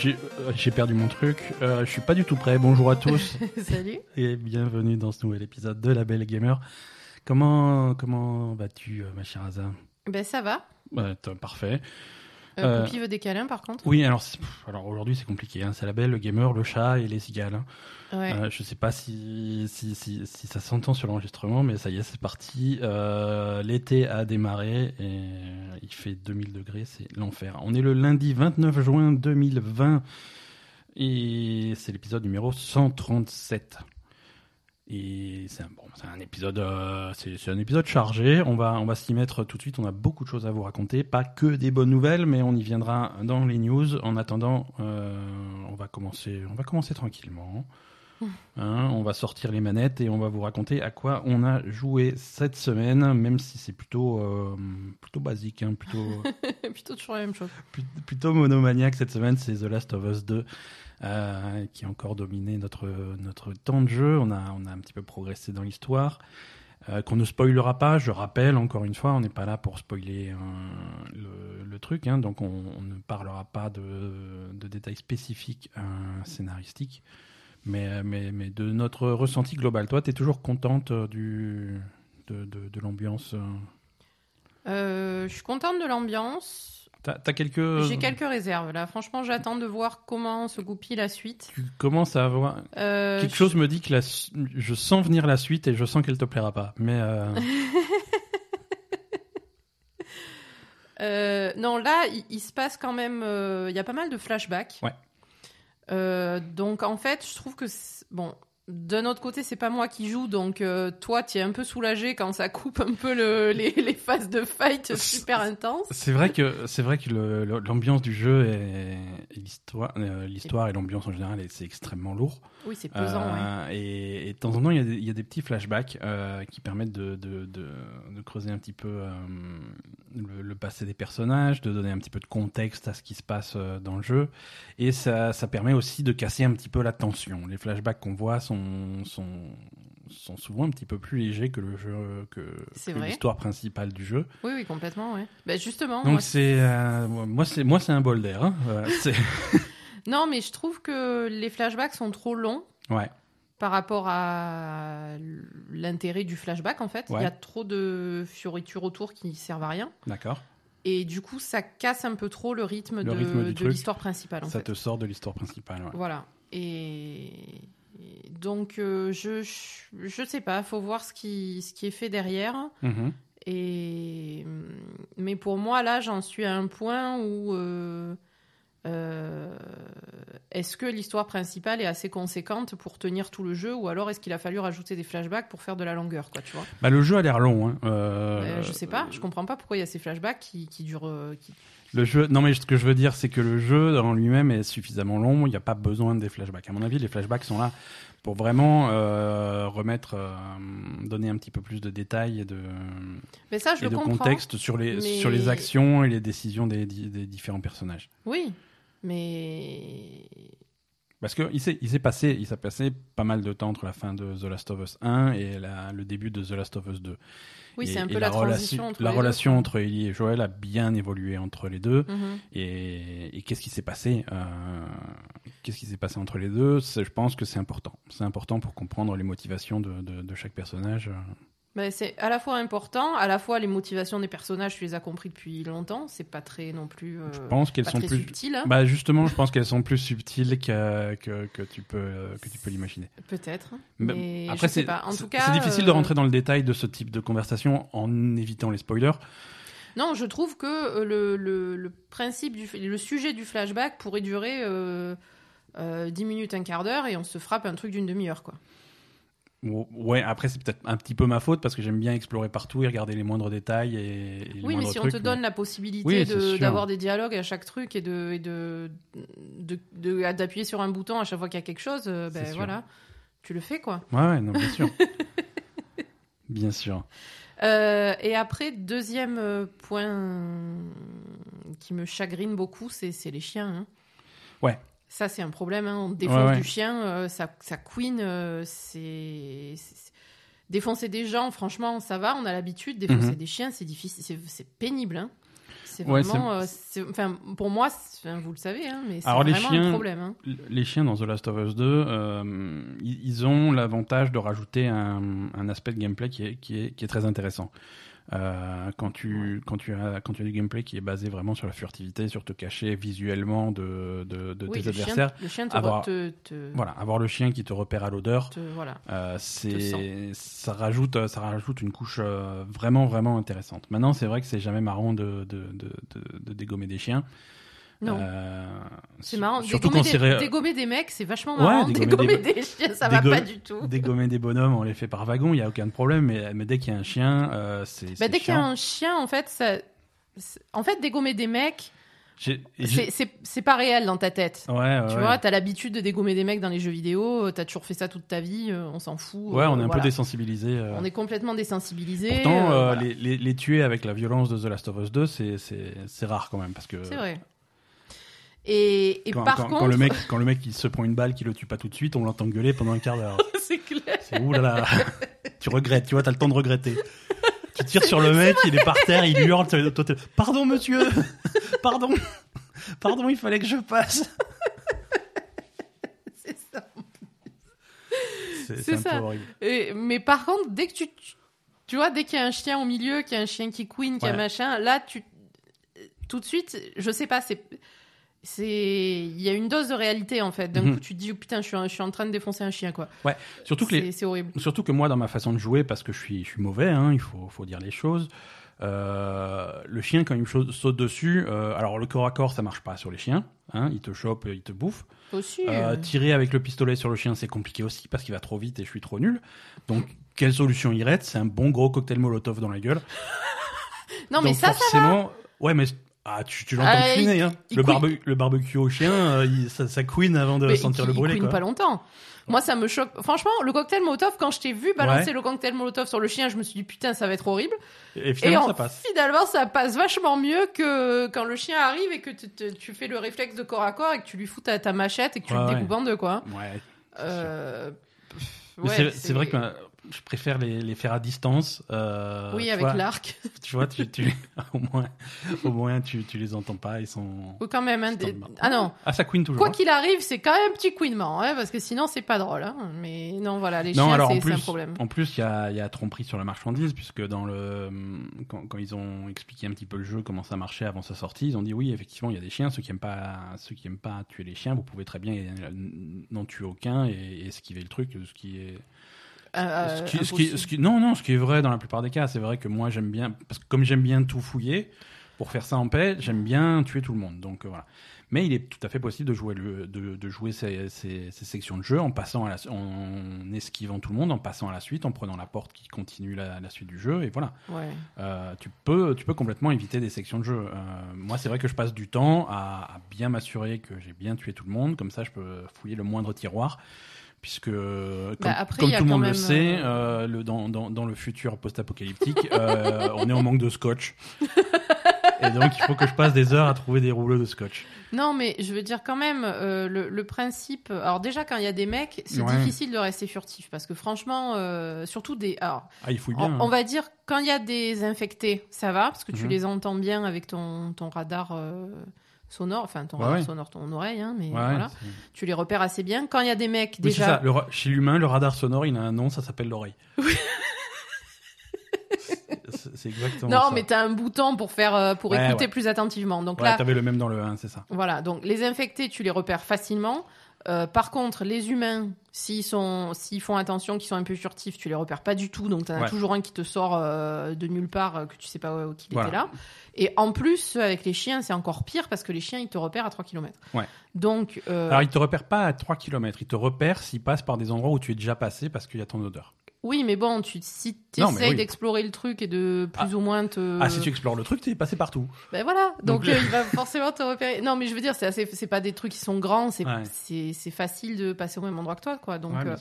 j'ai perdu mon truc. Euh, je suis pas du tout prêt. Bonjour à tous Salut. et bienvenue dans ce nouvel épisode de La Belle Gamer. Comment comment vas-tu, euh, ma chère Asa Ben ça va. Ouais, t- Parfait. Euh, Euh, veut des câlins par contre. Oui, alors pff, alors aujourd'hui c'est compliqué. Hein. C'est la Belle, le gamer, le chat et les cigales. hein. Ouais. Euh, je sais pas si, si, si, si ça s'entend sur l'enregistrement, mais ça y est, c'est parti. Euh, L'été a démarré et il fait 2000 degrés, c'est l'enfer. On est le lundi 29 juin 2020 et c'est l'épisode numéro 137. C'est un, bon, un épisode, euh, c'est un épisode chargé. On va, on va s'y mettre tout de suite. On a beaucoup de choses à vous raconter, pas que des bonnes nouvelles, mais on y viendra dans les news. En attendant, euh, on va commencer, on va commencer tranquillement. Hein, on va sortir les manettes et on va vous raconter à quoi on a joué cette semaine, même si c'est plutôt, euh, plutôt basique, hein, plutôt, Plutôt toujours la même chose. plut- plutôt monomaniaque cette semaine. C'est The Last of Us 2 euh, qui a encore dominé notre, notre temps de jeu. On a, on a un petit peu progressé dans l'histoire. euh, qu'on ne spoilera pas, je rappelle encore une fois, on n'est pas là pour spoiler euh, le, le truc, hein, donc on, on ne parlera pas de, de détails spécifiques euh, scénaristiques, mais, mais, mais de notre ressenti global. Toi, tu es toujours contente euh, du, de, de, de l'ambiance euh? Euh, je suis contente de l'ambiance. T'as as quelques... J'ai quelques réserves là. Franchement, j'attends de voir comment se goupille la suite. Tu commences à avoir... Euh, Quelque chose me dit que la je sens venir la suite et je sens qu'elle te plaira pas. Mais euh, Euh, non, là, il, il se passe quand même. euh, Il y a pas mal de flashbacks. Ouais. Euh, donc, en fait, je trouve que. Bon, d'un autre côté, c'est pas moi qui joue, donc euh, toi, tu es un peu soulagé quand ça coupe un peu le- les, les phases de fight super intenses. c'est vrai que c'est vrai que l'ambiance du jeu et, et l'histoire, euh, l'histoire et l'ambiance en général, c'est extrêmement lourd. Oui, c'est pesant, ouais. Euh, et, et de temps en temps, il y a des, il y a des petits flashbacks qui permettent de, de, de, de creuser un petit peu le, le passé des personnages, de donner un petit peu de contexte à ce qui se passe dans le jeu. Et ça, ça permet aussi de casser un petit peu la tension. Les flashbacks qu'on voit sont, sont, sont souvent un petit peu plus légers que le jeu, que, C'est que vrai. l'histoire principale du jeu. Oui, oui, complètement, ouais. Bah, justement. Donc moi, c'est euh, moi c'est moi c'est un bol d'air. Hein. Voilà, c'est- Non, mais je trouve que les flashbacks sont trop longs ouais. par rapport à l'intérêt du flashback, en fait. Il Ouais. y a trop de fioritures autour qui servent à rien. D'accord. Et du coup, ça casse un peu trop le rythme Le de, l'histoire principale, en Ça fait. te sort de l'histoire principale. ouais. Voilà. Et donc, euh, je, je sais pas, faut voir ce qui, ce qui est fait derrière. Mhm. Et mais pour moi, là, j'en suis à un point où euh, euh, est-ce que l'histoire principale est assez conséquente pour tenir tout le jeu, ou alors est-ce qu'il a fallu rajouter des flashbacks pour faire de la longueur, quoi, tu vois? Bah, le jeu a l'air long. Hein. Euh, Euh, Je sais pas, je comprends pas pourquoi il y a ces flashbacks qui, qui durent. qui- Le jeu, non mais ce que je veux dire, c'est que le jeu en lui-même est suffisamment long. Il n'y a pas besoin des flashbacks. À mon avis, les flashbacks sont là pour vraiment euh, remettre, euh, donner un petit peu plus de détails et de, Mais ça, je et le de contexte sur les mais- sur les actions et les décisions des, des différents personnages. Oui, mais Parce que il s'est il s'est passé il s'est passé pas mal de temps entre la fin de The Last of Us 1 et la- le début de The Last of Us 2. oui, c'est un peu la, transition relation, entre la deux, relation entre Ellie et Joel a bien évolué entre les deux. Mhm. Et, et qu'est-ce qui s'est passé euh, Qu'est-ce qui s'est passé entre les deux? Je pense que c'est important. C'est important pour comprendre les motivations de, de- de chaque personnage. Euh. Ben, c'est à la fois important, à la fois les motivations des personnages, tu les as compris depuis longtemps. C'est pas très non plus. euh, Je pense qu'elles sont plus. subtil, hein. Bah justement, je pense qu'elles sont plus subtiles que, que, que tu peux euh, que tu peux l'imaginer. Peut-être. Mais Mais Après, c'est pas. En tout cas, c'est difficile de euh, rentrer dans le détail de ce type de conversation en évitant les spoilers. Non, je trouve que euh, le, le, le principe du le sujet du flashback pourrait durer euh, euh, 10 minutes, un quart d'heure, et on se frappe un truc d'une demi-heure, quoi. Ou- Ouais, après c'est peut-être un petit peu ma faute parce que j'aime bien explorer partout et regarder les moindres détails et, et les Oui, mais si on te donne la possibilité Oui, de- d'avoir des dialogues à chaque truc et de d'appuyer sur un bouton à chaque fois qu'il y a quelque chose, euh, ben sûr. voilà, tu le fais quoi. Ouais, ouais, non, bien sûr. bien sûr. Euh, et après, deuxième euh, point qui me chagrine beaucoup, c'est c'est les chiens. hein. Ouais. Ça, c'est un problème. hein. On défonce Ouais, ouais. du chien, euh, ça, ça queen. euh, c'est Défoncer des gens, franchement, ça va, on a l'habitude. Défoncer Mhm. des chiens, c'est difficile, c'est- pénible. hein. c'est Ouais, vraiment. euh, enfin, pour moi, vous le savez, hein, mais c'est vraiment chiens- un problème. hein. Les chiens dans The Last of Us 2, euh, ils ils ont l'avantage de rajouter un, un aspect de gameplay qui est, qui est, qui est très intéressant. Euh, quand, tu, quand, tu as, quand tu as du gameplay qui est basé vraiment sur la furtivité, sur te cacher visuellement de, de, de Oui, tes chien, adversaires, le chien te, avoir- te, te- voilà, avoir le chien qui te repère à l'odeur, voilà. euh, c'est ça rajoute ça rajoute une couche euh, vraiment vraiment intéressante. Maintenant, c'est vrai que c'est jamais marrant de, de, de, de, de dégommer des chiens. Non. Euh, C'est marrant. Surtout Dégommer quand des, dégommer des mecs, c'est vachement Ouais, marrant. dégommer dégommer, des- des... chiens, ça dégo- va pas du tout. dégommer des bonhommes, on les fait par wagon, il y a aucun problème. Mais, mais dès qu'il y a un chien, euh, c'est Bah, dès qu'il y a un chien, en fait, ça... en fait, dégommer des mecs, c'est- pas réel dans ta tête. Ouais, ouais, Tu vois, t'as l'habitude de dégommer des mecs dans les jeux vidéo, t'as toujours fait ça toute ta vie, euh, on s'en fout. Ouais, on est un voilà. peu désensibilisé. euh. On est complètement désensibilisé. Pourtant, euh, voilà. les, les, les tuer avec la violence de The Last of Us 2, c'est- c'est c'est rare quand même. Parce que C'est vrai. Et, et quand, par quand- contre, quand le mec, quand le mec il se prend une balle, qui le tue pas tout de suite, on l'entend gueuler pendant un quart d'heure. c'est clair. C'est oulala. tu regrettes, tu vois, t'as le temps de regretter. Tu tires sur le mec, il est par terre, il hurle. toi, Pardon, monsieur. Pardon. Pardon, il fallait que je passe. C'est ça. C'est, ça. peu horrible. Et- mais par contre, dès que tu, tu vois, dès qu'il y a un chien au milieu, qu'il y a un chien qui queen, qu'il y a Ouais. machin, là, tu, tout de suite, je sais pas, c'est, c'est, il y a une dose de réalité en fait. D'un Mhm. coup, tu te dis, oh, putain, je suis, en- je suis en train de défoncer un chien, quoi. Surtout que les, C'est, horrible. Surtout que moi, dans ma façon de jouer, parce que je suis, je suis mauvais, hein, il faut, faut dire les choses. euh, le chien, quand il me saute dessus, euh, alors le corps à corps, ça marche pas sur les chiens. Hein, il te chope, il te bouffe. Aussi. Euh, tirer avec le pistolet sur le chien, c'est compliqué aussi parce qu'il va trop vite et je suis trop nul. Donc, quelle solution irait C'est un bon gros cocktail Molotov dans la gueule. non, mais ça, ça forcément, ouais, mais ah, tu, tu l'entends couiner, hein. il Le, barbe- le barbecue au chien, euh, il- ça, ça couine avant de mais sentir il- le il brûler. queen quoi. pas longtemps. Moi, ça me choque. Franchement, le cocktail Molotov, quand je t'ai vu balancer Ouais. le cocktail Molotov sur le chien, je me suis dit, putain, ça va être horrible. Et Et finalement, en- ça passe. finalement, ça passe vachement mieux que quand le chien arrive et que tu- fais le réflexe de corps à corps et que tu lui fous ta, ta machette et que tu Ouais, le ouais. découpes en deux, quoi. Ouais. Euh, c'est- c'est vrai que je préfère les, les faire à distance. euh, Oui, avec l'arc. Tu vois, tu, tu- au moins, au moins tu, tu les entends pas, ils sont. Oui, quand même. hein, C'est des- Ah non. Ah, ça couine toujours. Quoi hein. qu'il arrive, c'est quand même un petit couinement, hein, parce que sinon, c'est pas drôle. Hein. Mais non, voilà, les Non, chiens, c'est un problème. en plus, il y a, y a tromperie sur la marchandise, puisque dans le, quand, quand ils ont expliqué un petit peu le jeu, comment ça marchait avant sa sortie, ils ont dit oui, effectivement, il y a des chiens, ceux qui aiment pas, ceux qui aiment pas tuer les chiens, vous pouvez très bien euh, n'en tuer aucun et, et esquiver le truc, ce qui est, Euh, ce qui, ce qui- impossible. ce qui- non, non, ce qui est vrai dans la plupart des cas, c'est vrai que moi j'aime bien, parce que comme j'aime bien tout fouiller, pour faire ça en paix, j'aime bien tuer tout le monde. Donc euh, voilà. Mais il est tout à fait possible de jouer, le, de, de jouer ces, ces- ces sections de jeu en passant à la, en esquivant tout le monde, en passant à la suite, en prenant la porte qui continue la, la suite du jeu, et voilà. Ouais. Euh, tu peux, tu peux complètement éviter des sections de jeu. Euh, moi, c'est vrai que je passe du temps à, à bien m'assurer que j'ai bien tué tout le monde, comme ça, je peux fouiller le moindre tiroir. Puisque, comme, Bah, après, comme tout le monde le sait, euh, euh, le, dans, dans, dans le futur post-apocalyptique, euh, on est en manque de scotch. Et donc, il faut que je passe des heures à trouver des rouleaux de scotch. Non, mais je veux dire quand même, euh, le, le principe. Alors déjà, quand il y a des mecs, c'est Ouais. difficile de rester furtif parce que franchement, euh, surtout des. Alors, Ah, il fouille on, bien. on hein. va dire quand il y a des infectés, ça va parce que tu Mhm. les entends bien avec ton ton radar. euh, sonore, enfin ton Ouais, sonore, ton oreille, hein, mais Ouais, voilà, tu les repères assez bien. Quand il y a des mecs Oui, déjà, ça. Le chez l'humain, le radar sonore, il a un nom, ça s'appelle l'oreille. c'est c'est exactement non, ça. mais t'as un bouton pour faire, euh, pour écouter plus attentivement. Donc là, t'avais le même dans le 1, c'est ça. Voilà, donc les infectés, tu les repères facilement. Euh, par contre, les humains, s'ils sont, s'ils font attention, qu'ils sont un peu furtifs, tu les repères pas du tout. Donc, t'en as Ouais. toujours un qui te sort euh, de nulle part, euh, que tu sais pas où qu'il Voilà. était là. Et en plus, avec les chiens, c'est encore pire parce que les chiens, ils te repèrent à 3 km. Ouais. Donc, Alors, il te repère pas à 3 km, il te repère s'il passe par des endroits où tu es déjà passé parce qu'il y a ton odeur. Oui, mais bon, tu, si tu essayes oui. d'explorer le truc et de plus ou moins te. Ah, si tu explores le truc, t'es passé partout. Ben voilà, donc, Donc, euh, il va forcément te repérer. Non, mais je veux dire, c'est c'est pas des trucs qui sont grands, c'est, Ouais. c'est, c'est facile de passer au même endroit que toi, quoi. Donc, Ouais, euh,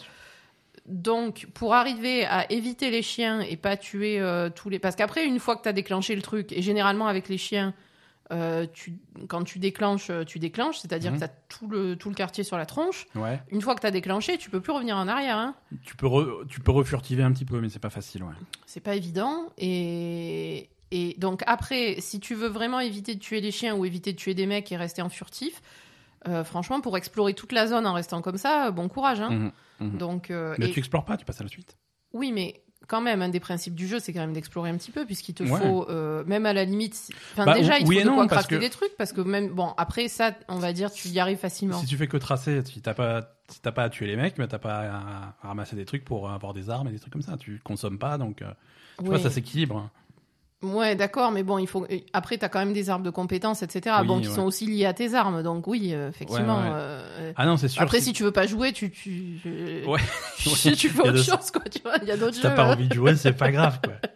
donc pour arriver à éviter les chiens et pas tuer euh, tous les, parce qu'après une fois que tu as déclenché le truc, et généralement avec les chiens, euh, tu, quand tu déclenches, euh, tu déclenches, c'est-à-dire Mhm. que tu as tout le, tout le quartier sur la tronche. Ouais. Une fois que tu as déclenché, tu peux plus revenir en arrière. Hein. Tu peux, re- tu peux refurtiver un petit peu, mais c'est pas facile, ouais. C'est pas évident. Et, Et donc après, si tu veux vraiment éviter de tuer des chiens ou éviter de tuer des mecs et rester en furtif, euh, franchement, pour explorer toute la zone en restant comme ça, bon courage. Hein. Mhm, mhm. Donc, euh, Mais et- tu explores pas, tu passes à la suite. oui, mais quand même, un des principes du jeu, c'est quand même d'explorer un petit peu, puisqu'il te Ouais. faut, euh, même à la limite, enfin Bah, déjà, il te oui faut de non, quoi parce crafter que- des trucs, parce que même, bon, après ça, on va dire, tu y arrives facilement. Si tu fais que tracer, si t'as pas, si t'as pas à tuer les mecs, mais t'as pas à, à ramasser des trucs pour avoir des armes et des trucs comme ça. Tu consommes pas, donc euh, tu vois, ça s'équilibre. Ouais, d'accord, mais bon, il faut. Après, t'as quand même des arbres de compétences, etc. Oui, bon, qui ouais. sont aussi liés à tes armes, donc oui, euh, effectivement. Ouais, ouais. euh, Ah non, c'est sûr. Après, si tu veux pas jouer, tu tu Ouais. tu, tu fais autre de- chose, quoi. Tu vois, il y a d'autres si jeux. t'as pas euh. envie de jouer, c'est pas grave, quoi.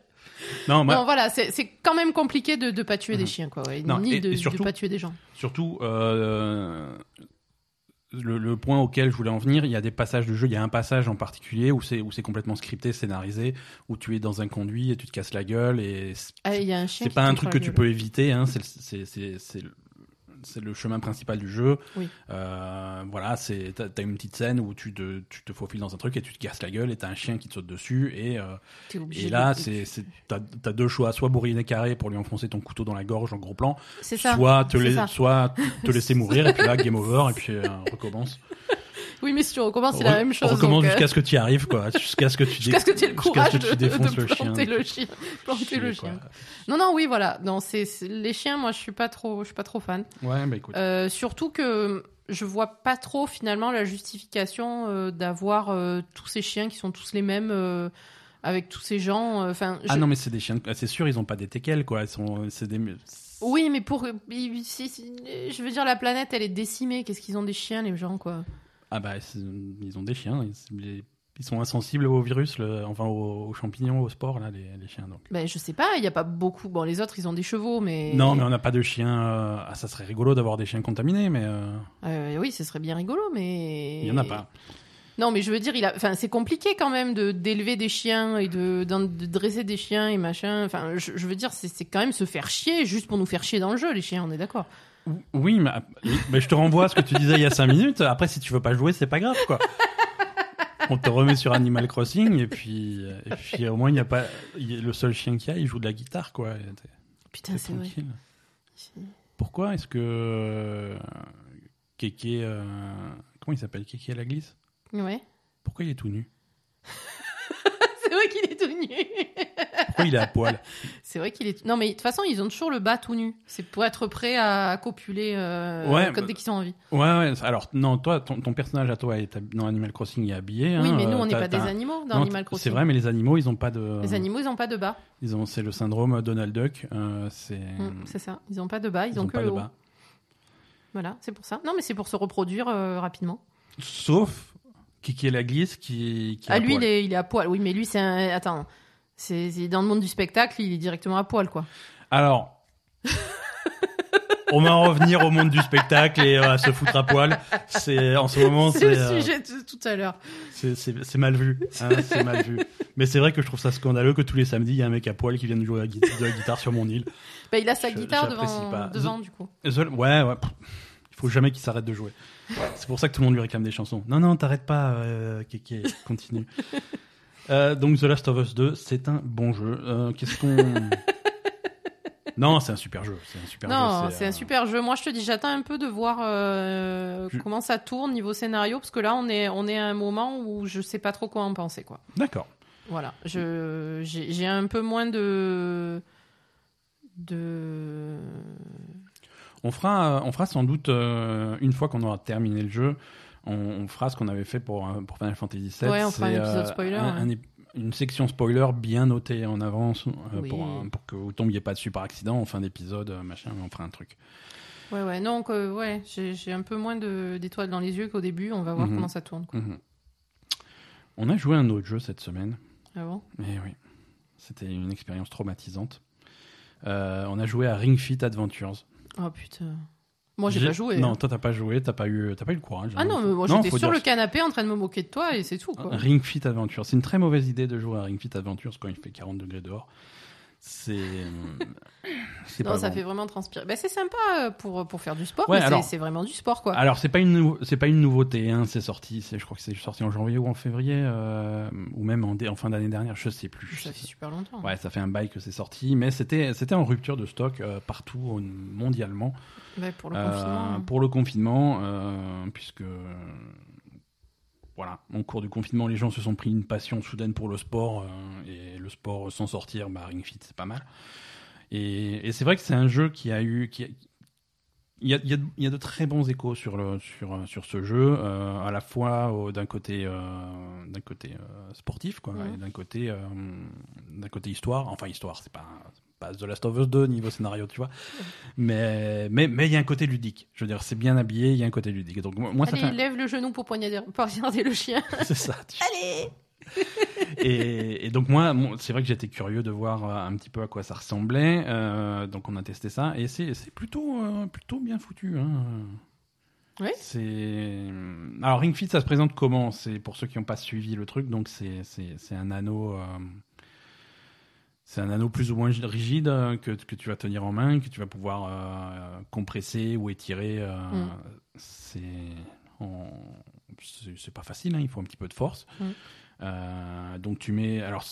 Non, moi, Non, voilà, c'est quand même compliqué de de pas tuer des Mhm. chiens, quoi. ouais, Non, ni et- de, et de surtout- pas tuer des gens. Surtout, euh, le, le point auquel je voulais en venir, il y a des passages de jeu. Il y a un passage en particulier où c'est où c'est complètement scripté, scénarisé, où tu es dans un conduit et tu te casses la gueule et c'est Ah, pas un truc que tu peux éviter. Hein, c'est c'est le- chemin principal du jeu. Oui. Euh, voilà, c'est t'as une petite scène où tu te tu te faufiles dans un truc et tu te casses la gueule et t'as un chien qui te saute dessus et euh, et là c'est t'as deux choix soit bourriner carré pour lui enfoncer ton couteau dans la gorge en gros plan ça. soit te soit te laisser mourir et puis là game over et puis euh, on recommence Oui, mais si tu recommences, c'est la même chose. on recommence euh, jusqu'à ce que tu y arrives quoi jusqu'à ce que tu Jusqu'à ce que tu aies le courage de, planter le chien. Planter Chier, le chien. Non, non, oui, voilà. Non, c'est les chiens. Moi, je suis pas trop, je suis pas trop fan. ouais bah écoute Euh, surtout que je vois pas trop finalement la justification euh, d'avoir euh, tous ces chiens qui sont tous les mêmes euh, avec tous ces gens. euh, Enfin, ah non mais c'est des chiens c'est sûr ils ont pas des teckels quoi ils sont c'est des oui, mais pour ils- si- si- je veux dire la planète, elle est décimée. Qu'est-ce qu'ils ont des chiens, les gens, quoi? Ah bah ils ont des chiens, ils, sont insensibles aux virus, le- enfin aux, aux champignons, aux spores là, les, les chiens donc. Ben, je sais pas. Il y a pas beaucoup. Bon, les autres, ils ont des chevaux, mais Non mais on n'a pas de chiens. euh, Ah ça serait rigolo d'avoir des chiens contaminés, mais euh, Euh, oui, ce serait bien rigolo, mais il y en a pas. Non, mais je veux dire, il a, enfin, c'est compliqué quand même de d'élever des chiens et de, dresser des chiens et machin. Enfin, je, je veux dire, c'est, c'est quand même se faire chier juste pour nous faire chier dans le jeu, les chiens. On est d'accord. Oui, mais, mais je te renvoie à ce que tu disais il y a 5 minutes. Après, si tu veux pas jouer, c'est pas grave quoi. On te remet sur Animal Crossing et puis, et puis au moins il y a pas il y a- le seul chien qu'il y a, il joue de la guitare quoi. Putain, c'est vrai. Pourquoi est-ce que euh, Kéké, euh, comment il s'appelle Kéké à la glisse? Ouais. Pourquoi il est tout nu? C'est vrai qu'il est tout nu. Pourquoi il est à poil? C'est vrai qu'il est. Non, mais de toute façon, ils ont toujours le bas tout nu. C'est pour être prêt à copuler euh, Ouais, quand- bah- dès qu'ils ont envie. Ouais, ouais. Alors non, toi, ton, ton personnage à toi est dans Animal Crossing il est habillé. oui, hein, mais nous, euh, on n'est pas des animaux dans Non, Animal Crossing. C'est vrai, mais les animaux, ils ont pas de. Les animaux, ils ont pas de bas. Ils ont, c'est le syndrome Donald Duck. euh, c'est. Mm, c'est ça. Ils ont pas de bas. Ils, ils ont, ont que pas le de bas. Voilà, c'est pour ça. Non, mais c'est pour se reproduire euh, rapidement. Sauf Kiki et la glisse qui. qui Ah, lui, il est, il est à poil. Oui, mais lui, c'est un. Attends. C'est dans le monde du spectacle, il est directement à poil, quoi. Alors. On va en revenir au monde du spectacle et euh, à se foutre à poil. C'est en ce moment, C'est le euh, sujet de tout à l'heure. c'est- mal vu. hein, c'est mal vu. Mais c'est vrai que je trouve ça scandaleux que tous les samedis, il y a un mec à poil qui vient de jouer à de la guitare sur mon île. Bah, il a sa Je- guitare devant, pas. devant du coup. Seul- Ouais, ouais. pff, Il faut jamais qu'il s'arrête de jouer. C'est pour ça que tout le monde lui réclame des chansons. Non, non, t'arrêtes pas, euh, Kéké, continue. Euh, donc The Last of Us 2, c'est un bon jeu. Euh, Qu'est-ce qu'on... non, c'est un super jeu. C'est un super non, c'est un euh, super jeu. Moi, je te dis, j'attends un peu de voir euh, Je- comment ça tourne niveau scénario, parce que là, on est, on est à un moment où je sais pas trop quoi en penser, quoi. D'accord. Voilà. Je, j'ai, un peu moins de, de. On fera, on fera sans doute, euh, une fois qu'on aura terminé le jeu, on, on fera ce qu'on avait fait pour, euh, pour Final Fantasy VII. Ouais, on fera un épisode spoiler, un- ouais. un ép- une section spoiler bien notée en avance euh, Oui. pour, euh, pour que vous tombiez pas dessus par accident en fin d'épisode, euh, machin, on fera un truc. Ouais, ouais. Donc, euh, ouais, j'ai, un peu moins d'étoiles dans les yeux qu'au début. On va voir Mhm. comment ça tourne. Quoi. Mhm. On a joué à un autre jeu cette semaine. Ah bon? Eh oui, c'était une expérience traumatisante. Euh, on a joué à Ring Fit Adventures. Oh putain. Moi, j'ai pas joué. Non, toi t'as pas joué, t'as pas eu, t'as pas eu le courage. Ah hein. non, mais moi, j'étais sur dire- le canapé en train de me moquer de toi et c'est tout, quoi. Ring Fit Adventures, c'est une très mauvaise idée de jouer à Ring Fit Adventures quand il fait 40 degrés dehors. C'est c'est Non, pas ça bon. fait vraiment transpirer. Ben, c'est sympa euh, pour, pour faire du sport, Ouais, mais c'est- vraiment du sport, quoi. Alors c'est pas une nou- c'est pas une nouveauté, hein, c'est sorti, je crois que c'est sorti en janvier ou en février euh, ou même en, fin d'année dernière, je sais plus. ça fait super longtemps. Ouais, ça fait un bail que c'est sorti, mais c'était c'était en rupture de stock euh, partout mondialement Ouais, pour le euh, confinement. pour le confinement, euh, puisque euh, voilà, au cours du confinement, les gens se sont pris une passion soudaine pour le sport euh, et le sport sans sortir, bah, Ring Fit c'est pas mal. Et, et c'est vrai que c'est un jeu qui a eu qui a- il y a, il y de très bons échos sur, le, sur, sur ce jeu, euh, à la fois d'un côté, euh, d'un côté euh, sportif, quoi, Mhm. et d'un côté, euh, d'un côté histoire. Enfin, histoire, c'est pas, pas The Last of Us 2 niveau scénario, tu vois. Mais mais mais il y a un côté ludique. Je veux dire, c'est bien habillé, il y a un côté ludique. Donc moi, ça Allez, lève le genou pour poignarder, poignarder le chien. c'est ça. tu- Allez et, et donc moi, c'est vrai que j'étais curieux de voir euh, un petit peu à quoi ça ressemblait. euh, donc on a testé ça et c'est c'est plutôt euh, plutôt bien foutu. Hein. Oui. C'est alors Ring Fit, ça se présente comment? C'est pour ceux qui n'ont pas suivi le truc. Donc c'est c'est c'est un anneau. euh, c'est un anneau plus ou moins rigide euh, que, que tu vas tenir en main, que tu vas pouvoir euh, compresser ou étirer. euh, Mm. C'est c'est pas facile, hein, il faut un petit peu de force. Mm. Euh, donc tu mets, alors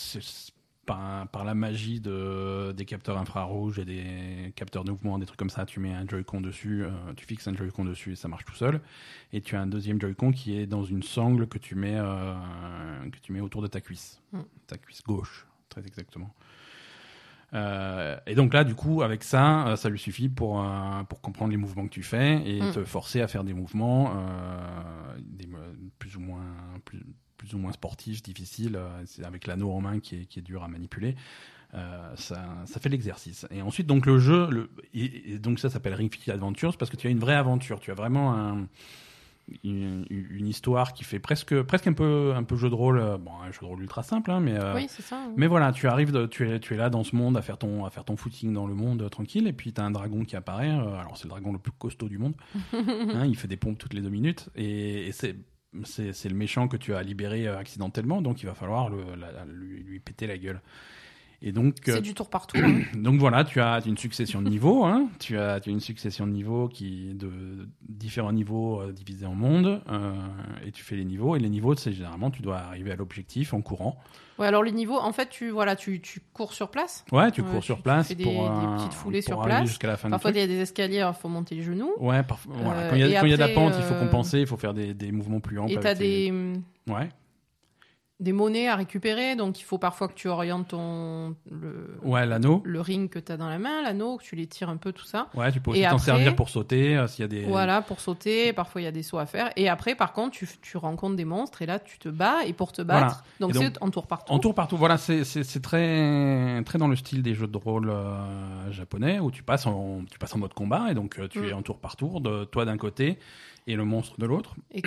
par, par la magie de, des capteurs infrarouges et des capteurs de mouvement, des trucs comme ça, tu mets un Joy-Con dessus, euh, tu fixes un Joy-Con dessus et ça marche tout seul. Et tu as un deuxième Joy-Con qui est dans une sangle que tu mets, euh, que tu mets autour de ta cuisse, Mm. ta cuisse gauche, très exactement. Euh, et donc là, du coup, avec ça, euh, ça lui suffit pour, euh, pour comprendre les mouvements que tu fais et Mm. te forcer à faire des mouvements euh, des, plus ou moins plus, plus ou moins sportifs, difficiles. c'est avec l'anneau en main qui est, qui est dur à manipuler. Euh, ça, ça fait l'exercice. Et ensuite, donc le jeu, le, et, et donc ça s'appelle Ring Fit Adventures parce que tu as une vraie aventure. Tu as vraiment un, une, une histoire qui fait presque, presque un peu, un peu jeu de rôle. euh, Bon, un jeu de rôle ultra simple, hein, mais euh, Oui, mais voilà, tu arrives, de- tu, es, tu es là dans ce monde à faire ton, à faire ton footing dans le monde euh, tranquille, et puis tu as un dragon qui apparaît. euh, alors, c'est le dragon le plus costaud du monde. hein, il fait des pompes toutes les deux minutes, et, et c'est. C'est le méchant que tu as libéré accidentellement, donc il va falloir le, la- lui, lui péter la gueule. Et donc, euh, C'est du tour par tour. hein. donc voilà, tu as une succession de niveaux. Hein. Tu, as, tu as une succession de niveaux qui de différents niveaux euh, divisés en mondes. euh, et tu fais les niveaux. Et les niveaux, c'est généralement, tu dois arriver à l'objectif en courant. Ouais, alors les niveaux, en fait, tu, voilà, tu, tu cours sur place. Ouais, tu cours tu- sur tu place fais des- pour, des petites foulées pour sur place. jusqu'à la fin Parfois, il y a des escaliers, il faut monter les genoux. Ouais, parfois, voilà. Quand il y a, y de la pente, il faut compenser, il faut faire des, des mouvements plus amples. Et t'as des, Ouais, des monnaies à récupérer, donc il faut parfois que tu orientes ton, le, ouais l'anneau. le ring que tu as dans la main, l'anneau, que tu les tires un peu, tout ça. Ouais, tu peux aussi Et t'en servir pour sauter euh, s'il y a des. Voilà, pour sauter, parfois il y a des sauts à faire. Et après, par contre, tu, tu rencontres des monstres et là, tu te bats. Et pour te battre, Voilà. donc c'est en tour par tour. En tour partout, voilà, c'est très très dans le style des jeux de rôle euh, japonais où tu passes en tu passes en mode combat et donc euh, tu Mm. es en tour par tour, de toi d'un côté et le monstre de l'autre. Et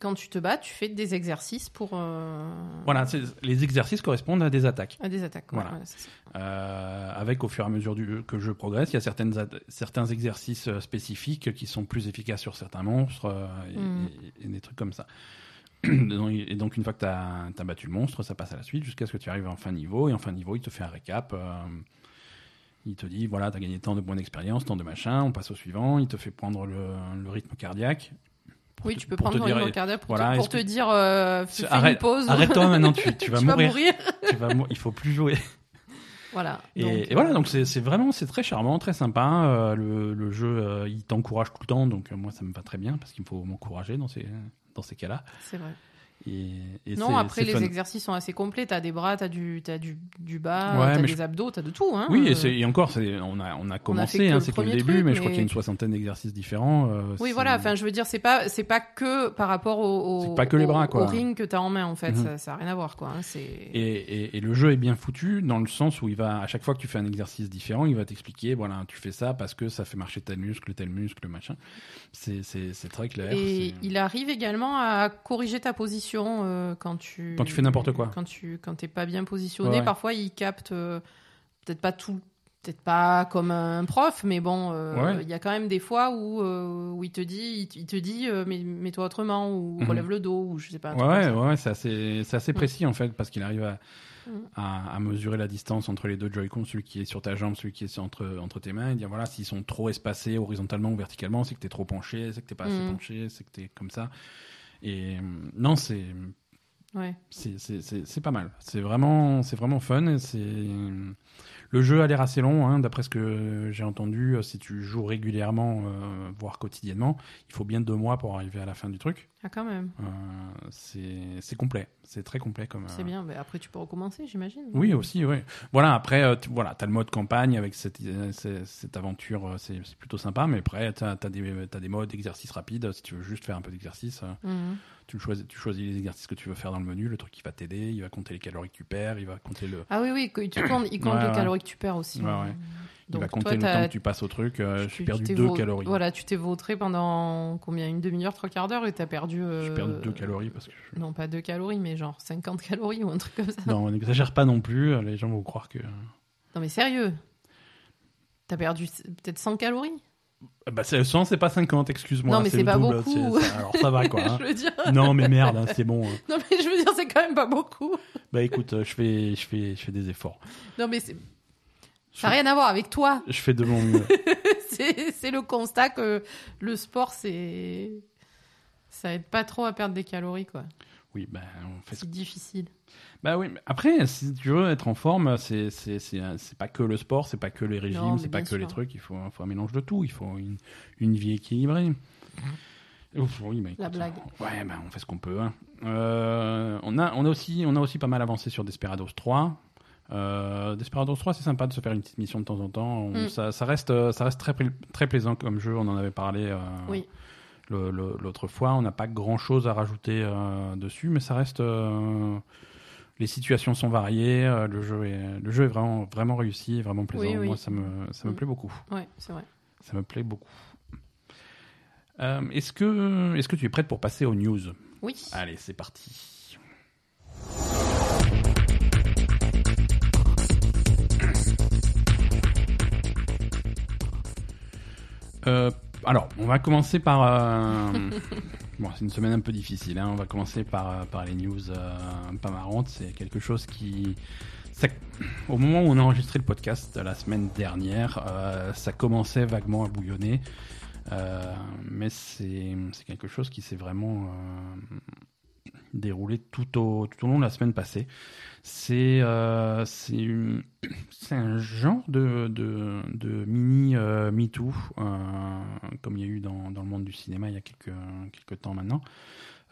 quand tu te bats, tu fais des exercices pour. euh, Voilà, les exercices correspondent à des attaques. à des attaques. Voilà. ça. Euh, avec au fur et à mesure du, que je progresse, il y a certaines certains exercices euh, spécifiques qui sont plus efficaces sur certains monstres euh, et, Mm. et- et des trucs comme ça. Et donc une fois que tu as, battu le monstre, ça passe à la suite jusqu'à ce que tu arrives en fin niveau. Et en fin niveau, il te fait un récap. il te dit, voilà, tu as gagné tant de points d'expérience, tant de machin, on passe au suivant. Il te fait prendre le, le rythme cardiaque. Oui, te- tu peux prendre te ton dire, rythme cardiaque pour, voilà, te, pour dire euh, fais Arrête- une pause. Arrête-toi maintenant, tu, tu vas tu mourir. vas mourir. tu vas mou- il faut plus jouer. Voilà. Et, Donc, et voilà, donc c'est vraiment c'est très charmant, très sympa. Euh, le, le jeu, euh, il t'encourage tout le temps, donc euh, moi ça me va très bien parce qu'il faut m'encourager dans ces dans ces cas-là. C'est vrai. Et, et Non, après, les fun. exercices sont assez complets. T'as des bras, t'as du, t'as du, du bas, Ouais, t'as des je- abdos, t'as de tout. Hein. Oui, et, Euh, et encore, on a, on a commencé, hein, c'est que le début, truc, mais je crois qu'il y a une soixantaine d'exercices différents. euh, Oui, voilà. Enfin, je veux dire, c'est pas, c'est pas que par rapport au, au, pas que les bras, quoi. au ring que t'as en main, en fait. Mhm. Ça, ça a rien à voir, quoi. hein. Et, et- le jeu est bien foutu dans le sens où il va, à chaque fois que tu fais un exercice différent, il va t'expliquer, voilà, tu fais ça parce que ça fait marcher tel muscle, tel muscle, machin. C'est c'est- très clair. Et il arrive également à corriger ta position euh, quand tu Quand tu fais n'importe quoi. Quand tu quand t'es pas bien positionné, Ouais, parfois il capte euh, peut-être pas tout peut-être pas comme un prof, mais bon, euh, il Ouais. y a quand même des fois où, euh, où il te dit, il te- dit, mais mets-toi autrement ou Mhm. relève le dos ou je sais pas. Ouais, ouais, c'est assez, c'est assez Mm. précis en fait, parce qu'il arrive à, Mm. à, à mesurer la distance entre les deux Joy-Con, celui qui est sur ta jambe, celui qui est entre, entre tes mains, et dire voilà, s'ils sont trop espacés horizontalement ou verticalement, c'est que t'es trop penché, c'est que t'es pas assez Mm. penché, c'est que t'es comme ça. Et euh, non, c'est, Ouais. c'est, c'est, c'est, c'est pas mal. C'est vraiment, c'est vraiment fun. et C'est... Le jeu a l'air assez long, hein, d'après ce que j'ai entendu. euh, Si tu joues régulièrement, euh, voire quotidiennement, il faut bien deux mois pour arriver à la fin du truc. Ah, quand même. Euh, c'est, complet. C'est très complet comme. C'est bien. Mais après, tu peux recommencer, j'imagine. Oui, aussi, oui. Voilà, après, tu voilà, as le mode campagne avec cette, cette, cette aventure, c'est, plutôt sympa, mais après, tu as, des, t'as des modes exercices rapides. Si tu veux juste faire un peu d'exercice, Mhm. Tu, choisis, tu choisis les exercices que tu veux faire dans le menu, le truc qui va t'aider, il va compter les calories que tu perds, il va compter le, Ah oui, oui, que tu comptes, il compte Ouais, les ouais. calories que tu perds aussi. Ouais, il va compter toi, le temps que tu passes au truc. euh, j'ai perdu t'es deux vau- calories. Voilà, tu t'es vautré pendant combien Une demi-heure, trois quarts d'heure et t'as perdu. euh, J'ai perdu deux calories parce que. je- Non, pas deux calories, mais genre 50 calories ou un truc comme ça. Non, on n'exagère pas non plus. Les gens vont croire que. Non, mais sérieux? T'as perdu peut-être 100 calories? Bah, 100, c'est pas 50, excuse-moi. Non, mais c'est pas double, beaucoup. Alors ça va quoi. hein. Je veux dire. non, mais merde, hein, c'est bon. hein. Non, mais je veux dire, c'est quand même pas beaucoup. Bah écoute, euh, je fais, je fais, je fais des efforts. Non, mais c'est- ça n'a rien à voir avec toi. Je fais de mon mieux. c'est c'est le constat que le sport, c'est. Ça aide pas trop à perdre des calories, quoi. Oui, bah on fait. ce- C'est difficile. Bah oui, mais après, si tu veux être en forme, c'est, c'est, c'est, c'est pas que le sport, c'est pas que les régimes, c'est pas que les sûr. truc. Il faut, faut un mélange de tout. Il faut une, une vie équilibrée. Ouf, oui, mais La blague. Ouais, bah on fait ce qu'on peut. hein. Euh, on a, on a aussi, on a aussi pas mal avancé sur Desperados 3. Euh, Desperados 3, c'est sympa de se faire une petite mission de temps en temps. On- Mm. ça, ça reste, euh, ça reste très, très plaisant comme jeu. On en avait parlé. euh, Oui. L'autre fois. On n'a pas grand chose à rajouter euh, dessus, mais ça reste. euh, les situations sont variées. euh, le jeu est, le jeu est vraiment, vraiment réussi, vraiment plaisant. Oui, oui. Moi, ça me, ça me Mm. plaît beaucoup. Ouais, c'est vrai. Ça me plaît beaucoup. Est-ce que, est-ce que tu es prête pour passer aux news? Oui. Allez, c'est parti. Euh, alors, on va commencer par. euh, bon, c'est une semaine un peu difficile. hein. On va commencer par, euh, par les news euh, pas marrantes. C'est quelque chose qui. ça- au moment où on a enregistré le podcast la semaine dernière, euh, ça commençait vaguement à bouillonner. Euh, mais c'est c'est quelque chose qui s'est vraiment euh, déroulé tout au, tout au long de la semaine passée. C'est euh, un genre de, de, de mini euh, MeToo, euh, comme il y a eu dans, dans le monde du cinéma il y a quelques, quelques temps maintenant.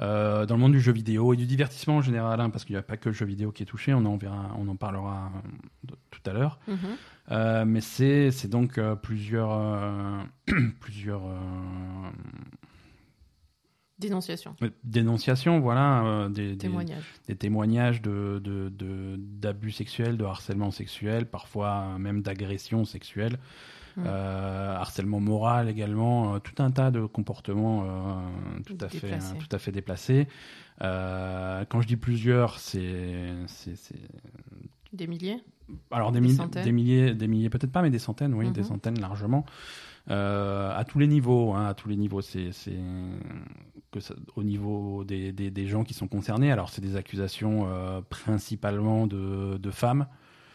Euh, dans le monde du jeu vidéo et du divertissement en général, hein, parce qu'il n'y a pas que le jeu vidéo qui est touché, on en, verra, on en parlera euh, tout à l'heure. Mhm. Euh, mais c'est c'est donc plusieurs plusieurs euh, Dénonciation. dénonciations, voilà, euh, des, des- Témoignage. des témoignages de de- de- d'abus sexuels, de harcèlement sexuel, parfois même d'agression sexuelle, Mm. euh, harcèlement moral également, euh, tout un tas de comportements euh, tout à fait Déplacés. euh, tout à fait déplacés. Euh, quand je dis plusieurs, c'est Des milliers? Alors des, Des mille- centaines? des milliers, des milliers peut-être pas, mais des centaines, oui, des centaines largement, Euh, à tous les niveaux, hein, à tous les niveaux. C'est que ça- au niveau des, des, des gens qui sont concernés. Alors c'est des accusations euh, principalement de, de femmes,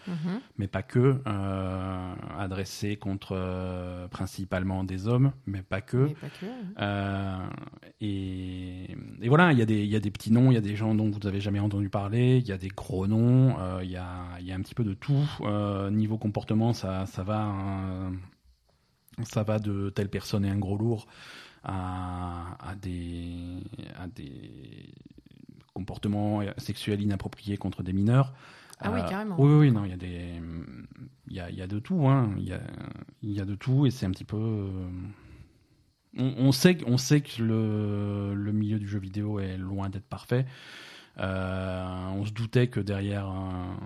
Mhm. mais pas que, euh, adressées contre euh, principalement des hommes, mais pas que. Mais pas que. Euh, et, et voilà, il y, a des- il y a des petits noms, il y a des gens dont vous n'avez jamais entendu parler, il y a des gros noms, euh, il y, a, y a un petit peu de tout. Euh, niveau comportement, ça, ça va, euh, ça va de telle personne est un gros lourd à, à des, à des comportements sexuels inappropriés contre des mineurs. Ah oui, Euh, carrément. Oui, oui, non, il y a des, il y a, il y a de tout, hein. Il y a, y a de tout et c'est un petit peu. euh, On, on sait, on sait que le, le milieu du jeu vidéo est loin d'être parfait. Euh, on se doutait que derrière, un-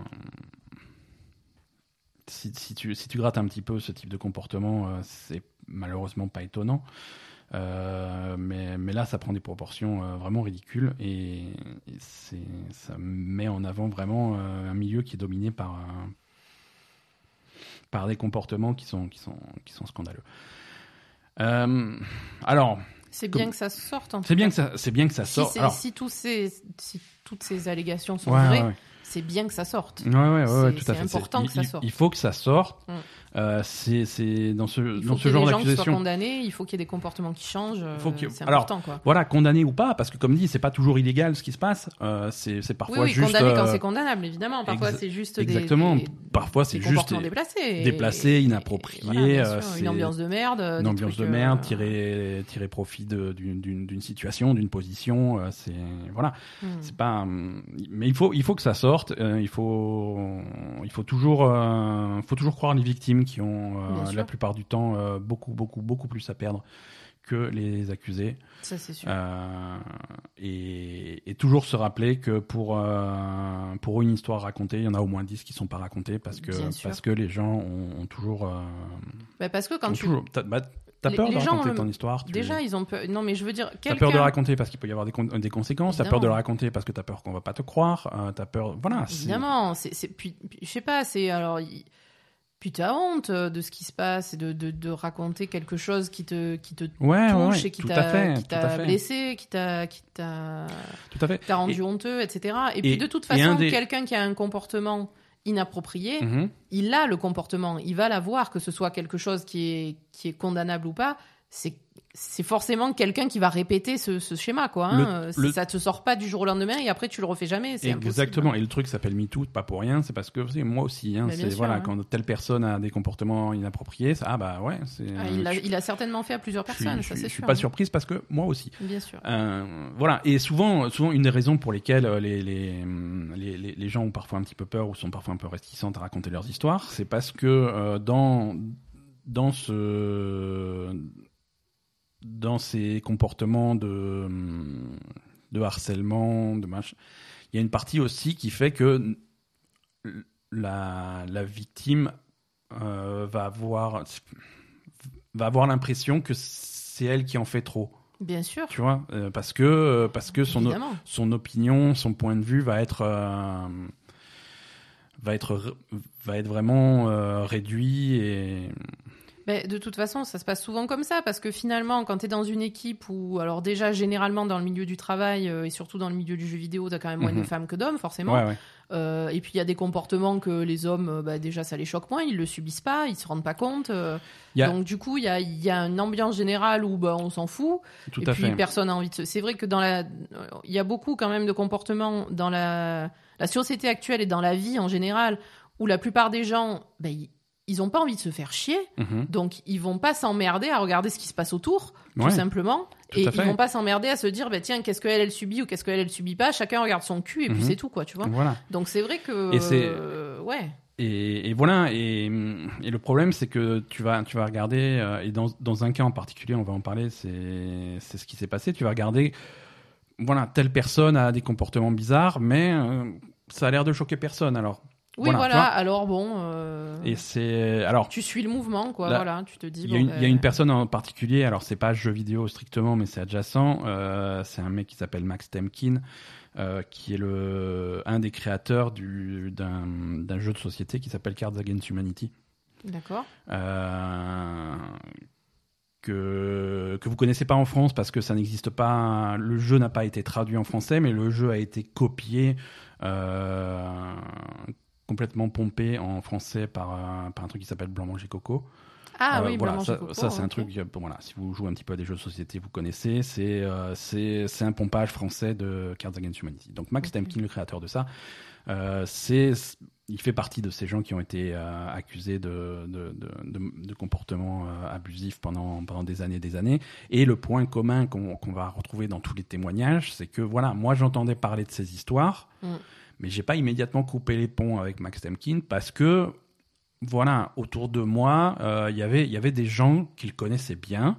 si, si tu, si tu grattes un petit peu ce type de comportement, euh, c'est malheureusement pas étonnant. Euh, mais, mais là, ça prend des proportions euh, vraiment ridicules et, et c'est, ça met en avant vraiment un milieu qui est dominé par, par des comportements qui sont, qui sont, qui sont scandaleux. Alors, C'est bien que ça sorte. c'est bien que ça, c'est bien que ça Si, sort. c'est- Alors, si tous ces, si toutes ces allégations sont ouais, vraies, ouais, ouais. C'est bien que ça sorte. Ouais, ouais, tout à c'est important que ça il, sorte. il faut que ça sorte. Mm. Euh, c'est, dans ce, Il dans faut ce qu'il y ait genre des gens qui soient d'accusation. condamnés, il faut qu'il y ait des comportements qui changent. euh, Faut C'est Alors, important, quoi. Voilà, condamné ou pas, parce que comme dit, c'est pas toujours illégal ce qui se passe. Euh, c'est, parfois Oui, oui, juste. condamné quand c'est condamnable, évidemment. Parfois, c'est juste exactement. des, des- Parfois, c'est juste déplacés. déplacé, et- inapproprié, et voilà, sûr, une ambiance de merde. une ambiance trucs, de merde, tirer, tirer profit d'une, situation, d'une position. c'est voilà. hmm. C'est pas. Mais il faut, il faut que ça sorte. Euh, il faut, il faut toujours, euh, faut toujours croire les victimes qui ont euh, la plupart du temps euh, beaucoup, beaucoup, beaucoup plus à perdre que les accusés. Ça, c'est sûr. Et, et toujours se rappeler que pour, pour une histoire racontée, il y en a au moins 10 qui sont pas racontées parce que, parce que les gens ont, ont toujours. Bah, parce que quand tu. toujours bah, t'as peur les de gens raconter le- ton histoire. tu- Déjà, ils ont peur. Non, mais je veux dire, T'as peur de raconter parce qu'il peut y avoir des, con- des conséquences. T'as peur de Évidemment. raconter parce que t'as peur qu'on va pas te croire. euh, t'as peur. Voilà. Évidemment, c'est, puis, puis, je sais pas, c'est alors, puis t'as honte euh, de ce qui se passe et de, de, de raconter quelque chose qui te, qui te Ouais, touche ouais, et qui t'a, blessé, qui t'a, rendu Et- honteux, etc. Et puis de toute façon, des- quelqu'un qui a un comportement inapproprié, Mhm. il a le comportement, il va l'avoir, que ce soit quelque chose qui est, qui est condamnable ou pas. C'est, c'est forcément quelqu'un qui va répéter ce, ce schéma, quoi. hein. Le- Euh, le- Ça te sort pas du jour au lendemain et après tu le refais jamais. Exactement. impossible. Et le truc s'appelle MeToo, pas pour rien. C'est parce que c'est moi aussi. Hein, c'est sûr, voilà, hein. quand telle personne a des comportements inappropriés, ça, ah bah ouais. C'est, Ah, il, je- il a certainement fait à plusieurs personnes, je ça suis, je suis sûr. pas hein. surprise parce que moi aussi. Bien sûr. Euh, voilà, et souvent, souvent une des raisons pour lesquelles euh, les, les, hum, les, les- les gens ont parfois un petit peu peur ou sont parfois un peu réticents à raconter leurs histoires, c'est parce que euh, dans, dans, ce, dans ces comportements de, hum, de harcèlement, de mach- il y a une partie aussi qui fait que la, la victime euh, va avoir, va avoir l'impression que c'est elle qui en fait trop Bien sûr. tu vois, euh, parce que euh, parce que son son opinion, son point de vue va être va être va être vraiment réduit et Mais de toute façon, ça se passe souvent comme ça, parce que finalement, quand tu es dans une équipe où, alors déjà, généralement dans le milieu du travail euh, et surtout dans le milieu du jeu vidéo, tu as quand même moins Mhm. de femmes que d'hommes, forcément. ouais ouais Euh, et puis il y a des comportements que les hommes, euh, bah, déjà, ça les choque moins, ils le subissent pas, ils se rendent pas compte. a- Donc du coup, il y a, il y a une ambiance générale où bah, on s'en fout. tout et à puis fait personne a envie de se. C'est vrai que dans la, il y a beaucoup quand même de comportements dans la, la société actuelle et dans la vie en général où la plupart des gens, ils, ils ont pas envie de se faire chier, Mhm. donc ils vont pas s'emmerder à regarder ce qui se passe autour, tout Ouais, simplement, tout et ils vont pas s'emmerder à se dire, ben tiens, qu'est-ce qu'elle elle subit ou qu'est-ce qu'elle elle subit pas. Chacun regarde son cul et puis Mhm. c'est tout quoi, tu vois. voilà Donc c'est vrai que, Et c'est- euh, ouais, et, et voilà et, et le problème c'est que tu vas tu vas regarder euh, et dans dans un cas en particulier on va en parler c'est c'est ce qui s'est passé tu vas regarder voilà telle personne a des comportements bizarres mais euh, ça a l'air de choquer personne alors oui Voilà. Alors bon, euh, et c'est alors tu suis le mouvement quoi, Là, voilà, tu te dis. Il y, a bon, une, il y a ben, une personne en particulier, alors c'est pas jeu vidéo strictement, mais c'est adjacent. euh, c'est un mec qui s'appelle Max Temkin, euh, qui est le un des créateurs du- d'un jeu de société qui s'appelle Cards Against Humanity, D'accord. que que vous connaissez pas en France parce que ça n'existe pas. Le jeu n'a pas été traduit en français, mais le jeu a été copié. euh, complètement pompé en français par, un- par un truc qui s'appelle Blanc Manger Coco. Ah Euh, oui, voilà, Blanc ça, Coco, ça, c'est un truc. euh, Bon, voilà, si vous jouez un petit peu à des jeux de société, vous connaissez. C'est euh, un pompage français de Cards Against Humanity. Donc Max Ok. Temkin, le créateur de ça, euh, c'est il fait partie de ces gens qui ont été euh, accusés de de, de, comportements euh, abusifs pendant pendant des années, et des années. Et le point commun qu'on qu'on va retrouver dans tous les témoignages, c'est que voilà, moi j'entendais parler de ces histoires, Mm. Mais j'ai pas immédiatement coupé les ponts avec Max Temkin parce que voilà, autour de moi, euh, il y avait il y avait des gens qu'il connaissait bien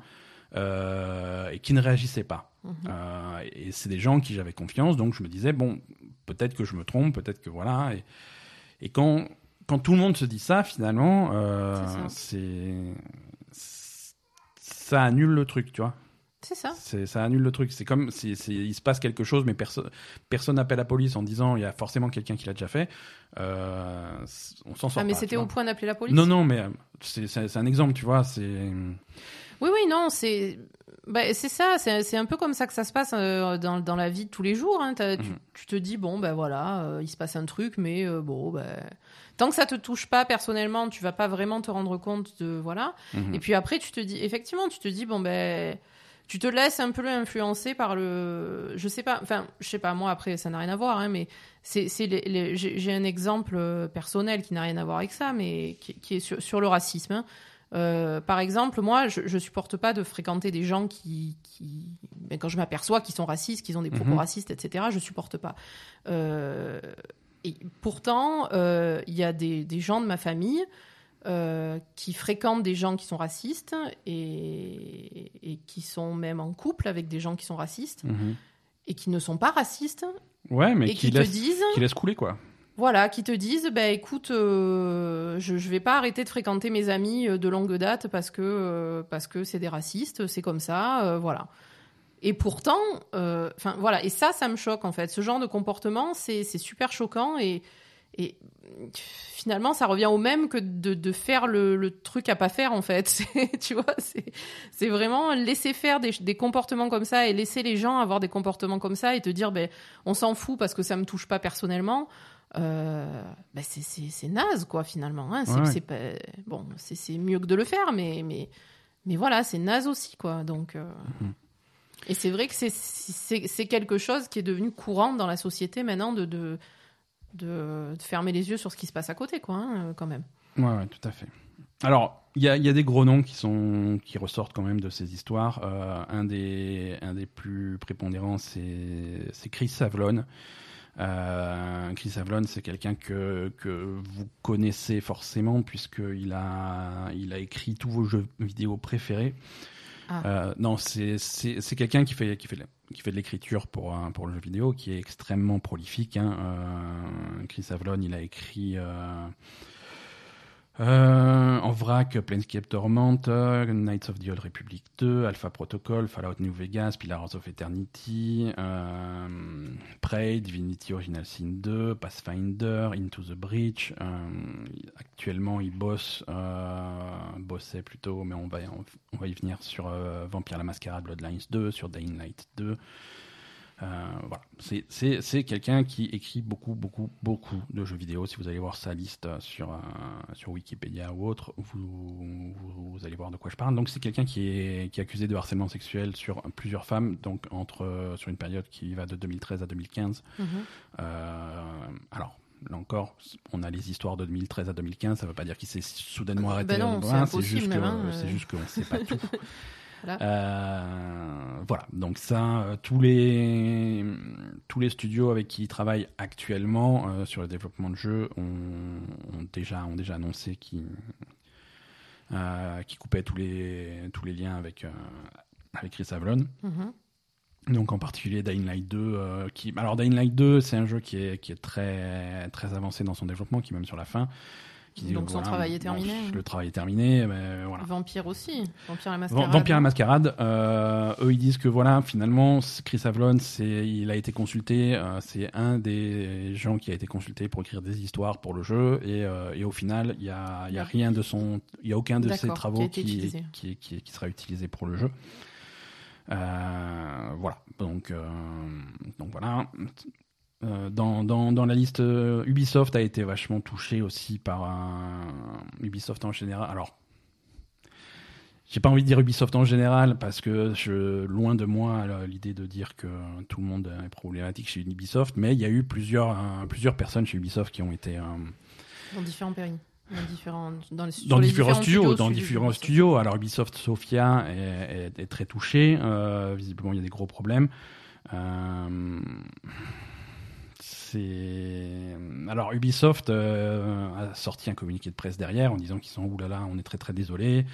euh, et qui ne réagissaient pas. Mhm. Euh, et c'est des gens en qui j'avais confiance, donc je me disais bon, peut-être que je me trompe, peut-être que voilà. Et, et quand quand tout le monde se dit ça, finalement, euh, c'est ça annule le truc, tu vois. C'est ça. Ça annule le truc. C'est comme si il se passe quelque chose, mais personne personne n'appelle la police en disant il y a forcément quelqu'un qui l'a déjà fait. Euh, on s'en sort ah, mais c'était au point d'appeler la police Non, non, mais euh, c'est un exemple, tu vois. C'est Oui, oui, non, c'est. Bah, c'est ça, c'est un peu comme ça que ça se passe euh, dans, dans la vie de tous les jours. hein. Tu, Mhm. tu te dis, bon, ben voilà, euh, il se passe un truc, mais euh, bon, ben. Tant que ça te touche pas personnellement, tu vas pas vraiment te rendre compte de. Voilà. Mhm. Et puis après, tu te dis, effectivement, tu te dis, bon, ben. Tu te laisses un peu influencer par le. Je sais pas, enfin, je sais pas, moi, après, ça n'a rien à voir, hein, mais c'est, c'est les- les- j'ai j'ai un exemple euh, personnel qui n'a rien à voir avec ça, mais qui, qui est sur, sur le racisme. hein. Euh, par exemple, moi, je, je supporte pas de fréquenter des gens qui, qui ben, quand je m'aperçois qu'ils sont racistes, qu'ils ont des propos Mhm. racistes, etc., je supporte pas. Euh, et pourtant, euh, il y a des, des gens de ma famille euh, qui fréquentent des gens qui sont racistes et, et qui sont même en couple avec des gens qui sont racistes Mhm. et qui ne sont pas racistes ouais, mais et qui, qui te disent qui laisse couler quoi. voilà, qui te disent, bah écoute, euh, je, je vais pas arrêter de fréquenter mes amis euh, de longue date parce que euh, parce que c'est des racistes, c'est comme ça, voilà. Et pourtant, enfin voilà, et ça, ça me choque en fait. Ce genre de comportement, c'est c'est super choquant et et finalement, ça revient au même que de, de faire le, le truc à pas faire en fait. Tu vois, c'est vraiment laisser faire des, des comportements comme ça et laisser les gens avoir des comportements comme ça et te dire, ben on s'en fout parce que ça me touche pas personnellement. Euh, ben c'est- naze quoi finalement. Hein. C'est Ouais, ouais. pas bon, c'est mieux que de le faire, mais mais mais voilà, c'est naze aussi quoi. Donc euh, Mhm. et c'est vrai que c'est quelque chose qui est devenu courant dans la société maintenant de de de, de fermer les yeux sur ce qui se passe à côté quoi hein, quand même. Ouais, ouais, tout à fait. Alors, il y y a des gros noms qui, sont, qui ressortent quand même de ces histoires. Euh, un, des, un des plus prépondérants, c'est Chris Savlon. Euh, Chris Savlon, c'est quelqu'un que, que vous connaissez forcément, puisqu'il a, il a écrit tous vos jeux vidéo préférés. Ah. Euh, non, c'est quelqu'un qui fait, qui, fait, de- qui fait de l'écriture pour, pour le jeu vidéo, qui est extrêmement prolifique. Hein. Euh, Chris Avlon, il a écrit euh, en vrac Planescape Torment, euh, Knights of the Old Republic 2, Alpha Protocol, Fallout New Vegas, Pillars of Eternity, euh, Prey, Divinity Original Sin 2, Pathfinder, Into the Breach. Euh, actuellement, il bosse, euh, bossait plutôt, mais on va, on, va y venir sur euh, Vampire la Mascarade Bloodlines 2, sur Dying Light 2. Euh, voilà, c'est- c'est c'est quelqu'un qui écrit beaucoup, beaucoup, beaucoup de jeux vidéo. Si vous allez voir sa liste euh, sur, euh, sur Wikipédia ou autre, vous, vous, vous allez voir de quoi je parle. Donc c'est quelqu'un qui est, qui est accusé de harcèlement sexuel sur plusieurs femmes, donc entre, sur une période qui va de 2013 à 2015. Mhm. Euh, alors, là encore, on a les histoires de 2013 à 2015, ça ne veut pas dire qu'il s'est soudainement arrêté. Ben c'est hein, C'est euh. juste qu'on ne sait pas tout. Voilà. Euh, voilà, donc ça, euh, tous les tous les studios avec qui ils travaillent actuellement euh, sur le développement de jeux ont, ont déjà ont déjà annoncé qu'ils qu'ils coupaient tous les tous les liens avec avec Chris Avlon. Mhm. Donc en particulier Dying Light 2, euh, qui alors Dying Light 2, c'est un jeu qui est qui est très très avancé dans son développement, qui est même sur la fin. Qui, Donc son travail est terminé. le travail est terminé, mais voilà. Vampire aussi, Vampire la Vam- mascarade. Vampire la Mascarade, euh, eux ils disent que voilà, finalement, Chris Avlon, c'est, il a été consulté, euh, c'est un des gens qui a été consulté pour écrire des histoires pour le jeu, et, euh, et au final, il y a, y a rien de son, il y a aucun de ses travaux qui sera utilisé pour le jeu. Voilà, donc, donc voilà. Euh, dans, dans, dans la liste, euh, Ubisoft a été vachement touché aussi par un... Ubisoft en général. Alors, j'ai pas envie de dire Ubisoft en général parce que je, loin de moi l'idée de dire que tout le monde est problématique chez Ubisoft, mais il y a eu plusieurs, euh, plusieurs personnes chez Ubisoft qui ont été Dans différents péris. Dans différents, dans les- sur dans les différents studios, dans différents studios. Alors Ubisoft Sofia est, est- est très touché. visiblement, il y a des gros problèmes. Euh, c'est alors Ubisoft euh, a sorti un communiqué de presse derrière en disant qu'ils sont oulala, on est très très désolé.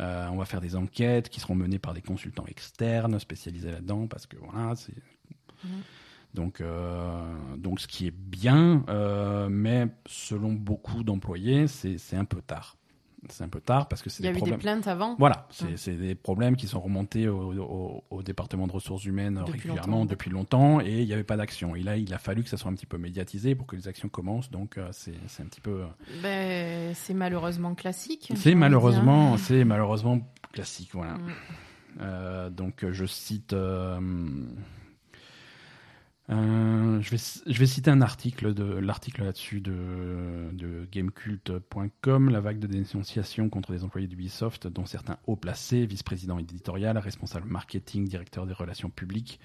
Euh, on va faire des enquêtes qui seront menées par des consultants externes spécialisés là-dedans parce que voilà, c'est donc euh, donc ce qui est bien, euh, mais selon beaucoup d'employés, c'est un peu tard. C'est un peu tard parce que c'est Il y a des eu problèmes. des plaintes avant. Voilà, c'est Ouais. des problèmes qui sont remontés au, au- au département de ressources humaines Depuis régulièrement longtemps. depuis longtemps et il n'y avait pas d'action. Et là, il a fallu que ça soit un petit peu médiatisé pour que les actions commencent. Donc, euh, c'est un petit peu. euh, Ben, c'est malheureusement classique. C'est malheureusement, c'est malheureusement classique, voilà. Mm. Euh, donc je cite, euh, euh, je vais citer un article de l'article là-dessus de de gamecult.com, la vague de dénonciations contre les employés d'Ubisoft, dont certains hauts placés, vice-président éditorial, responsable marketing, directeur des relations publiques,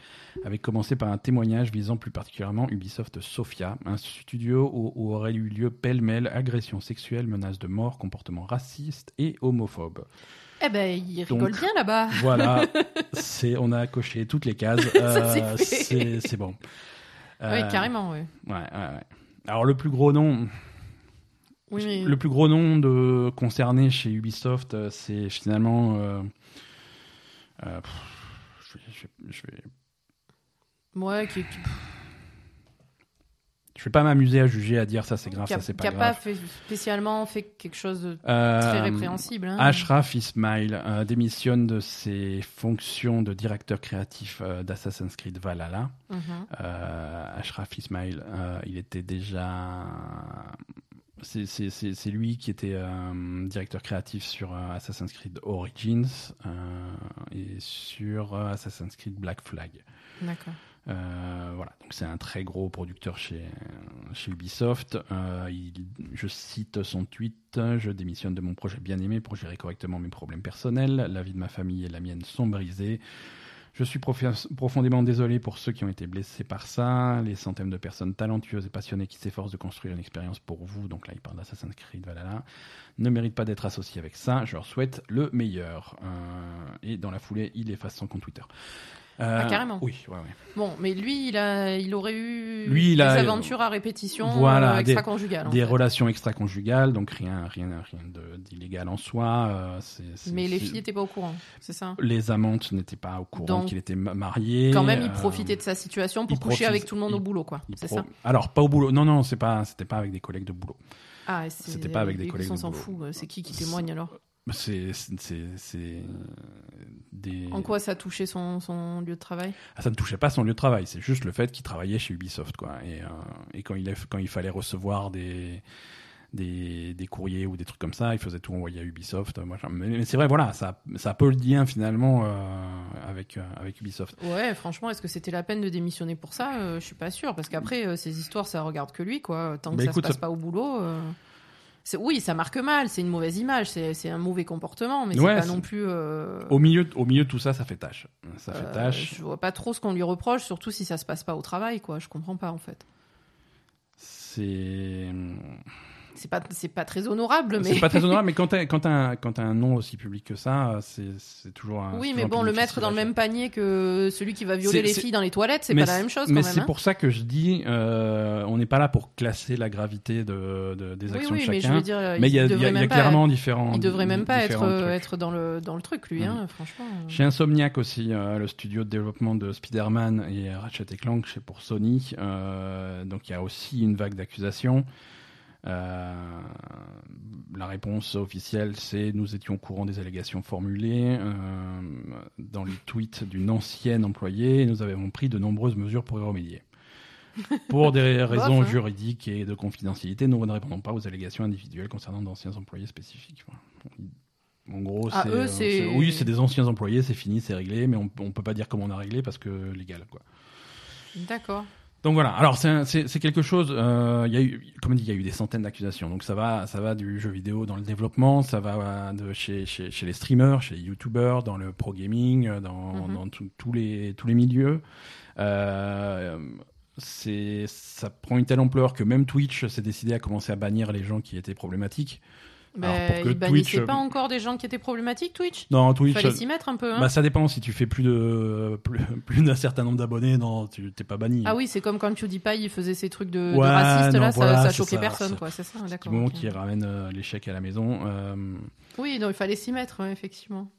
avait commencé par un témoignage visant plus particulièrement Ubisoft Sofia, un studio où, où aurait eu lieu pêle-mêle agressions sexuelles, menaces de mort, comportements racistes et homophobes. Eh ben, il Donc, rigole bien là-bas. Voilà, c'est on a coché toutes les cases. Euh, c'est bon. Oui, Euh, carrément, oui. Ouais, ouais, ouais. Alors le plus gros nom, Oui, mais... le plus gros nom de concerné chez Ubisoft, euh, c'est finalement. euh, euh, pff, je vais, je vais- je vais, Ouais, qui, qui, je vais pas m'amuser à juger, à dire ça c'est grave, qui ça c'est qui pas a pas grave. fait spécialement fait quelque chose de Euh, très répréhensible. Hein. Ashraf Ismail euh, démissionne de ses fonctions de directeur créatif euh, d'Assassin's Creed Valhalla. Euh, Ashraf Ismail, euh, il était déjà. C'est- lui qui était euh, directeur créatif sur euh, Assassin's Creed Origins euh, et sur euh, Assassin's Creed Black Flag. D'accord. Euh, voilà, donc c'est un très gros producteur chez, chez Ubisoft. Euh, je cite son tweet Je démissionne de mon projet bien aimé pour gérer correctement mes problèmes personnels. La vie de ma famille et la mienne sont brisées. Je suis profondément désolé pour ceux qui ont été blessés par ça, les centaines de personnes talentueuses et passionnées qui s'efforcent de construire une expérience pour vous, donc là il parle d'Assassin's Creed ne méritent pas d'être associés avec ça, je leur souhaite le meilleur. Euh, et dans la foulée, il efface son compte Twitter. Euh, Ah, carrément. Oui, ouais, ouais. Bon, mais lui, il, a, il aurait eu Lui, il des a- aventures à répétition Voilà, euh, des- extra-conjugales. Des fait. relations extra-conjugales, donc rien, rien, rien d'illégal en soi. euh, Mais les filles n'étaient pas au courant, c'est ça? Les amantes n'étaient pas au courant qu'il était ma- marié. Quand même, il euh, profitait de sa situation pour coucher profite- avec tout le monde au boulot, quoi. C'est ça? Alors pas au boulot. Non, non, c'est pas, c'était pas avec des collègues de boulot. Ah, C'était pas avec des collègues On s'en fout. euh, C'est qui qui témoigne alors? C'est, c'est des. En quoi ça touchait son, son lieu de travail? Ah, ça ne touchait pas son lieu de travail. C'est juste le fait qu'il travaillait chez Ubisoft, quoi. Et, euh, et quand il a- quand il fallait recevoir des des, des courriers ou des trucs comme ça, il faisait tout envoyer à Ubisoft. Moi, j'en- mais, mais c'est vrai, voilà, ça, ça a peu le lien finalement euh, avec euh, avec Ubisoft. Ouais, franchement, est-ce que c'était la peine de démissionner pour ça? Euh, Je suis pas sûre, parce qu'après, euh, ces histoires, ça regarde que lui, quoi. Tant que Bah, ça écoute, se passe ça- pas au boulot. Oui, ça marque mal, c'est une mauvaise image, c'est un mauvais comportement, mais Ouais, c'est pas non plus. euh, Au milieu, au milieu de tout ça, ça fait tâche. Ça fait euh, tâche. Je vois pas trop ce qu'on lui reproche, surtout si ça se passe pas au travail, quoi. Je comprends pas, en fait. C'est C'est pas, c'est pas très honorable, mais. c'est pas très honorable, mais quand t'as quand un, quand un nom aussi public que ça, c'est c'est toujours un. Oui, mais bon, le mettre dans le même panier que celui qui va violer les filles dans les toilettes, c'est Mais pas la même chose Mais quand même. c'est hein. pour ça que je dis, euh, on n'est pas là pour classer la gravité de, de- des actions oui, de mais je chacun. dire, mais il y a, y a- y a clairement différents. Il devrait même pas être, euh, trucs. être dans, le, dans le truc, lui, hein, franchement. Chez Insomniac aussi, euh, le studio de développement de Spider-Man et Ratchet Clank chez pour Sony. euh, donc il y a aussi une vague d'accusations. Euh, la réponse officielle, c'est nous étions au courant des allégations formulées euh, dans les tweets d'une ancienne employée et nous avons pris de nombreuses mesures pour y remédier. Pour des raisons hein. juridiques et de confidentialité, nous ne répondons pas aux allégations individuelles concernant d'anciens employés spécifiques. En gros, Ah, c'est, oui, c'est des anciens employés, c'est fini, c'est réglé, mais on, on peut pas dire comment on a réglé parce que légal, quoi. D'accord. Donc voilà. Alors c'est quelque chose. euh, Il y a eu, comme dit, il y a eu des centaines d'accusations. Donc ça va, ça va du jeu vidéo dans le développement, ça va de chez chez, chez les streamers, chez les youtubeurs, dans le pro gaming, euh, dans, Mhm. dans tous les tous les milieux. Euh, c'est ça prend une telle ampleur que même Twitch s'est décidé à commencer à bannir les gens qui étaient problématiques. Il bannissait Twitch- pas encore des gens qui étaient problématiques, Twitch? Non, Il Twitch. fallait s'y mettre un peu. Hein Bah ça dépend si tu fais plus de plus, plus d'un certain nombre d'abonnés, non, tu t'es pas banni. ah oui, c'est comme quand PewDiePie il faisait ses trucs de, de Ouais, raciste, non, là, voilà, ça, ça choquait ça, personne, c'est- quoi, c'est ça, d'accord. moment ok. qui ramène euh, l'échec à la maison. euh, Oui, non, il fallait s'y mettre, ouais, effectivement.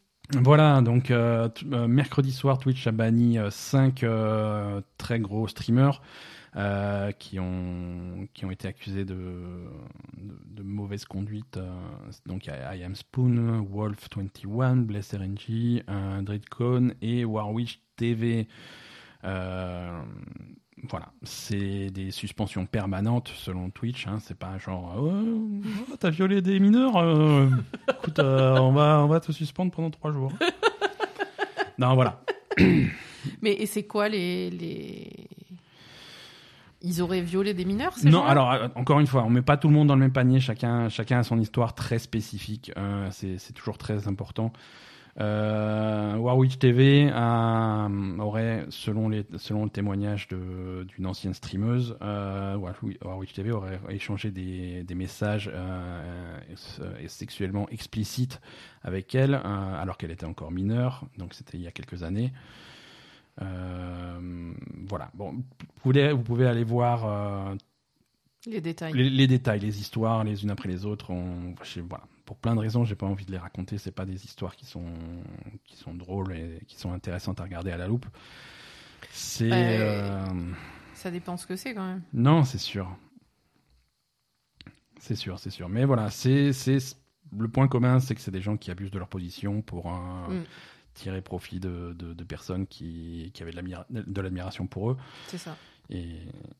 Voilà, donc euh, euh, mercredi soir, Twitch a banni 5 très gros streamers euh, qui, ont, qui ont été accusés de, de, mauvaise conduite. euh, donc I Am Spoon, Wolf21, Bless RNG, euh, Dreadcon et Warwick TV. Voilà, c'est des suspensions permanentes selon Twitch. Hein, c'est pas genre oh, oh, t'as violé des mineurs. écoute, on va on va te suspendre pendant trois jours. non, voilà. Mais et c'est quoi les, les... Ils auraient violé des mineurs ces Non, alors euh, encore une fois, on met pas tout le monde dans le même panier. Chacun chacun a son histoire très spécifique. euh, c'est c'est toujours très important. Euh, Warwick TV a- aurait, selon, les, selon le témoignage de- d'une ancienne streameuse, euh, Warwick TV aurait échangé des, des messages euh, euh, sexuellement explicites avec elle, euh, alors qu'elle était encore mineure, donc c'était il y a quelques années. Euh, voilà. Bon, vous pouvez, vous pouvez aller voir euh, Les détails. les, les détails, les histoires, les unes après les autres. On, je voilà. Pour plein de raisons, j'ai pas envie de les raconter. C'est pas des histoires qui sont qui sont drôles et qui sont intéressantes à regarder à la loupe. C'est Ouais. euh, Ça dépend ce que c'est quand même. non, c'est sûr, c'est sûr, c'est sûr. Mais voilà, c'est c'est le point commun, c'est que c'est des gens qui abusent de leur position pour un- Mm. Tirer profit de, de, de personnes qui, qui avaient de l'admira- de l'admiration pour eux. C'est ça. Et,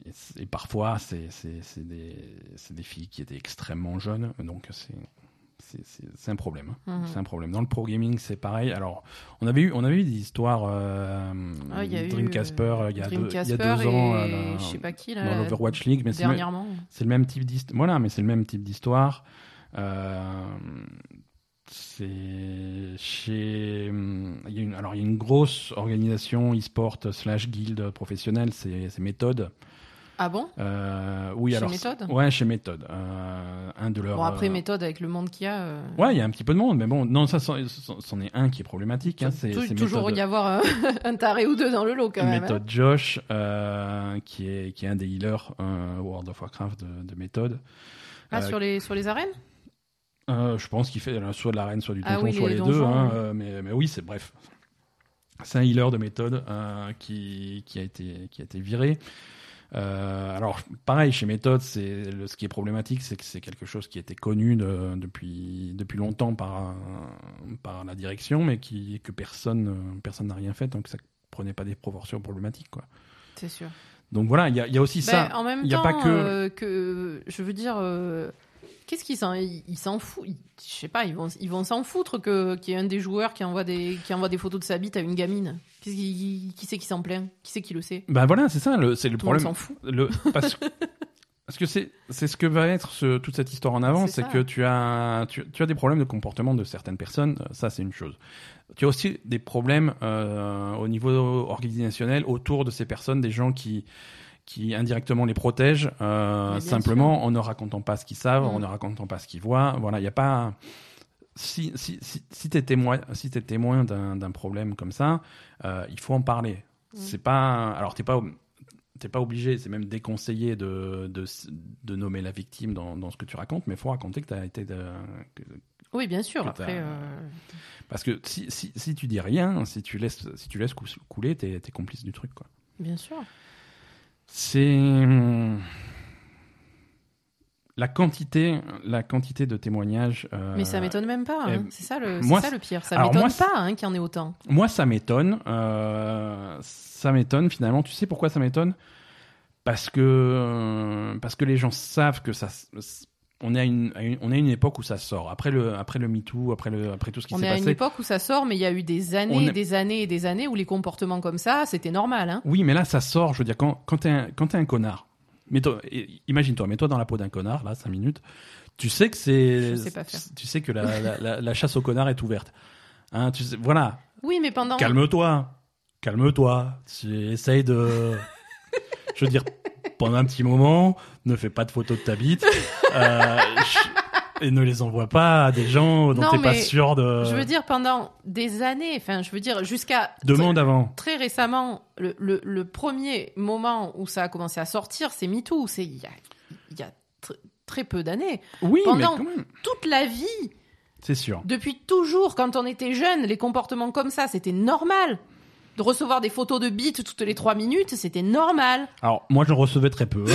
et c- et parfois, c'est des, filles qui étaient extrêmement jeunes, donc c'est un problème. hein. Mhm. C'est un problème. Dans le pro gaming, c'est pareil. Alors, on avait eu, on avait eu des histoires. Euh, Ah, il y a eu, Dreamcasper, euh, il y a deux, y a deux ans, et euh, je sais pas qui dans là. l'Overwatch League, mais c'est le, dernièrement. c'est le même type d'histoire. Voilà, mais c'est le même type d'histoire. Euh, c'est chez. Il y a une, alors, il y a une grosse organisation e-sport slash guild professionnelle, c'est Méthode. Ah bon? Euh, oui, Chez alors. Méthode? Ouais, chez Méthode. Euh, un de leurs. Bon après euh, méthode avec le monde qu'il y a. euh, Ouais, il y a un petit peu de monde, mais bon, non, ça, c'en est un qui est problématique. Hein, c'est tou- c'est toujours Méthode- y avoir un, taré ou deux dans le lot quand même. hein. Méthode Josh, euh, qui, est, qui est un des healers World of Warcraft de, de Méthode. Ah sur les sur les arènes? Euh, je pense qu'il fait euh, soit de l'arène, soit du Ah donjon, oui, soit les les, deux. hein, ouais. euh, mais, mais oui, c'est bref. C'est un healer de méthode euh, qui, qui, a été, qui a été viré. Euh, alors, pareil, chez Méthode, c'est ce qui est problématique, c'est que c'est quelque chose qui était connu de- depuis, depuis longtemps par, par la direction, mais qui, que personne personne n'a rien fait, donc ça prenait pas des proportions problématiques. Quoi. C'est sûr. Donc voilà, il y y a aussi Ben, ça. en même y a temps, pas que- euh, que je veux dire, euh, qu'est-ce qu'ils s'en, ils ils s'en foutent Je sais pas, ils vont, ils vont s'en foutre que qu'il y ait un des joueurs qui envoie des, qui envoie des photos de sa bite à une gamine. Qu'est-ce qui, qui c'est qui s'en plaint? Qui c'est qui le sait? Ben voilà, c'est ça, le- c'est le Tout problème. s'en fout. Le, parce, parce que c'est c'est ce que va être ce- toute cette histoire en avant, C'est que tu as, tu, tu as des problèmes de comportement de certaines personnes, euh, ça c'est une chose. Tu as aussi des problèmes euh, au niveau organisationnel autour de ces personnes, des gens qui qui indirectement les protègent, euh, simplement en ne racontant pas ce qu'ils savent, Mm. en ne racontant pas ce qu'ils voient. Voilà, il n'y a pas. Si, si, si, si tu es témoin, si t'es témoin d'un d'un problème comme ça, euh, il faut en parler. Mm. C'est pas. Alors, t'es pas t'es pas obligé, c'est même déconseillé de, de, de nommer la victime dans, dans ce que tu racontes, mais il faut raconter que tu as été. De, que- Oui, bien sûr. Après, euh, parce que si, si, si tu dis rien, si tu laisses, si tu laisses cou- couler, tu es, complice du truc. quoi. bien sûr. C'est. La quantité, la quantité de témoignages. euh, Mais ça m'étonne même pas. hein. c'est ça le, moi, ça le pire. Ça m'étonne pas hein, qu'il y en ait autant. Moi, ça m'étonne. euh, ça m'étonne finalement. Tu sais pourquoi ça m'étonne? Parce que euh, parce que les gens savent que ça. On est à une, à une- on est à une époque où ça sort. Après le après le MeToo, après le après tout ce qui On s'est est à une passé. époque où ça sort, mais il y a eu des On années, est- des années et des années où les comportements comme ça, c'était normal. Hein. Oui, mais là, ça sort. Je veux dire, quand quand t'es un, quand t'es un connard. Imagine-toi, mets-toi dans la peau d'un connard, là, cinq minutes. Tu sais que c'est. Tu sais que la, la, la- la chasse au connard est ouverte. Hein, tu sais, voilà. Oui, mais pendant. Calme-toi. Calme-toi. Tu essayes de. Je veux dire, pendant un petit moment, ne fais pas de photos de ta bite. euh, Et ne les envoie pas à des gens dont t'es pas sûr de. Je veux dire, pendant des années, enfin, je veux dire, jusqu'à. Demande avant. Très récemment, le, le- le premier moment où ça a commencé à sortir, c'est MeToo. C'est il y a, il y a tr- très peu d'années. Oui, Pendant- mais quand. Toute la vie C'est sûr. Depuis toujours, quand on était jeune, les comportements comme ça, c'était normal. De recevoir des photos de bites toutes les trois minutes, c'était normal. Alors, moi, j'en recevais très peu.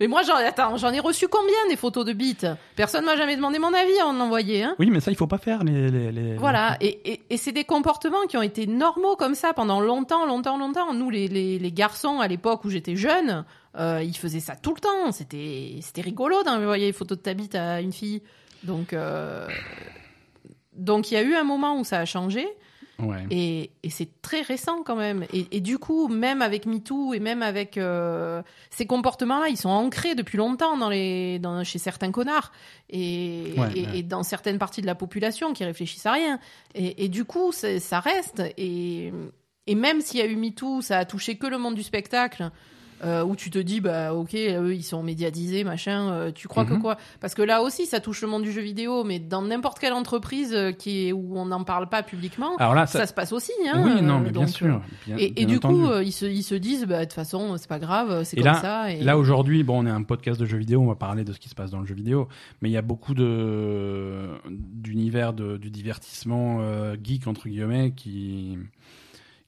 Mais moi, j'en, attends, j'en ai reçu combien des photos de bites? Personne m'a jamais demandé mon avis en envoyer. Hein oui, mais ça, il faut pas faire les. les, les- Voilà, et, et, et c'est des comportements qui ont été normaux comme ça pendant longtemps, longtemps, longtemps. Nous, les, les, les garçons, à l'époque où j'étais jeune, euh, ils faisaient ça tout le temps. C'était, c'était rigolo d'envoyer une photo de ta bite à une fille. Donc, euh, donc il y a eu un moment où ça a changé. Ouais. Et, et c'est très récent quand même. Et, et du coup, même avec MeToo et même avec euh, ces comportements-là, ils sont ancrés depuis longtemps dans les, dans, chez certains connards et, Ouais, et, ouais. et dans certaines parties de la population qui réfléchissent à rien. Et, du coup, ça reste. Et, et même s'il y a eu MeToo, ça a touché que le monde du spectacle. Euh, où tu te dis bah ok eux ils sont médiatisés machin euh, tu crois que Mhm. quoi? Parce que là aussi ça touche le monde du jeu vidéo mais dans n'importe quelle entreprise euh, qui est où on n'en parle pas publiquement Alors là, ça, ça. se passe aussi. Hein, oui, non, mais bien sûr. bien- Et, du entendu. coup, ils, se, ils se disent, bah, de toute façon, c'est pas grave, c'est comme là- ça. Et... Là aujourd'hui, bon, on est un podcast de jeux vidéo, on va parler de ce qui se passe dans le jeu vidéo, mais il y a beaucoup de d'univers du divertissement geek entre guillemets qui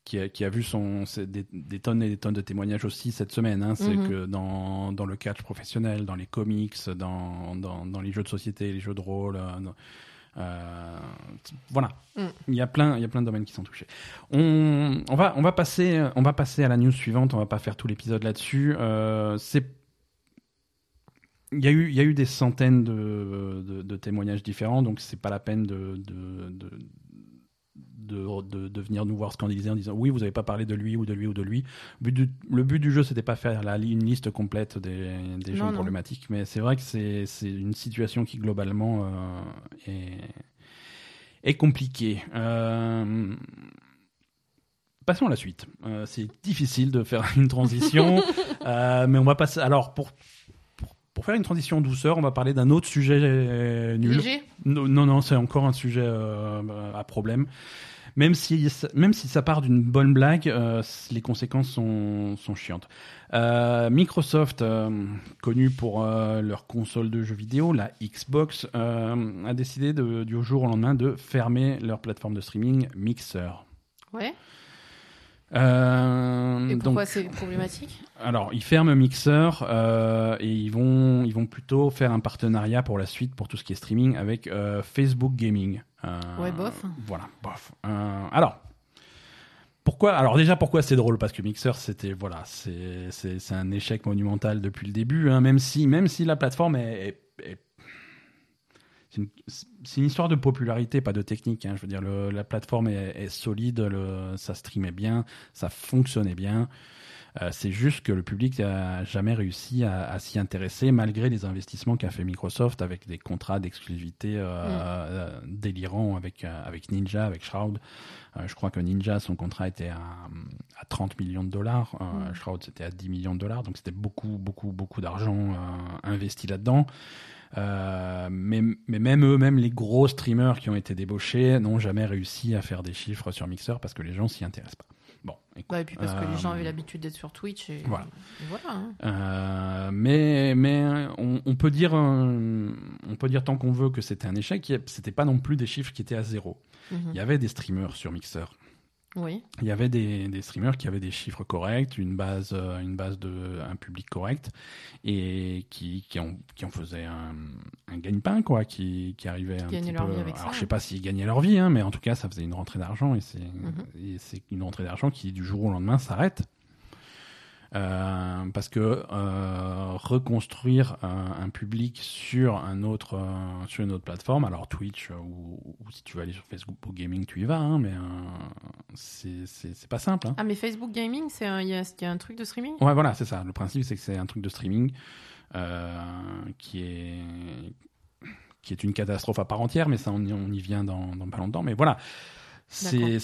qui a, qui a vu son des, des tonnes et des tonnes de témoignages aussi cette semaine. Hein. C'est Mhm. que dans dans le catch professionnel, dans les comics, dans dans, dans les jeux de société, les jeux de rôle. euh, dans- euh, voilà, Mm. il y a plein, il y a plein de domaines qui sont touchés. On, on va, on va passer, on va passer à la news suivante. On va pas faire tout l'épisode là-dessus. Euh, c'est il y, a eu, il y a eu des centaines de, de, de témoignages différents, donc c'est pas la peine de, de, de, de, venir nous voir scandaliser en disant oui, vous avez pas parlé de lui ou de lui ou de lui. Le but du, le but du jeu, c'était pas faire la, une liste complète des, des Non, gens non. problématiques, mais c'est vrai que c'est une situation qui globalement euh, est, est compliquée. Euh, Passons à la suite. Euh, c'est difficile de faire une transition, mais on va passer. Alors pour, pour faire une transition en douceur, on va parler d'un autre sujet nul. Léger Non, non, non, c'est encore un sujet euh, à problème. Même si, même si ça part d'une bonne blague, euh, les conséquences sont, sont chiantes. Euh, Microsoft, euh, connu pour euh, leur console de jeux vidéo, la Xbox, a décidé du jour au lendemain de fermer leur plateforme de streaming Mixer. Ouais. Euh, Et pourquoi c'est problématique? alors, ils ferment Mixer euh, et ils vont, ils vont plutôt faire un partenariat pour la suite pour tout ce qui est streaming avec euh, Facebook Gaming. Ouais, bof. Voilà, bof. Alors, pourquoi Alors déjà, pourquoi c'est drôle? Parce que Mixer, c'était voilà, c'est un échec monumental depuis le début. hein, même si même si la plateforme est, est- est- c'est une, c'est une histoire de popularité, pas de technique. hein. Je veux dire, le- la plateforme est, est solide, le, ça streamait bien, ça fonctionnait bien. Euh, c'est juste que le public n'a jamais réussi à, à s'y intéresser malgré les investissements qu'a fait Microsoft avec des contrats d'exclusivité euh, euh, délirants avec, avec Ninja, avec Shroud. Euh, je crois que Ninja, son contrat était à, à 30 millions de dollars. Mm. Shroud, c'était à 10 millions de dollars. Donc c'était beaucoup, beaucoup, beaucoup d'argent investi là-dedans. Euh, mais, mais même eux, même les gros streamers qui ont été débauchés n'ont jamais réussi à faire des chiffres sur Mixer parce que les gens s'y intéressent pas. Bon, écoute, Et puis parce que les gens euh, avaient l'habitude d'être sur Twitch. Et voilà. et voilà hein. euh, mais mais on, on peut dire euh, on peut dire tant qu'on veut que c'était un échec. C'était pas non plus des chiffres qui étaient à zéro. Mhm. Il y avait des streamers sur Mixer. Oui. Il y avait des, des streamers qui avaient des chiffres corrects, une base, euh, une base de un public correct et qui, qui, en, qui en faisaient un, un gagne-pain quoi, qui, qui arrivait un petit leur peu. vie avec alors ça, je sais hein. pas s'ils gagnaient leur vie, hein, mais en tout cas ça faisait une rentrée d'argent et c'est et c'est une rentrée d'argent qui du jour au lendemain s'arrête. Euh, parce que euh, reconstruire un, un public sur un autre euh, sur une autre plateforme, alors Twitch euh, ou, ou si tu veux aller sur Facebook gaming, tu y vas, hein, mais euh, c'est pas simple. Hein. Ah, mais Facebook Gaming, c'est un- il y, a, il y a un truc de streaming? Ouais, voilà, c'est ça. Le principe, c'est que c'est un truc de streaming euh, qui est qui est une catastrophe à part entière, mais ça, on y, on y vient dans, dans pas longtemps. Mais voilà, c'est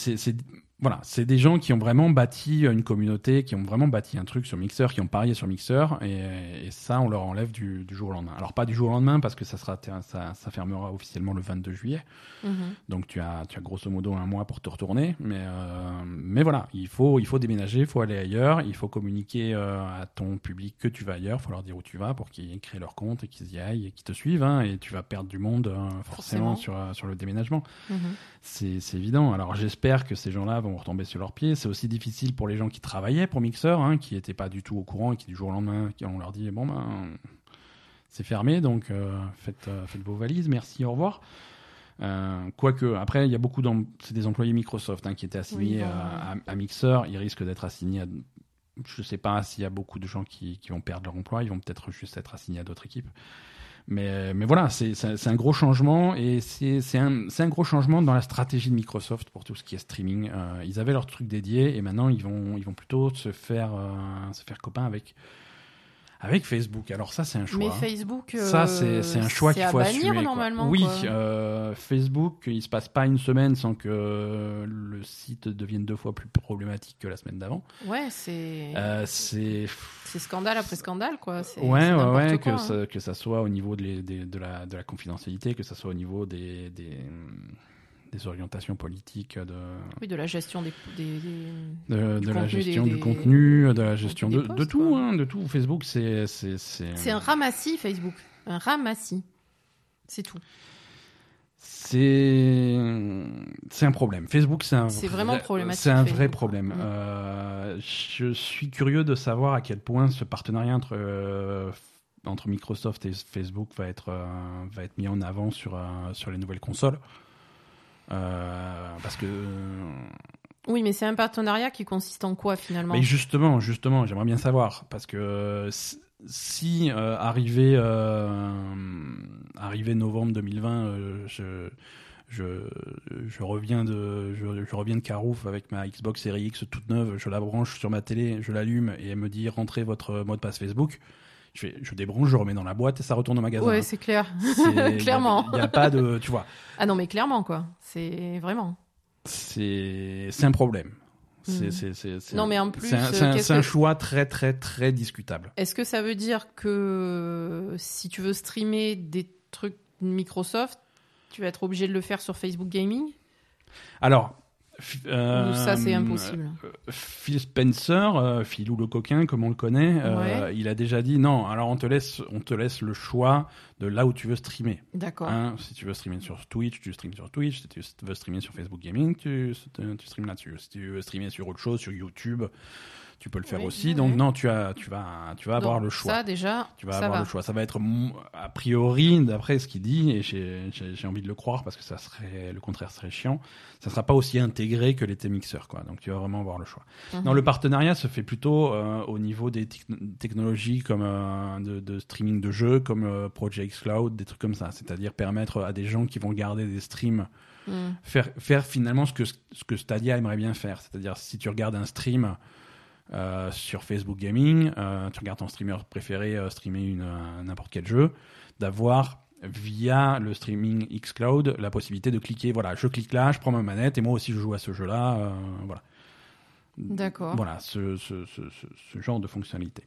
voilà, c'est des gens qui ont vraiment bâti une communauté, qui ont vraiment bâti un truc sur Mixer, qui ont parié sur Mixer, et, et ça, on leur enlève du, du, jour au lendemain. Alors pas du jour au lendemain, parce que ça sera, ça, ça fermera officiellement le 22 juillet. Mhm. Donc tu as, tu as grosso modo un mois pour te retourner, mais, euh, mais voilà, il faut, il faut déménager, il faut aller ailleurs, il faut communiquer euh, à ton public que tu vas ailleurs, il faut leur dire où tu vas pour qu'ils créent leur compte et qu'ils y aillent et qu'ils te suivent, hein, et tu vas perdre du monde euh, forcément, Forcément. sur, sur le déménagement. Mhm. C'est c'est évident. Alors j'espère que ces gens-là vont retomber sur leurs pieds. C'est aussi difficile pour les gens qui travaillaient pour Mixer, hein, qui n'étaient pas du tout au courant et qui du jour au lendemain, qui- on leur dit bon ben c'est fermé, donc euh, faites, euh, faites vos valises, merci, au revoir. Euh, Quoique, après, il y a beaucoup c'est des employés Microsoft hein, qui étaient assignés Oui, à, à- Mixer. Ils risquent d'être assignés à. Je sais pas s'il y a beaucoup de gens qui, qui vont perdre leur emploi. Ils vont peut-être juste être assignés à d'autres équipes. Mais, mais voilà, c'est un gros changement et c'est un, un gros changement dans la stratégie de Microsoft pour tout ce qui est streaming. Euh, ils avaient leur truc dédié et maintenant ils vont, ils vont plutôt se faire, euh, se faire copain avec, avec Facebook. Alors ça, c'est un choix. Mais Facebook, Ça, euh, c'est c'est un choix qu'il faut à bannir assumer. normalement. Oui, euh, Facebook, il se passe pas une semaine sans que le site devienne deux fois plus problématique que la semaine d'avant. Ouais, c'est Euh, c'est scandale après scandale, quoi. Ouais, ouais, ouais, quoi, hein. ça, que ça soit au niveau de, les- des- de, la, de la confidentialité, que ça soit au niveau des, des, des orientations politiques, de, Oui, de la gestion des, des- des- de, la contenu gestion des- du contenu, de la gestion de, de tout, hein, de tout. Facebook, c'est c'est c'est C'est un ramassis Facebook, un ramassis. C'est tout. C'est c'est un problème. Facebook, c'est un C'est vrai- vraiment problématique, C'est un vrai problème. Mm. Euh, je suis curieux de savoir à quel point ce partenariat entre euh, entre Microsoft et Facebook va être euh, va être mis en avant sur euh, sur les nouvelles consoles. Euh, parce que Oui, mais c'est un partenariat qui consiste en quoi finalement mais justement, justement, j'aimerais bien savoir parce que si, si, euh, arrivé euh, arrivé novembre 2020, euh, je je, je reviens de je, je reviens de Carouf avec ma Xbox Series X toute neuve, je la branche sur ma télé, je l'allume et elle me dit rentrez votre mot de passe Facebook. Je, fais, je débranche, je remets dans la boîte et ça retourne au magasin. Ouais, c'est clair. Clairement. Il n'y a, pas de, tu vois, Ah non, mais clairement, quoi. C'est vraiment. c'est un problème. C'est Mhm. c'est- Non, mais en plus, c'est un, euh, un- choix très très très discutable. Est-ce que ça veut dire que si tu veux streamer des trucs Microsoft, tu vas être obligé de le faire sur Facebook Gaming? Alors, euh, ça, c'est impossible euh, Phil Spencer, euh, Philou le coquin, comme on le connaît, euh, il a déjà dit non. Alors on te laisse, on te laisse le choix de là où tu veux streamer. D'accord. Hein, si tu veux streamer sur Twitch, tu streames sur Twitch. Si tu veux streamer sur Facebook Gaming, tu, tu streames là-dessus. Si tu veux streamer sur autre chose, sur YouTube, tu peux le faire Oui, aussi. oui, Donc non, tu as, tu vas, tu vas avoir le choix. Ça, déjà, Tu vas ça avoir va. le choix. Ça va être, a priori, d'après ce qu'il dit, et j'ai- envie de le croire parce que ça serait, le contraire serait chiant, ça sera pas aussi intégré que l'était Mixer, quoi. Donc tu vas vraiment avoir le choix. Mhm. Non, le partenariat se fait plutôt euh, au niveau des techno- technologies comme euh, de, de streaming de jeux, comme euh, Project Cloud, des trucs comme ça. C'est-à-dire permettre à des gens qui vont garder des streams Mhm. faire, faire finalement ce que, ce que Stadia aimerait bien faire. C'est-à-dire, si tu regardes un stream euh, sur Facebook Gaming, euh, tu regardes ton streamer préféré euh, streamer n'importe quel jeu, d'avoir via le streaming xCloud la possibilité de cliquer, voilà, je clique là, je prends ma manette et moi aussi je joue à ce jeu-là. voilà. D'accord. Voilà, ce, ce, ce, ce- ce genre de fonctionnalité.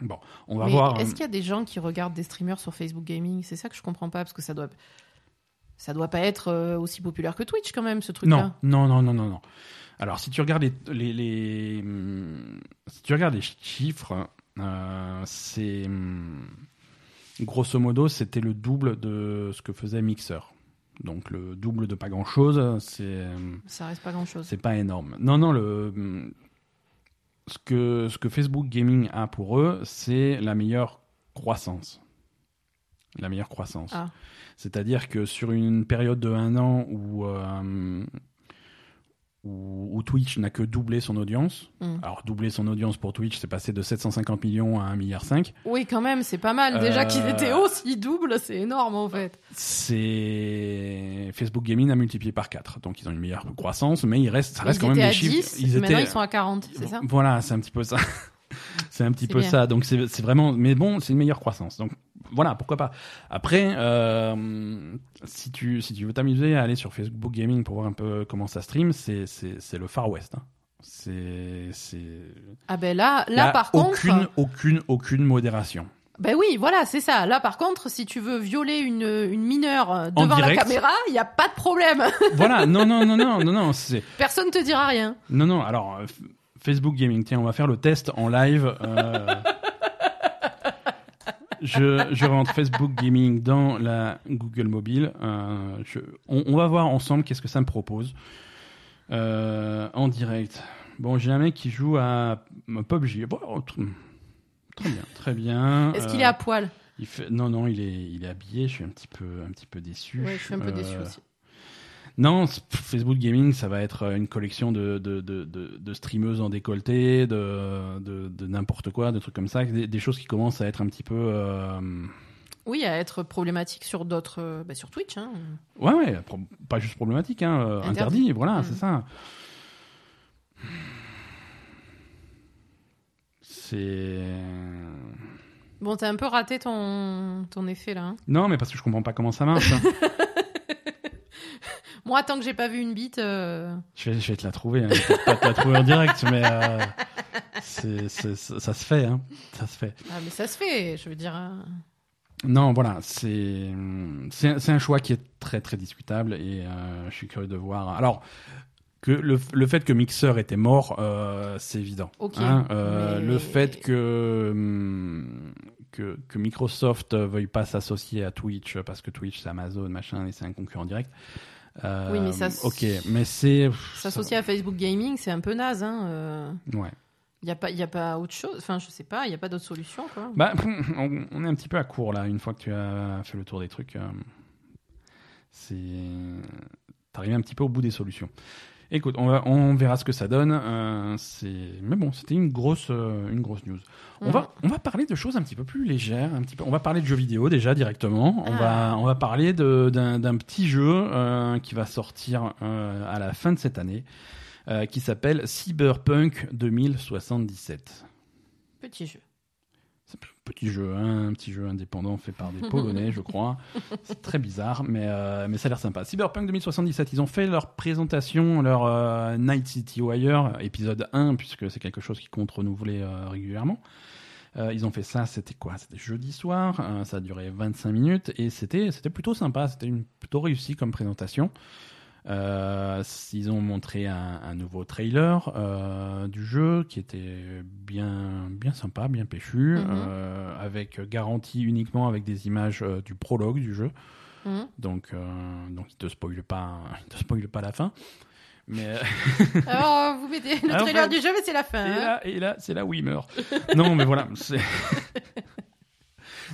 Bon, on va Mais voir. Est-ce qu'il y a des gens qui regardent des streamers sur Facebook Gaming? C'est ça que je comprends pas, parce que ça doit, ça doit pas être euh, aussi populaire que Twitch quand même, ce truc-là. Non, non, non, non, non, non. Alors, si tu regardes les, les, les- si tu regardes les chiffres, euh, c'est grosso modo, c'était le double de ce que faisait Mixer. Donc le double de pas grand chose, c'est hum, Ça reste pas grand-chose. c'est pas énorme. Non, non, le ce que ce que Facebook Gaming a pour eux, c'est la meilleure croissance. La meilleure croissance. Ah. C'est-à-dire que sur une période de un an où, euh, où, où Twitch n'a que doublé son audience, Mm. alors doubler son audience pour Twitch, c'est passé de 750 millions à 1,5 milliard. Oui, quand même, c'est pas mal. Déjà Euh, qu'ils étaient hauts, s'ils doublent, c'est énorme en fait. C'est Facebook Gaming a multiplié par 4. Donc ils ont une meilleure croissance, mais il reste, ça reste ils quand même des à chiffres. 10, ils maintenant étaient- ils sont à 40, c'est ça? Voilà, c'est un petit peu ça. c'est un petit peu bien. ça. Donc c'est vraiment, mais bon, c'est une meilleure croissance. Donc voilà, pourquoi pas. Après, euh, si tu si tu veux t'amuser à aller sur Facebook Gaming pour voir un peu comment ça stream, c'est le Far West. hein. C'est c'est Ah ben là, là par aucune contre, aucune aucune modération. ben oui, voilà, c'est ça. Là par contre, si tu veux violer une, une mineure euh, En devant la direct. caméra, il y a pas de problème. voilà, non non non non non non, c'est Personne te dira rien. non non. Alors euh, F- Facebook Gaming, tiens, on va faire le test en live. euh, Je, je rentre Facebook Gaming dans la Google Mobile. euh, je- on, on va voir ensemble qu'est-ce que ça me propose Euh, en direct. Bon, j'ai un mec qui joue à PUBG. Bon, oh, tr- très bien, très bien. Est-ce Euh, qu'il est à poil? il fait... Non, non, il est, il est habillé. Je suis un petit peu, un petit peu déçu. Ouais, je suis un peu Euh, déçu aussi. Non, Facebook Gaming, ça va être une collection de, de, de, de, streameuses en décolleté, de, n'importe quoi, de trucs comme ça, des, des choses qui commencent à être un petit peu. euh, Oui, à être problématique sur d'autres, euh, bah, sur Twitch. Hein. Ouais, ouais, pas juste problématique, hein, euh, Interdit. interdit, voilà, Mm. c'est ça. C'est. Bon, t'as un peu raté ton, ton effet là. hein. Non, mais parce que je comprends pas comment ça marche. hein. Moi, tant que j'ai pas vu une bite, euh, je, vais, je vais te la trouver, hein. je vais pas te la trouver en direct, mais euh, c'est- c'est- ça, ça se fait, hein. ça se fait. ah, mais ça se fait. Je veux dire. euh, Non, voilà, c'est c'est un- c'est un choix qui est très très discutable et euh, je suis curieux de voir. Alors que le, le fait que Mixer était mort, euh, c'est évident. Hein, euh, mais- Le fait que, hum, que que Microsoft veuille pas s'associer à Twitch parce que Twitch c'est Amazon machin et c'est un concurrent direct. Euh, Oui, mais ça Ok, mais c'est S'associer à Facebook Gaming, c'est un peu naze. Hein. euh. Ouais. Il n'y a, pas- y a pas autre chose. Enfin, je sais pas, il n'y a pas d'autre solution. Quoi. Bah, on, on est un petit peu à court là, une fois que tu as fait le tour des trucs. euh, c'est. T'arrives un petit peu au bout des solutions. Écoute, on, va, on verra ce que ça donne. euh. Mais bon, c'était une grosse, euh, une grosse news. On, va, on va parler de choses un petit peu plus légères. Un petit peu... On va parler de jeux vidéo déjà directement. On, Ah. va, on va parler d'un, d'un petit jeu euh, qui va sortir à la fin de cette année, qui s'appelle Cyberpunk 2077. Petit jeu. C'est un petit jeu, hein, un petit jeu indépendant fait par des Polonais, je crois. C'est très bizarre, mais, euh, mais ça a l'air sympa. Cyberpunk 2077, ils ont fait leur présentation, leur euh, Night City Wire, épisode 1, puisque c'est quelque chose qui compte renouveler euh, régulièrement. Ils ont fait ça, c'était quoi? C'était jeudi soir, euh, ça a duré 25 minutes, et c'était plutôt sympa, c'était plutôt réussi comme présentation. Euh, ils ont montré un, un nouveau trailer euh, du jeu qui était bien, bien sympa, bien péchu, Mhm. euh, avec garantie uniquement avec des images euh, du prologue du jeu. Mhm. Donc, euh, donc il te spoile pas, il te spoile pas la fin. Mais Alors, vous mettez le Alors, trailer du jeu, mais c'est la fin. et hein. là, et là, c'est là où il meurt. non, mais voilà.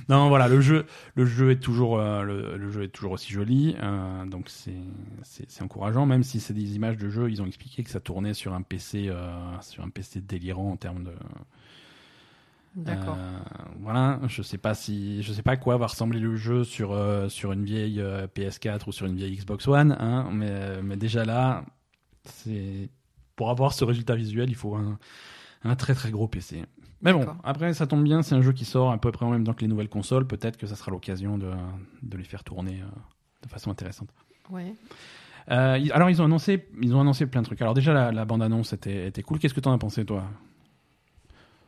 non, voilà, le jeu, le jeu est toujours, euh, le, le jeu est toujours aussi joli. euh, donc c'est, encourageant, même si c'est des images de jeu. Ils ont expliqué que ça tournait sur un PC, euh, sur un PC délirant en termes de. D'accord. Voilà, je sais pas si, je sais pas à quoi va ressembler le jeu sur sur une vieille euh, PS4 ou sur une vieille Xbox One, hein, mais mais déjà là, c'est pour avoir ce résultat visuel, il faut un, un très très gros PC. Mais bon, après ça tombe bien, c'est un jeu qui sort à peu près en même temps que les nouvelles consoles. Peut-être que ça sera l'occasion de, de les faire tourner euh, de façon intéressante. Ouais. Euh, alors ils ont annoncé, ils ont annoncé plein de trucs. Alors déjà la, la bande annonce était, était cool. Qu'est-ce que t'en as pensé toi?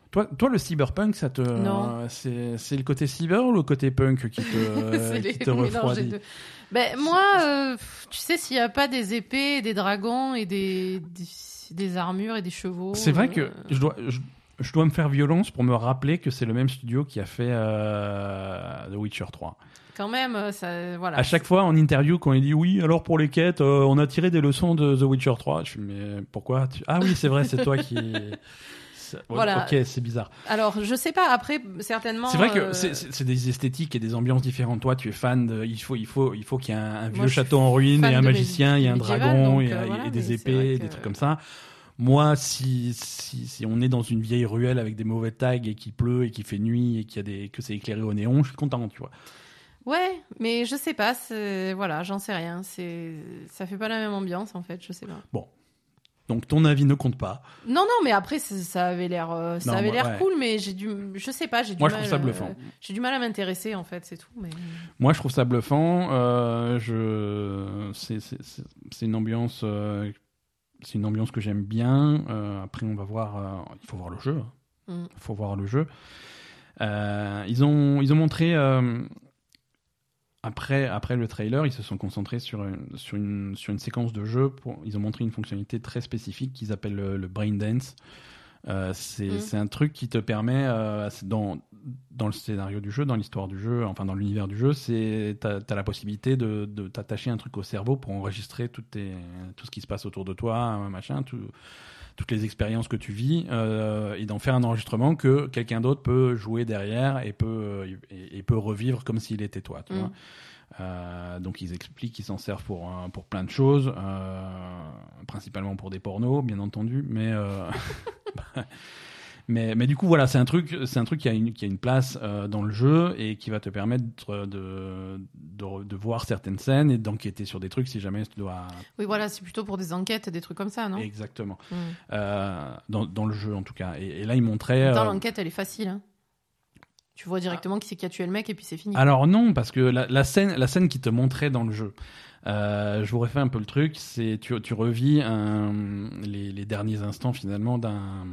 Toi, toi, le cyberpunk, ça te, Non. c'est, c'est le côté cyber ou le côté punk qui te, c'est qui les te refroidit? deux. Ben, moi, euh, tu sais, s'il n'y a pas des épées, des dragons et des, des, des armures et des chevaux. C'est vrai que je dois, je, je dois me faire violence pour me rappeler que c'est le même studio qui a fait euh, The Witcher 3. Quand même, euh, ça, voilà. À chaque fois en interview, quand il dit oui, alors pour les quêtes, euh, on a tiré des leçons de The Witcher 3. Je suis mais pourquoi tu- Ah oui, c'est vrai, c'est toi qui. Voilà. Ok, c'est bizarre. Alors, je sais pas, après, certainement. C'est vrai que euh, c'est- des esthétiques et des ambiances différentes. Toi, tu es fan de. Il faut, il faut, il faut qu'il y ait un, un vieux château en ruine et un magicien, il y a un dragon, donc, et, euh, et des épées, vrai des trucs comme ça. Moi, si, si, si on est dans une vieille ruelle avec des mauvais tags et qu'il pleut et qu'il fait nuit et qu'il y a des, que c'est éclairé au néon, je suis content, tu vois. Ouais, mais je sais pas, voilà, j'en sais rien. C'est, ça fait pas la même ambiance en fait, je sais pas. Donc ton avis ne compte pas. Non, non, mais après, ça, avait l'air, euh, ça Non, avait moi, l'air ouais. cool, mais j'ai du, je sais pas, j'ai du Moi, je mal. trouve ça euh, bluffant. j'ai du mal à m'intéresser, en fait, c'est tout. Mais... Moi, je trouve ça bluffant. Euh, je, c'est, c'est, c'est- c'est une ambiance, euh, c'est une ambiance que j'aime bien. Euh, après, on va voir. euh, il faut voir le jeu. Il Mm. faut voir le jeu. Euh, ils ont, ils ont montré. après, après le trailer, ils se sont concentrés sur une, sur une, sur une séquence de jeu. Pour, ils ont montré une fonctionnalité très spécifique qu'ils appellent le, le brain dance. C'est Mm. c'est un truc qui te permet, dans, dans le scénario du jeu, dans l'histoire du jeu, enfin dans l'univers du jeu, c'est t'as as la possibilité de, de t'attacher un truc au cerveau pour enregistrer tes, tout ce qui se passe autour de toi, euh, machin, tout, toutes les expériences que tu vis, euh, et d'en faire un enregistrement que quelqu'un d'autre peut jouer derrière et peut, et, et peut revivre comme s'il était toi. Tu Mm. vois Euh, donc ils expliquent qu'ils s'en servent pour, pour plein de choses, euh, principalement pour des pornos, bien entendu, mais mais, mais du coup voilà, c'est un truc, c'est un truc qui a une, qui a une place euh, dans le jeu et qui va te permettre de, de, de voir certaines scènes et d'enquêter sur des trucs si jamais tu dois. Oui, voilà, c'est plutôt pour des enquêtes, des trucs comme ça, non? Exactement. Mm. Euh, dans, dans le jeu en tout cas. Et, et là ils montraient. Dans euh, l'enquête, elle est facile. hein. Tu vois directement qui c'est qui a tué le mec et puis c'est fini. Alors non, parce que la, la scène, la scène qui te montrait dans le jeu, euh, je vous refais un peu le truc, c'est tu, tu revis un- les, les derniers instants finalement d'un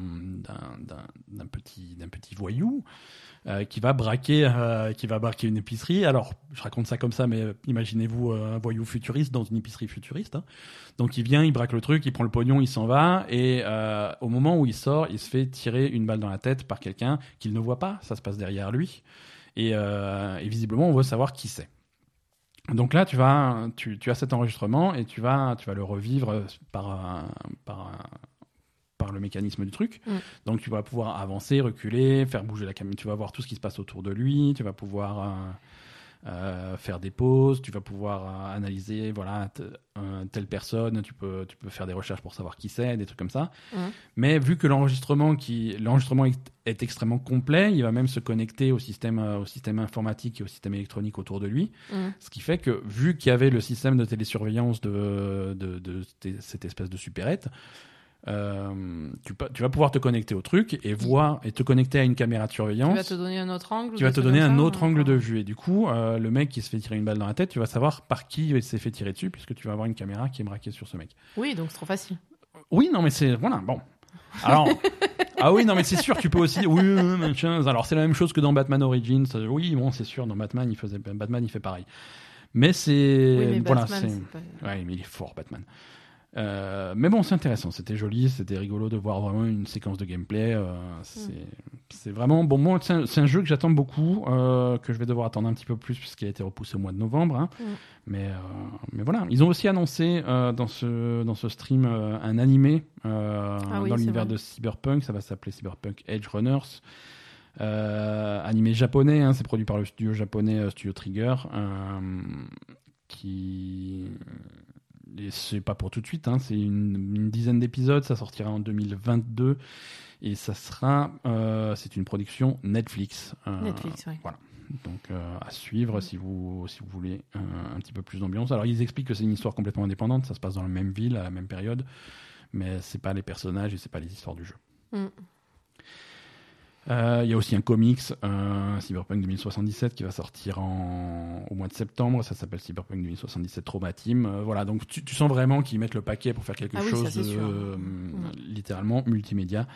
d'un- petit d'un petit voyou euh, qui va braquer euh, qui va braquer une épicerie. Alors je raconte ça comme ça, mais euh, imaginez-vous euh, un voyou futuriste dans une épicerie futuriste. hein. Donc il vient, il braque le truc, il prend le pognon, il s'en va et euh, au moment où il sort, il se fait tirer une balle dans la tête par quelqu'un qu'il ne voit pas. Ça se passe derrière lui. Et, euh, et visiblement, on veut savoir qui c'est. Donc là, tu vas, tu, tu as cet enregistrement et tu vas, tu vas le revivre par, un- par, un- par le mécanisme du truc. Mm. Donc tu vas pouvoir avancer, reculer, faire bouger la caméra. Tu vas voir tout ce qui se passe autour de lui. Tu vas pouvoir euh, faire des pauses. Tu vas pouvoir euh, analyser, voilà, telle personne. Tu peux, tu peux faire des recherches pour savoir qui c'est, des trucs comme ça. Mais vu que l'enregistrement qui l'enregistrement est, est extrêmement complet, il va même se connecter au système euh, au système informatique et au système électronique autour de lui, ce qui fait que vu qu'il y avait le système de télésurveillance de de, de cette espèce de supérette, euh, tu, tu vas pouvoir te connecter au truc et voir et te connecter à une caméra de Tu surveillance vas te donner un autre angle. qui ou va des te donner un autre hein. angle de vue. Et du coup, euh, le mec qui se fait tirer une balle dans la tête, tu vas savoir par qui il s'est fait tirer dessus, puisque tu vas avoir une caméra qui est braquée sur ce mec. Oui, donc c'est trop facile. Oui, non, mais c'est. Voilà, bon. Alors. ah oui, non, mais c'est sûr, tu peux aussi. Oui. Alors, c'est la même chose que dans Batman Origins. Oui, bon, c'est sûr, dans Batman, il faisait... Batman, il fait pareil. Mais c'est. Oui, voilà, c'est. c'est pas... Ouais, mais il est fort, Batman. Euh, mais bon, c'est intéressant. C'était joli, c'était rigolo de voir vraiment une séquence de gameplay. euh, c'est vraiment bon. Moi, c'est un, jeu que j'attends beaucoup, euh, que je vais devoir attendre un petit peu plus puisqu'il a été repoussé au mois de novembre. hein. Mm. Mais mais voilà, ils ont aussi annoncé dans ce dans ce stream un animé Ah oui, dans l'univers de Cyberpunk. Ça va s'appeler Cyberpunk Edge Runners. Animé japonais, hein, c'est produit par le studio japonais Studio Trigger, qui et c'est pas pour tout de suite, hein, c'est une, une dizaine d'épisodes, ça sortira en 2022 et ça sera, euh, c'est une production Netflix. euh, Netflix, oui. donc euh, à suivre si vous si vous voulez un petit peu plus d'ambiance. Alors ils expliquent que c'est une histoire complètement indépendante, ça se passe dans la même ville à la même période, mais c'est pas les personnages et c'est pas les histoires du jeu. Mm. Euh, Il y a aussi un comics, euh, Cyberpunk 2077, qui va sortir en... au mois de septembre. Ça s'appelle Cyberpunk 2077 Trauma Team. Euh, voilà, donc tu, tu sens vraiment qu'ils mettent le paquet pour faire quelque Ah oui, ça, chose de euh, littéralement multimédia.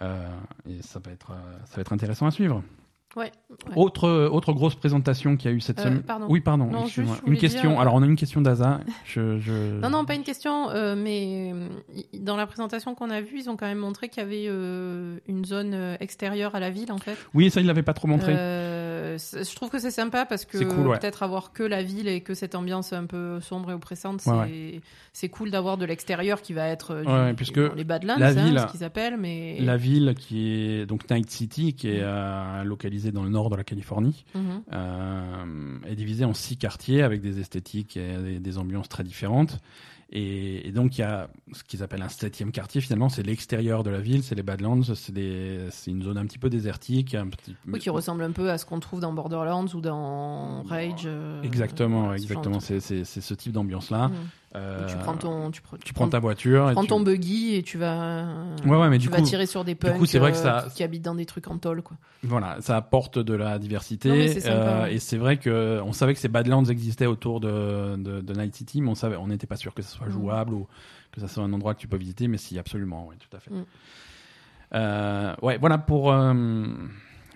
Euh, et ça va être ça va être intéressant à suivre. Ouais. ouais. Autre autre grosse présentation qu'il y a eu cette Euh, semaine. pardon. Oui, pardon. Non, juste, Une question. dire- Alors on a une question d'Aza. Je, je... Non, non, pas une question, euh, mais euh, dans la présentation qu'on a vue, ils ont quand même montré qu'il y avait euh, une zone euh, extérieure à la ville, en fait. Oui, ça il l'avait pas trop montré. Euh, je trouve que c'est sympa parce que cool, ouais. peut-être avoir que la ville et que cette ambiance un peu sombre et oppressante, c'est cool d'avoir de l'extérieur qui va être euh, du- puisque dans les Badlands, la hein, ville- ce qu'ils appellent, mais La ville qui est donc Night City, qui est euh, localisée dans le nord de la Californie, Mhm. euh, est divisée en six quartiers avec des esthétiques et des, des ambiances très différentes. Et, et donc il y a ce qu'ils appellent un septième quartier finalement, c'est l'extérieur de la ville, c'est les Badlands, c'est une zone un petit peu désertique, un petit Oui, qui ressemble un peu à ce qu'on trouve dans Borderlands ou dans Rage. euh, Exactement, exactement. c'est ce type d'ambiance-là. Mhm. Euh, tu prends ton, tu, pr- tu prends ta voiture. et prends tu- ton buggy et tu vas, Ouais, ouais, mais tu du vas coup, tirer sur des punks coup, c'est vrai que euh, ça- qui, habitent dans des trucs en tôle, quoi. Voilà, ça apporte de la diversité. Non, mais c'est sympa, euh, ouais. Et c'est vrai que on savait que ces Badlands existaient autour de, de, de Night City, mais on savait, on n'était pas sûr que ce soit Mm. jouable ou que ça soit un endroit que tu peux visiter, mais si, absolument, oui, tout à fait. Mm. Euh, ouais, voilà pour.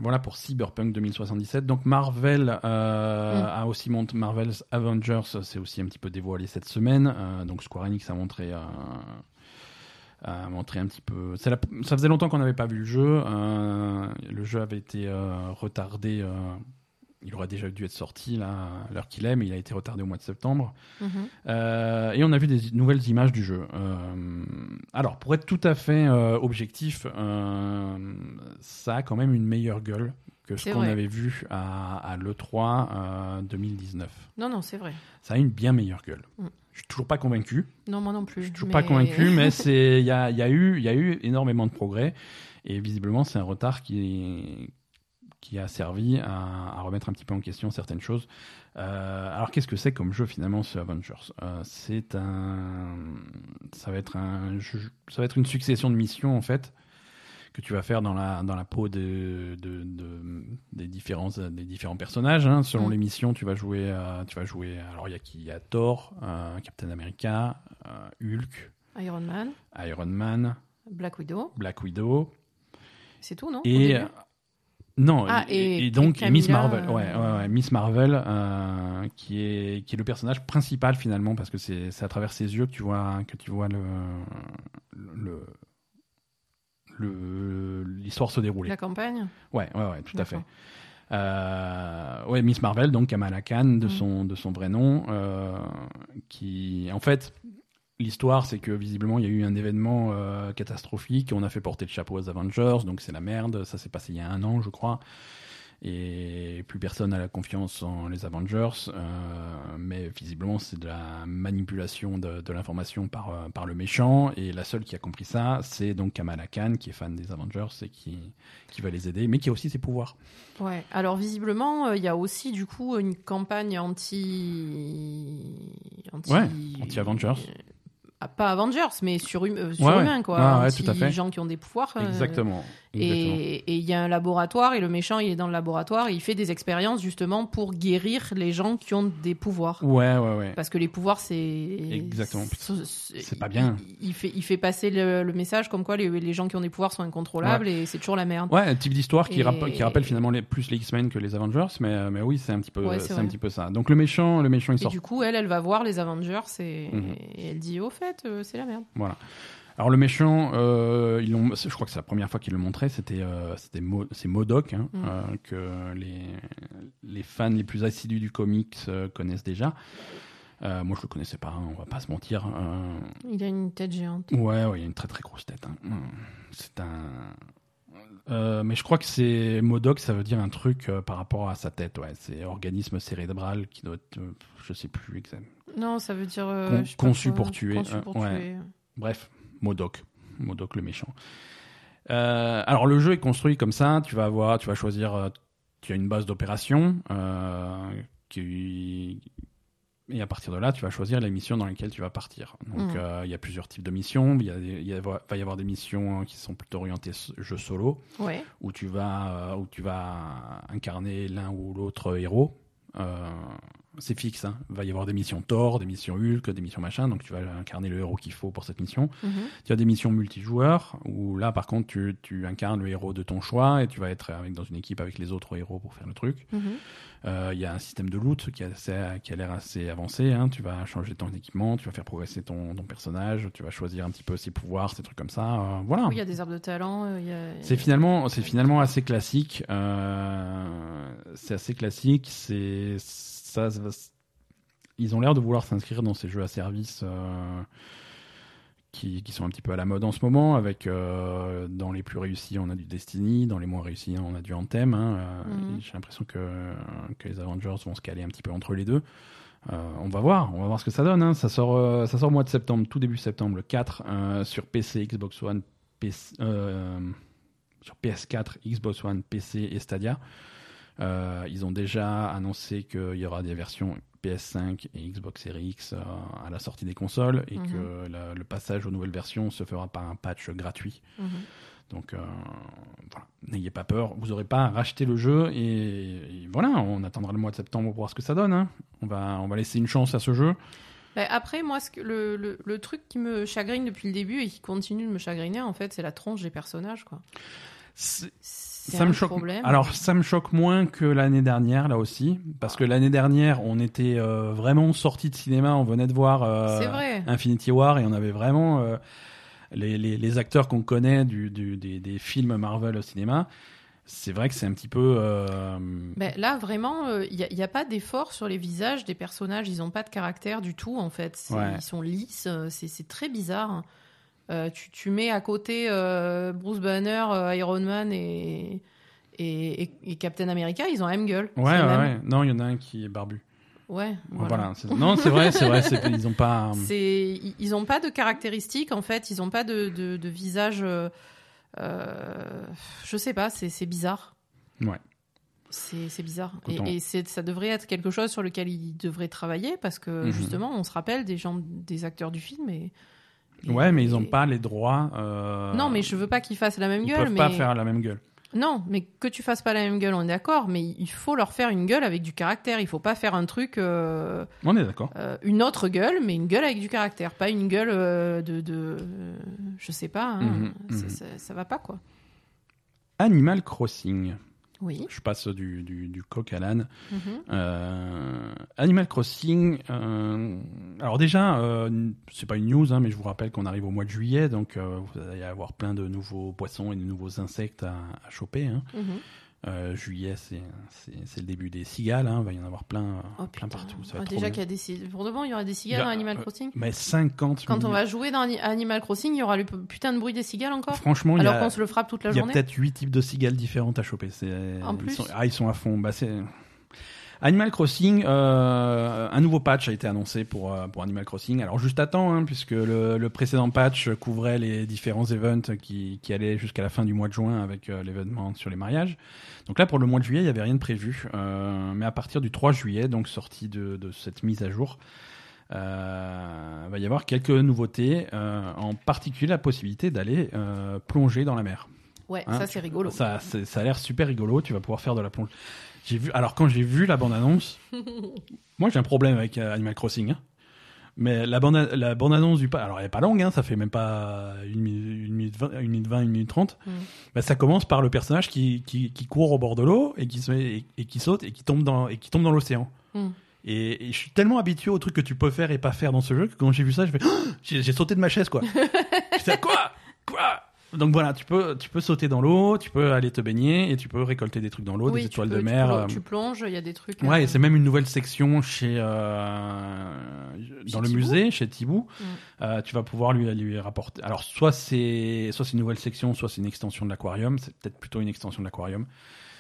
Voilà pour Cyberpunk 2077. Donc Marvel euh, Mm. a aussi montré Marvel's Avengers, c'est aussi un petit peu dévoilé cette semaine. Euh, donc Square Enix a montré euh, a montré un petit peu. la- Ça faisait longtemps qu'on n'avait pas vu le jeu. Le jeu avait été retardé. Il aurait déjà dû être sorti là, à l'heure qu'il est, mais il a été retardé au mois de septembre. Mhm. Euh, et on a vu des nouvelles images du jeu. Euh, alors, pour être tout à fait euh, objectif, ça a quand même une meilleure gueule que ce qu'on avait vu à, à l'E3 euh, 2019. Non, non, c'est vrai. Ça a une bien meilleure gueule. Mm. Je suis toujours pas convaincu. Non, moi non plus. Je suis toujours mais- pas convaincu, mais c'est il y a, il y a eu il y a eu énormément de progrès et visiblement c'est un retard qui qui a servi à, à remettre un petit peu en question certaines choses. Euh, alors qu'est-ce que c'est comme jeu finalement ce Avengers? Euh, C'est un ça va être un jeu- ça va être une succession de missions en fait que tu vas faire dans la dans la peau de, de, de- des différents des différents personnages. hein. Selon Mm. les missions, tu vas jouer euh, tu vas jouer. Alors il y a qui? Il y a Thor, euh, Captain America, Hulk, Iron Man, Iron Man, Black Widow, Black Widow c'est tout, non? Et non Ah, et, et- et donc et Miss Marvel, ouais, ouais, ouais, Miss Marvel euh, qui est qui est le personnage principal finalement parce que c'est à travers ses yeux que tu vois que tu vois le le l'histoire se dérouler. La campagne? Ouais, ouais, ouais, tout à fait. Euh, ouais, Miss Marvel, donc Kamala Khan de Mm. son de son vrai nom, euh, qui en fait l'histoire c'est que visiblement il y a eu un événement euh, catastrophique, on a fait porter le chapeau aux Avengers, donc c'est la merde. Ça s'est passé il y a un an, je crois. Et plus personne n'a la confiance en les Avengers, euh, mais visiblement c'est de la manipulation de, de l'information par, euh, par le méchant. Et la seule qui a compris ça, c'est donc Kamala Khan, qui est fan des Avengers et qui, qui va les aider, mais qui a aussi ses pouvoirs. Ouais. Alors visiblement, il y a aussi du coup une campagne anti, anti... Ouais, anti-Avengers. Ah, pas Avengers, mais sur, hum- euh, sur Ouais, ouais. humain quoi. Ouais, ouais, anti tout à fait. gens qui ont des pouvoirs. euh, Exactement. Exactement. Et et il y a un laboratoire et le méchant il est dans le laboratoire et il fait des expériences justement pour guérir les gens qui ont des pouvoirs. Ouais, ouais, ouais. Parce que les pouvoirs, c'est. Exactement. c'est- pas bien. Il, il fait, il fait passer le, le message comme quoi les, les gens qui ont des pouvoirs sont incontrôlables et c'est toujours la merde. Ouais, un type d'histoire qui, Et- qui rappelle finalement les, plus les X-Men que les Avengers, mais, mais oui, c'est un petit peu, Ouais, c'est c'est un petit peu ça. Donc le méchant, le méchant, il Et sort. du coup, elle, elle va voir les Avengers et, Mhm. et elle dit au fait, euh, c'est la merde. Voilà. Alors le méchant, euh, ils l'ont- je crois que c'est la première fois qu'ils le montraient, c'était euh, c'était Mo- c'est Modoc hein, Mm. euh, que les les fans les plus assidus du comics connaissent déjà. Moi je le connaissais pas, hein, on va pas se mentir. Il a une tête géante. Ouais, ouais, il a une très très grosse tête. hein. Mm. C'est un. Mais je crois que c'est Modoc, ça veut dire un truc par rapport à sa tête. Ouais, c'est organisme cérébral qui doit être, je sais plus exactement. Non, ça veut dire. Con- conçu pour tuer, Conçu pour ouais. tuer. Bref, Modoc, Modoc le méchant. Euh, alors le jeu est construit comme ça. Tu vas avoir, tu vas choisir, euh, tu as une base d'opération euh, qui et à partir de là, tu vas choisir les missions dans lesquelles tu vas partir. Donc, euh, il y a plusieurs types de missions. Il y a, des- il y a- va y avoir des missions qui sont plutôt orientées jeu solo, Ouais. où tu vas, où tu vas incarner l'un ou l'autre héros. Euh, c'est fixe. Hein. Il va y avoir des missions Thor, des missions Hulk, des missions machin. Donc, tu vas incarner le héros qu'il faut pour cette mission. Mhm. Tu as des missions multijoueurs, où là, par contre, tu, tu incarnes le héros de ton choix et tu vas être avec, dans une équipe avec les autres héros pour faire le truc. Mhm. Euh, Il y a un système de loot qui a, qui a l'air assez avancé. hein. Tu vas changer ton équipement, tu vas faire progresser ton, ton personnage, tu vas choisir un petit peu ses pouvoirs, ces trucs comme ça. euh, voilà. Oui, il y a des arbres de talent. euh, a- C'est finalement, c'est finalement assez classique. euh, c'est assez classique. C'est ça. ça va- ils ont l'air de vouloir s'inscrire dans ces jeux à service euh, qui, qui sont un petit peu à la mode en ce moment. Avec euh, dans les plus réussis, on a du Destiny, dans les moins réussis, on a du Anthem. hein, euh, Mhm. J'ai l'impression que que les Avengers vont se caler un petit peu entre les deux. On va voir, on va voir ce que ça donne. hein. Ça sort, ça sort au mois de septembre, tout début septembre, le 4, euh, sur PC, Xbox One, PC, sur PS4, Xbox One, PC et Stadia. Euh, ils ont déjà annoncé qu'il y aura des versions PS5 et Xbox Series X euh, à la sortie des consoles et Mhm. que la- le passage aux nouvelles versions se fera par un patch gratuit. Mhm. Donc euh, voilà, n'ayez pas peur, vous n'aurez pas à racheter le jeu et, et voilà, on attendra le mois de septembre pour voir ce que ça donne. hein. On, va, on va laisser une chance à ce jeu. Ben, après, moi, ce que, le, le, le truc qui me chagrine depuis le début et qui continue de me chagriner, en fait, c'est la tronche des personnages. Quoi. C'est Ça un me choque. problème. Alors ça me choque moins que l'année dernière là aussi, parce que l'année dernière on était euh, vraiment sorti de cinéma, on venait de voir euh, vrai. Infinity War et on avait vraiment euh, les, les, les acteurs qu'on connaît du, du- des, des films Marvel au cinéma. C'est vrai que c'est un petit peu. Ben, là, vraiment, il n'y a, pas d'effort sur les visages des personnages. Ils n'ont pas de caractère du tout, en fait. Ouais. Ils sont lisses. c'est très bizarre. Euh, tu, tu mets à côté euh, Bruce Banner, euh, Iron Man et, et, Captain America, ils ont la même gueule. Ouais, ouais, même. ouais. Non, il y en a un qui est barbu. Ouais, Voilà. voilà. c'est- Non, c'est vrai, c'est vrai. c'est- Ils ont pas. C'est, ils- n'ont pas de caractéristiques, en fait. Ils n'ont pas de, de, de visage. euh, je sais pas, c'est c'est bizarre. Ouais. C'est c'est bizarre. Et, ça devrait être quelque chose sur lequel ils devraient travailler parce que Mhm. justement, on se rappelle des gens, des acteurs du film. Et- Ouais, mais ils ont et- pas les droits. euh, Non, mais je veux pas qu'ils fassent la même Ils gueule. peuvent mais... pas faire la même gueule. Non, mais que tu fasses pas la même gueule, on est d'accord. Mais il faut leur faire une gueule avec du caractère. Il faut pas faire un truc, euh, On est d'accord. euh, une autre gueule, mais une gueule avec du caractère, pas une gueule de, de, je sais pas. hein. Mhm, C'est- mhm. Ça, ça va pas quoi. Animal Crossing. Oui. Je passe du, du, du coq à l'âne. Mhm. Euh, Animal Crossing. euh, alors déjà, euh, c'est pas une news, hein, mais je vous rappelle qu'on arrive au mois de juillet, donc euh, vous allez avoir plein de nouveaux poissons et de nouveaux insectes à, à choper. hein. Mhm. Euh, juillet, c'est le début des cigales. hein, il va y en avoir plein, Oh, plein partout. Ça va Ah, déjà qu'il y a des ci- pour de bon, il y aura des cigales a- dans Animal euh, Crossing? Mais 50 Quand on va jouer dans Ani- Animal Crossing, il y aura le putain de bruit des cigales encore? Franchement, Alors qu'on se le frappe toute la il y a journée? peut-être 8 types de cigales différentes à choper. C'est- En ils sont, Ah, ils sont à fond. Bah, c'est... Animal Crossing, euh, un nouveau patch a été annoncé pour, euh, pour Animal Crossing. Alors juste à temps, hein, puisque le, le précédent patch couvrait les différents events qui, qui allaient jusqu'à la fin du mois de juin avec euh, l'événement sur les mariages. Donc là, pour le mois de juillet, il n'y avait rien de prévu. Euh, mais à partir du 3 juillet, donc sortie de, de cette mise à jour, euh, il va y avoir quelques nouveautés, euh, en particulier la possibilité d'aller euh, plonger dans la mer. Ouais, Hein, ça c'est rigolo. Ça, ça a l'air super rigolo. Tu vas pouvoir faire de la plonge. J'ai vu. Alors quand j'ai vu la bande annonce, moi j'ai un problème avec euh, Animal Crossing. hein. Mais la bande, la bande annonce du pas. Alors elle est pas longue, hein, ça fait même pas une minute, une minute 20, une minute 20, une minute 30. Mm. Bah, ça commence par le personnage qui, qui, qui court au bord de l'eau et qui se met, et, et qui saute et qui tombe dans et qui tombe dans l'océan. Mm. Et, et je suis tellement habitué aux trucs que tu peux faire et pas faire dans ce jeu que quand j'ai vu ça, je fais j'ai j'ai sauté de ma chaise quoi. J'étais quoi? Quoi? Donc voilà, tu peux tu peux sauter dans l'eau, tu peux aller te baigner et tu peux récolter des trucs dans l'eau, Oui, des étoiles peux- de tu mer. plonges- euh, Tu plonges, il y a des trucs. Ouais, euh, et c'est même une nouvelle section chez euh, dans le musée, chez Thibou. Mm. Euh, tu vas pouvoir lui lui rapporter. Alors soit c'est soit c'est une nouvelle section, soit c'est une extension de l'aquarium. C'est peut-être plutôt une extension de l'aquarium.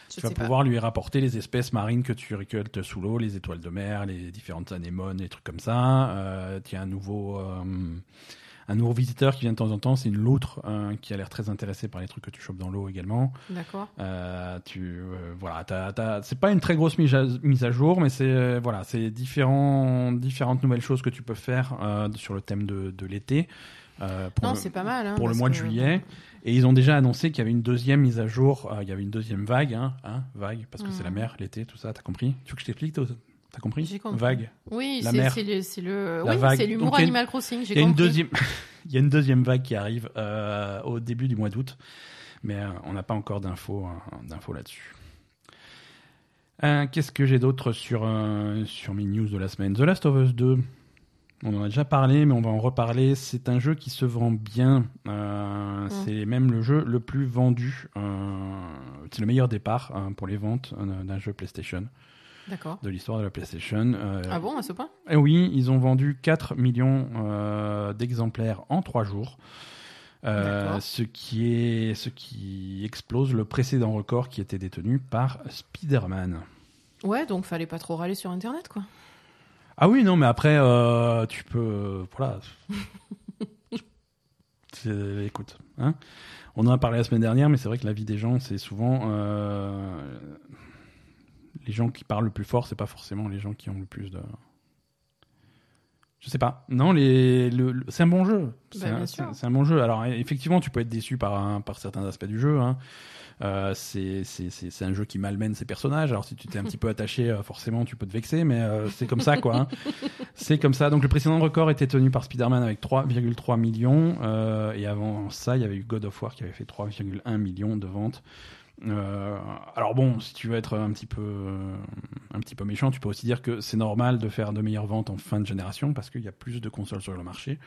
je Tu vas pas. pouvoir lui rapporter les espèces marines que tu récoltes sous l'eau, les étoiles de mer, les différentes anémones, les trucs comme ça. Euh, tu as un nouveau euh, un nouveau visiteur qui vient de temps en temps, c'est une loutre euh, qui a l'air très intéressée par les trucs que tu chopes dans l'eau également. D'accord. Euh, tu euh, voilà, c'est pas une très grosse mise à, mise à jour, mais c'est euh, voilà, c'est différents différentes nouvelles choses que tu peux faire euh, sur le thème de, de l'été. euh, pour Non, le- c'est pas mal. hein, pour le mois de juillet. Et ils ont déjà annoncé qu'il y avait une deuxième mise à jour, il y avait une deuxième vague, hein, hein, vague, parce que c'est la Mhm. mer, l'été, tout ça, t'as compris? Tu veux que je t'explique T'as compris J'ai compris. Vague. Oui, c'est le, c'est le, oui, l'humour Animal Crossing. Il y a une deuxième, il y a une deuxième vague qui arrive euh, au début du mois d'août, mais euh, on n'a pas encore d'infos, euh, d'infos là-dessus. Euh, Qu'est-ce que j'ai d'autre sur sur mes news de la semaine? The Last of Us 2. On en a déjà parlé, mais on va en reparler. C'est un jeu qui se vend bien. Euh, C'est même le jeu le plus vendu. Euh, c'est le meilleur départ hein, pour les ventes d'un jeu PlayStation. De l'histoire de la PlayStation. Euh, Ah bon, à ce point? Et oui, ils ont vendu 4 millions euh, d'exemplaires en 3 jours. Euh, ce qui est ce qui explose le précédent record qui était détenu par Spider-Man. Ouais, donc fallait pas trop râler sur Internet, quoi. Ah oui, non, mais après, tu peux. voilà. Écoute, hein, on en a parlé la semaine dernière, mais c'est vrai que la vie des gens, c'est souvent. euh, les gens qui parlent le plus fort, c'est pas forcément les gens qui ont le plus de. Je sais pas. Non, les, le, le- c'est un bon jeu. C'est Bah, un, c'est- un bon jeu. Alors, effectivement, tu peux être déçu par, un- par certains aspects du jeu. Hein. Euh, c'est un jeu qui malmène ses personnages. Alors, si tu t'es un petit peu attaché, euh, forcément, tu peux te vexer, mais euh, c'est comme ça, quoi. hein. C'est comme ça. Donc, le précédent record était tenu par Spider-Man avec 3,3 millions. et avant ça, il y avait eu God of War qui avait fait 3,1 millions de ventes. Euh, alors bon, si tu veux être un petit peu un petit peu méchant, tu peux aussi dire que c'est normal de faire de meilleures ventes en fin de génération parce qu'il y a plus de consoles sur le marché.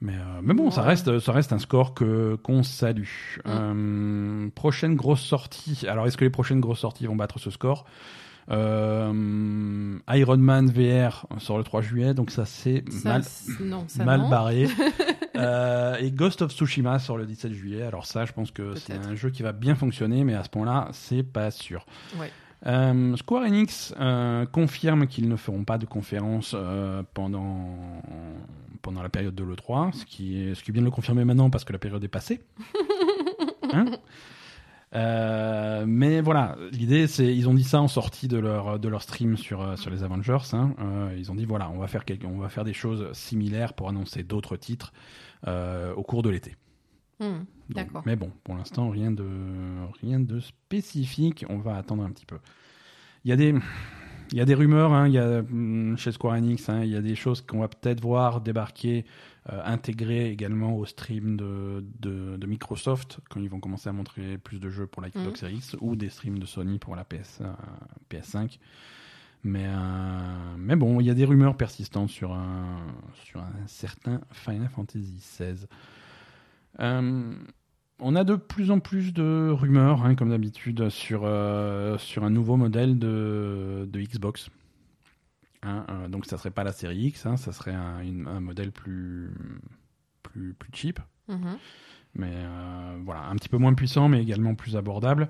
Mais, euh, mais bon, ça reste ça reste un score que qu'on salue. Mm. Euh, prochaine grosse sortie. Alors est-ce que les prochaines grosses sorties vont battre ce score? Iron Man VR sort le 3 juillet, donc ça c'est mal c'est- non, ça mal non. barré. Euh, et Ghost of Tsushima sur le 17 juillet. Alors ça, je pense que c'est un jeu qui va bien fonctionner, mais à ce point-là, c'est pas sûr. Ouais. Euh, Square Enix euh, confirme qu'ils ne feront pas de conférence euh, pendant pendant la période de l'E3, ce qui est ce qui vient de le confirmer maintenant parce que la période est passée. Hein mais voilà, l'idée c'est ils ont dit ça en sortie de leur de leur stream sur sur les Avengers. hein. Ils ont dit voilà, on va faire quelque- on va faire des choses similaires pour annoncer d'autres titres au cours de l'été. Hmm, D'accord. Mais bon, pour l'instant, rien de, rien de spécifique. On va attendre un petit peu. Il y a des, il y a des rumeurs hein, il y a, hum, chez Square Enix. hein, il y a des choses qu'on va peut-être voir débarquer, euh, intégrées également au stream de, de, de Microsoft quand ils vont commencer à montrer plus de jeux pour la Xbox Series X ou des streams de Sony pour la PS, euh, PS5. Mais, euh, mais bon, il y a des rumeurs persistantes sur un, sur un certain Final Fantasy XVI. Euh, on a de plus en plus de rumeurs, hein, comme d'habitude, sur, euh, sur un nouveau modèle de, de Xbox. Hein, donc ça serait pas la série X, hein, ça serait un, une- un modèle plus, plus, plus cheap, Mhm. mais voilà, un petit peu moins puissant, mais également plus abordable,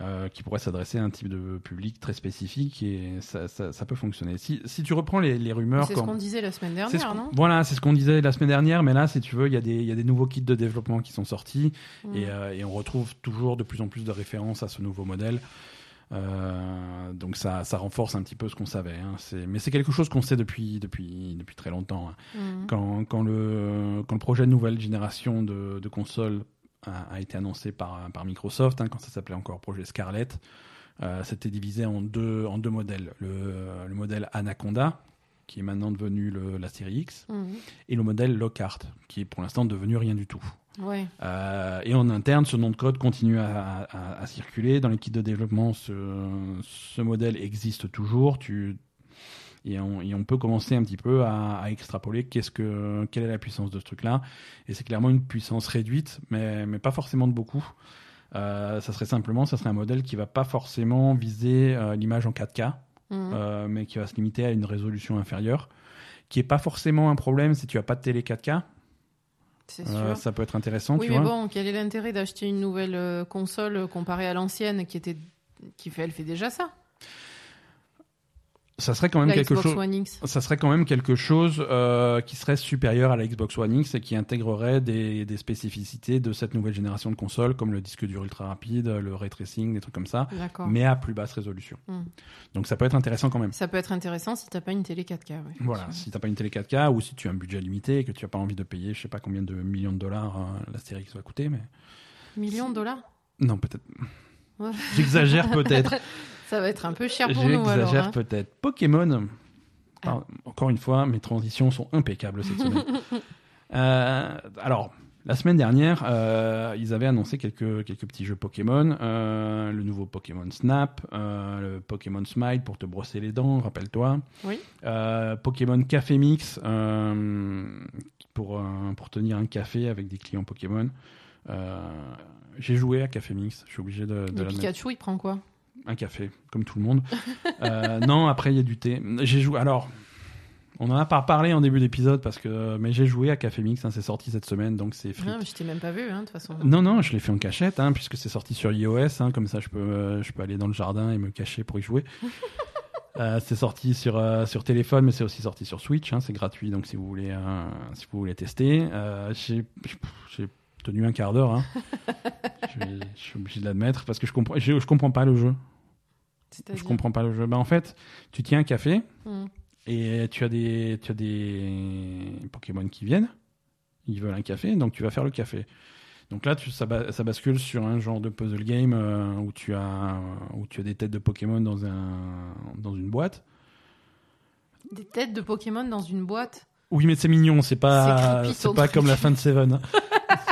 euh, qui pourrait s'adresser à un type de public très spécifique et ça, ça, ça peut fonctionner. Si, si tu reprends les, les rumeurs, C'est ce qu'on disait la semaine ce dernière, non? Voilà, c'est ce qu'on disait la semaine dernière, mais là, si tu veux, il y, a des- il y a des nouveaux kits de développement qui sont sortis et, euh, et on retrouve toujours de plus en plus de références à ce nouveau modèle. Euh, donc ça, ça renforce un petit peu ce qu'on savait. hein. Mais c'est quelque chose qu'on sait depuis, depuis, depuis très longtemps. hein. Hmm. Quand, quand, le, quand le projet de nouvelle génération de, de consoles a, a été annoncé par, par Microsoft, hein, quand ça s'appelait encore projet Scarlett, euh, c'était divisé en deux, en deux modèles. Le, le modèle Anaconda, qui est maintenant devenu le- la série X, Mhm. et le modèle Lockhart, qui est pour l'instant devenu rien du tout. Ouais. Euh, et en interne, ce nom de code continue à, à- à circuler. Dans l'équipe de développement, ce, ce modèle existe toujours. Tu, et, on, et on peut commencer un petit peu à, à extrapoler qu'est-ce que, quelle est la puissance de ce truc-là. Et c'est clairement une puissance réduite, mais, mais pas forcément de beaucoup. Euh, ça serait simplement, ça serait un modèle qui va pas forcément viser euh, l'image en 4K, Mhm. euh, mais qui va se limiter à une résolution inférieure, qui est pas forcément un problème si tu as pas de télé 4K. C'est Euh, sûr. ça peut être intéressant, Oui, tu mais vois. bon, quel est l'intérêt d'acheter une nouvelle console comparée à l'ancienne qui était qui fait elle fait déjà ça? Ça serait quand même La quelque Xbox chose. One X. Ça serait quand même quelque chose euh, qui serait supérieur à la Xbox One X et qui intégrerait des, des spécificités de cette nouvelle génération de consoles, comme le disque dur ultra rapide, le ray tracing, des trucs comme ça, mais à plus basse résolution. Hmm. Donc ça peut être intéressant quand même. Ça peut être intéressant si t'as pas une télé 4K. ouais. Voilà, si t'as pas une télé 4K ou si tu as un budget limité et que tu as pas envie de payer, je sais pas combien de millions de dollars euh, la série X va coûter, mais Millions de dollars? Non peut-être. J'exagère peut-être. Ça va être un peu cher pour nous alors. J'exagère hein. peut-être. Pokémon. Ah. Encore une fois, mes transitions sont impeccables cette semaine. Euh, alors, la semaine dernière, euh, ils avaient annoncé quelques, quelques petits jeux Pokémon. Euh, le nouveau Pokémon Snap, euh, le Pokémon Smile pour te brosser les dents, rappelle-toi. Oui. Pokémon Café Mix pour, pour tenir un café avec des clients Pokémon. J'ai joué à Café Mix, je suis obligé de, de Le Pikachu, il prend quoi? Un café, comme tout le monde. Euh, non, après il y a du thé. J'ai joué. Alors, on en a pas parlé en début d'épisode parce que, mais j'ai joué à Café Mix. hein, c'est sorti cette semaine, donc c'est free. Ah, mais Je t'ai même pas vu, hein, de toute façon. Non, non, je l'ai fait en cachette, hein, puisque c'est sorti sur iOS. hein, comme ça, je peux, euh, je peux aller dans le jardin et me cacher pour y jouer. Euh, c'est sorti sur, euh, sur téléphone, mais c'est aussi sorti sur Switch. hein, c'est gratuit, donc si vous voulez, si vous voulez tester, j'ai tenu un quart d'heure. hein. je, suis obligé de l'admettre parce que je comprends, je, je comprends pas le jeu. Je comprends pas le jeu. Bah, en fait, tu tiens un café Hmm. et tu as des, tu as des Pokémon qui viennent. Ils veulent un café, donc tu vas faire le café. Donc là, tu, ça, ba- ça bascule sur un genre de puzzle game euh, où, tu as, où tu as des têtes de Pokémon dans, un, dans une boîte. Des têtes de Pokémon dans une boîte? Oui, mais c'est mignon, c'est pas, C'est pas comme la fin de Seven.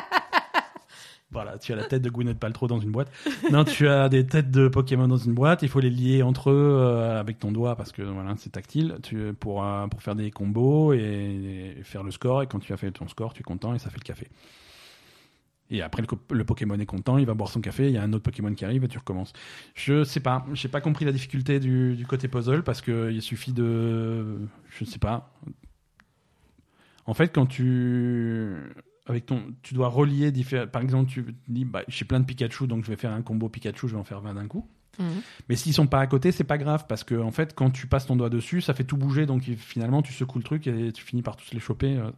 voilà, tu as la tête de Gwyneth Paltrow dans une boîte. Non, tu as des têtes de Pokémon dans une boîte. Il faut les lier entre eux euh, avec ton doigt parce que voilà, c'est tactile. Tu pour euh, pour faire des combos et, faire le score. Et quand tu as fait ton score, tu es content et ça fait le café. Et après, le, Pokémon est content, il va boire son café, il y a un autre Pokémon qui arrive et tu recommences. Je sais pas, j'ai pas compris la difficulté du, côté puzzle parce que il suffit de, je sais pas. En fait, quand tu, avec ton, tu dois relier différents. Par exemple, tu te dis, bah, j'ai plein de Pikachu, donc je vais faire un combo Pikachu, je vais en faire 20 d'un coup. Mhm. Mais s'ils sont pas à côté, c'est pas grave parce que en fait, quand tu passes ton doigt dessus, ça fait tout bouger, donc finalement, tu secoues le truc et tu finis par tous les choper. euh,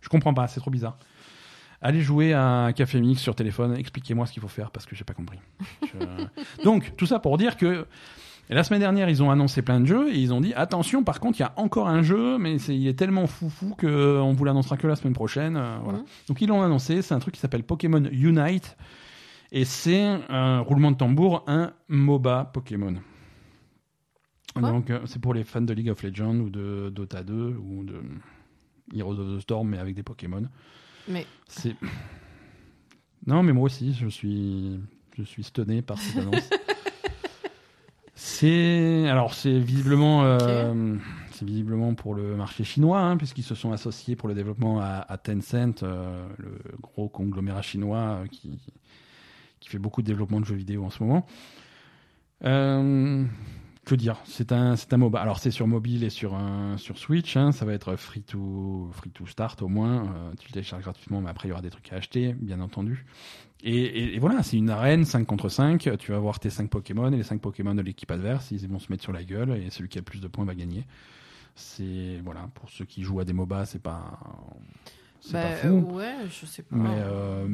Je comprends pas, c'est trop bizarre. Allez jouer à un café mix sur téléphone, expliquez-moi ce qu'il faut faire parce que j'ai pas compris. Je- Donc, tout ça pour dire que la semaine dernière, ils ont annoncé plein de jeux et ils ont dit attention, par contre, il y a encore un jeu, mais il est tellement foufou que on vous l'annoncera que la semaine prochaine. euh, voilà. Mhm. Donc, ils l'ont annoncé, c'est un truc qui s'appelle Pokémon Unite et c'est un roulement de tambour, un MOBA Pokémon. Quoi? Donc, euh, c'est pour les fans de League of Legends ou de Dota 2 ou de Heroes of the Storm, mais avec des Pokémon. Mais C'est. Non, mais moi aussi, je suis, je suis stonné par cette annonce. c'est, alors c'est visiblement, euh, c'est visiblement pour le marché chinois, hein, puisqu'ils se sont associés pour le développement à, à Tencent, euh, le gros conglomérat chinois euh, qui, qui fait beaucoup de développement de jeux vidéo en ce moment. Que dire C'est un, c'est un MOBA. Alors c'est sur mobile et sur un, sur Switch. hein, ça va être free to, free to start au moins. Euh, tu le télécharges gratuitement, mais après il y aura des trucs à acheter, bien entendu. Et, et- et voilà, c'est une arène 5 contre 5. Tu vas voir tes 5 Pokémon et les 5 Pokémon de l'équipe adverse, ils vont se mettre sur la gueule et celui qui a le plus de points va gagner. C'est voilà, pour ceux qui jouent à des MOBA, c'est pas, c'est bah, pas euh, fou. ouais, je sais pas. mais euh,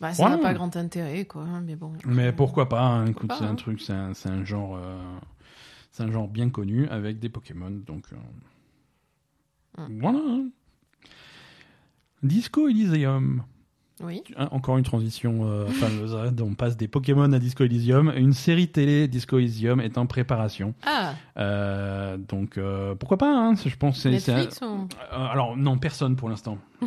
Bah, ça n'a Ouais. pas grand intérêt, quoi. hein, Mais bon. Mais pourquoi pas hein, Écoute, c'est un hein. truc, c'est un, un genre, euh, c'est un genre bien connu avec des Pokémon, donc euh, Mm. voilà. hein. Disco Elysium, Oui. Encore une transition euh, fameuse. on passe des Pokémon à Disco Elysium. Une série télé Disco Elysium est en préparation. Ah, Euh, donc euh, pourquoi pas hein, Je pense un- Netflix ou... Euh, alors non, personne pour l'instant.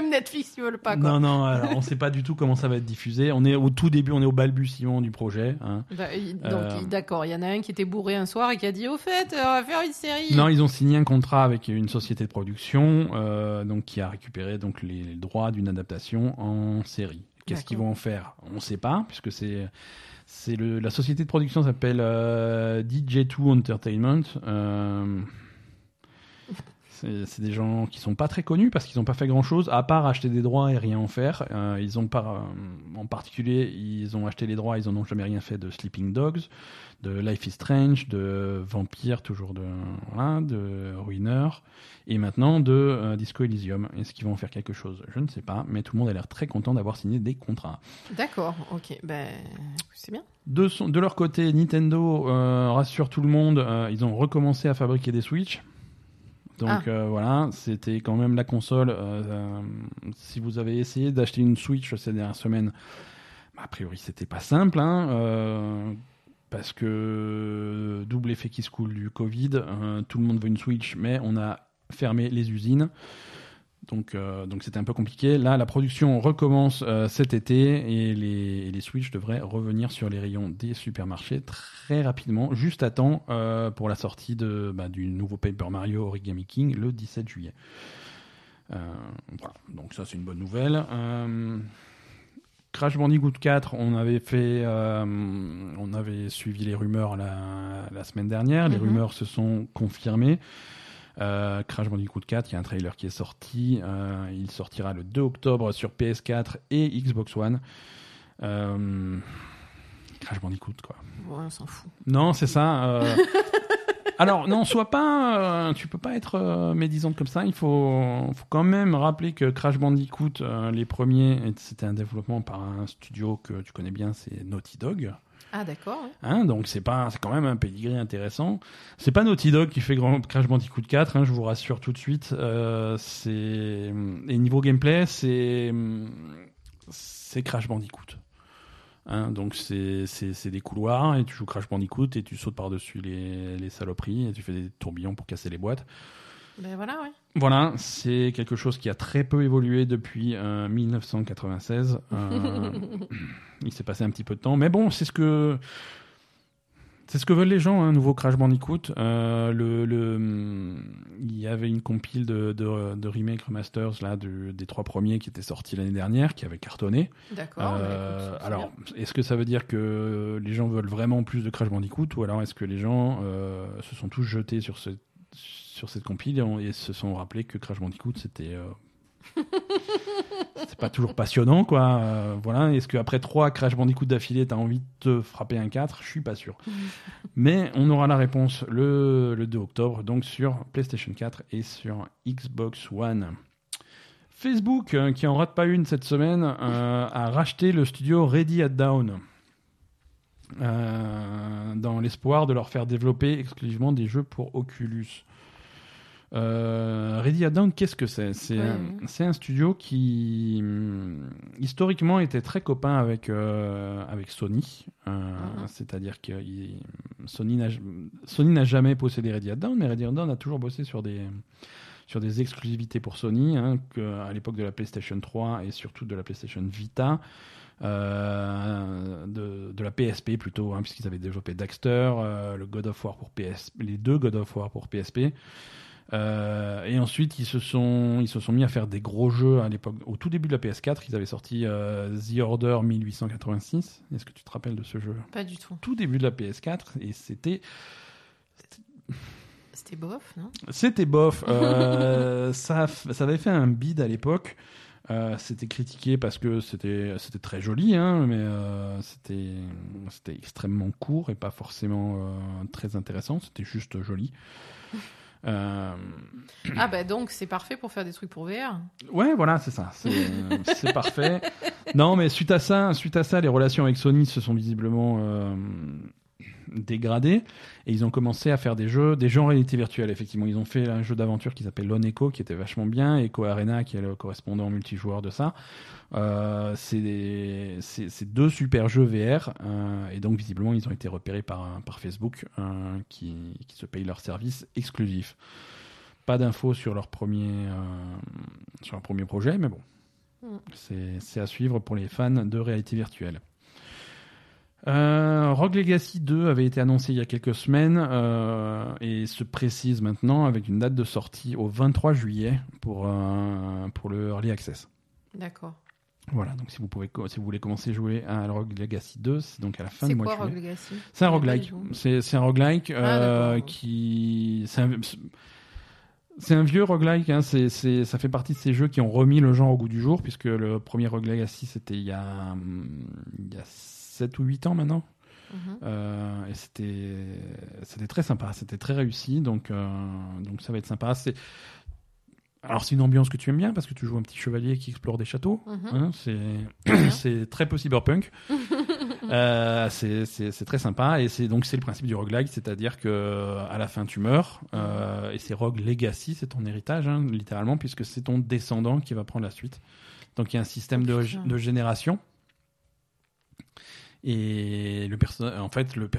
Même Netflix, ils veulent pas, quoi. Non, non, alors, on sait pas du tout comment ça va être diffusé. On est au tout début, on est au balbutiement du projet. hein. Bah, donc, Euh. d'accord, il y en a un qui était bourré un soir et qui a dit Au fait, euh, on va faire une série. Non, ils ont signé un contrat avec une société de production, euh, donc qui a récupéré donc les, les droits d'une adaptation en série. Qu'est-ce qu'ils vont en faire? On ne sait pas, puisque c'est la société de production s'appelle euh, DJ2 Entertainment. Euh, c'est des gens qui sont pas très connus parce qu'ils n'ont pas fait grand chose à part acheter des droits et rien en faire. Euh, ils ont pas, en particulier, ils ont acheté les droits, ils en ont jamais rien fait de Sleeping Dogs, de Life is Strange, de Vampire, toujours de, voilà, de Ruiner, et maintenant de euh, Disco Elysium. Est-ce qu'ils vont en faire quelque chose? Je ne sais pas, mais tout le monde a l'air très content d'avoir signé des contrats. D'accord, ok. Ben, c'est bien. De, son- de leur côté, Nintendo euh, rassure tout le monde, euh, ils ont recommencé à fabriquer des Switch. Donc Ah. euh, voilà, c'était quand même la console. euh, euh, si vous avez essayé d'acheter une Switch ces dernières semaines, bah, a priori c'était pas simple, hein, parce que double effet qui se coule du Covid, euh, tout le monde veut une Switch, mais on a fermé les usines. Donc, euh, donc c'était un peu compliqué. Là, la production recommence euh, cet été et les, et les Switch devraient revenir sur les rayons des supermarchés très rapidement, juste à temps euh, pour la sortie de, bah, du nouveau Paper Mario Origami King le 17 juillet. Voilà, donc ça c'est une bonne nouvelle. Crash Bandicoot 4, on avait fait, on avait suivi les rumeurs la, la semaine dernière. Les Mhm. rumeurs se sont confirmées. Euh, Crash Bandicoot 4, il y a un trailer qui est sorti. Euh, il sortira le 2 octobre sur PS4 et Xbox One. Euh, Crash Bandicoot, quoi. Ouais, on s'en fout. Non, c'est ça. Alors non, sois pas, euh, tu peux pas être euh, médisante comme ça. Il faut, faut quand même rappeler que Crash Bandicoot, euh, les premiers, c'était un développement par un studio que tu connais bien, c'est Naughty Dog. Ah d'accord. Hein, donc c'est pas, c'est quand même un pedigree intéressant. C'est pas Naughty Dog qui fait Grand- Crash Bandicoot 4, hein, je vous rassure tout de suite. Euh, c'est et niveau gameplay, c'est c'est Crash Bandicoot. Hein, donc c'est des couloirs et tu joues Crash Bandicoot et tu sautes par dessus les les saloperies et tu fais des tourbillons pour casser les boîtes. Ben voilà, ouais. Voilà, c'est quelque chose qui a très peu évolué depuis euh, 1996. Euh, il s'est passé un petit peu de temps, mais bon, c'est ce que c'est ce que veulent les gens, un nouveau Crash Bandicoot. Euh, le, le, il y avait une compile de, de, de remake remasters là de- des trois premiers qui étaient sortis l'année dernière, qui avait cartonné. D'accord. Euh, c'est alors, est-ce que ça veut dire que les gens veulent vraiment plus de Crash Bandicoot ou alors est-ce que les gens euh, se sont tous jetés sur, ce, sur cette compile et, se sont rappelés que Crash Bandicoot c'était. euh, c'est pas toujours passionnant quoi. Euh, voilà. Est-ce qu'après trois Crash Bandicoot d'affilée, t'as envie de te frapper un 4 Je suis pas sûr. Mais on aura la réponse le, le 2 octobre, donc sur PlayStation 4 et sur Xbox One. Facebook, euh, qui en rate pas une cette semaine, euh, a racheté le studio Ready at Down. dans l'espoir de leur faire développer exclusivement des jeux pour Oculus. Euh, Ready at Down, qu'est-ce que c'est? C'est Ouais, un, ouais. c'est un studio qui hum, historiquement était très copain avec euh, avec Sony, Euh, Mhm. c'est-à-dire que il- Sony n'a jamais possédé Ready at Down, mais Ready at Down a toujours bossé sur des sur des exclusivités pour Sony, hein, que, à l'époque de la PlayStation 3 et surtout de la PlayStation Vita, euh, de, de la PSP plutôt, hein, puisqu'ils avaient développé Daxter, euh, le God of War pour PS, les deux God of War pour PSP. Euh, et ensuite, ils se sont ils se sont mis à faire des gros jeux à l'époque. Au tout début de la PS4, ils avaient sorti euh, The Order 1886. Est-ce que tu te rappelles de ce jeu? Pas du tout. Tout début de la PS4 et c'était C'était bof, non? C'était bof. Euh, ça, ça avait fait un bid à l'époque. Euh, c'était critiqué parce que c'était c'était très joli, hein, mais euh, c'était c'était extrêmement court et pas forcément euh, très intéressant. C'était juste joli. Euh, Ah bah donc c'est parfait pour faire des trucs pour VR. Ouais, voilà, c'est ça. C'est c'est parfait. Non, mais suite à ça, suite à ça, les relations avec Sony se sont visiblement euh, dégradées et ils ont commencé à faire des jeux, des jeux en réalité virtuelle. Effectivement, ils ont fait un jeu d'aventure qui s'appelle Lone Echo, qui était vachement bien, Echo Arena, qui est le correspondant multijoueur de ça. Euh, c'est deux super jeux VR euh, et donc visiblement ils ont été repérés par par Facebook euh, qui qui se paye leur service exclusif. Pas d'infos sur leur premier euh, sur leur premier projet, mais bon, Mm. c'est à suivre pour les fans de réalité virtuelle. Euh, Rogue Legacy 2 avait été annoncé il y a quelques semaines euh, et se précise maintenant avec une date de sortie au 23 juillet pour, euh, pour le Early Access. D'accord. Voilà, donc si vous, pouvez, si vous voulez commencer à jouer à Rogue Legacy 2, c'est donc à la fin C'est du mois quoi de Rogue juillet. Legacy? C'est un Je connais pas roguelike. du tout. C'est c'est un roguelike euh, Ah, d'accord. qui. C'est un, c'est un vieux roguelike. Hein. C'est c'est- ça fait partie de ces jeux qui ont remis le genre au goût du jour, puisque le premier Rogue Legacy, c'était il, y a, hum, il y a 7 ou 8 ans maintenant. Mhm. Euh, et c'était c'était très sympa, c'était très réussi, donc, euh, donc ça va être sympa. C'est alors c'est une ambiance que tu aimes bien parce que tu joues un petit chevalier qui explore des châteaux. Mhm. hein, c'est c'est très peu cyberpunk. Euh, c'est c'est- c'est très sympa et c'est donc c'est le principe du roguelike, c'est-à-dire que à la fin tu meurs et c'est rogue legacy, c'est ton héritage hein, littéralement puisque c'est ton descendant qui va prendre la suite. Donc il y a un système de, de génération. Et le en fait, le,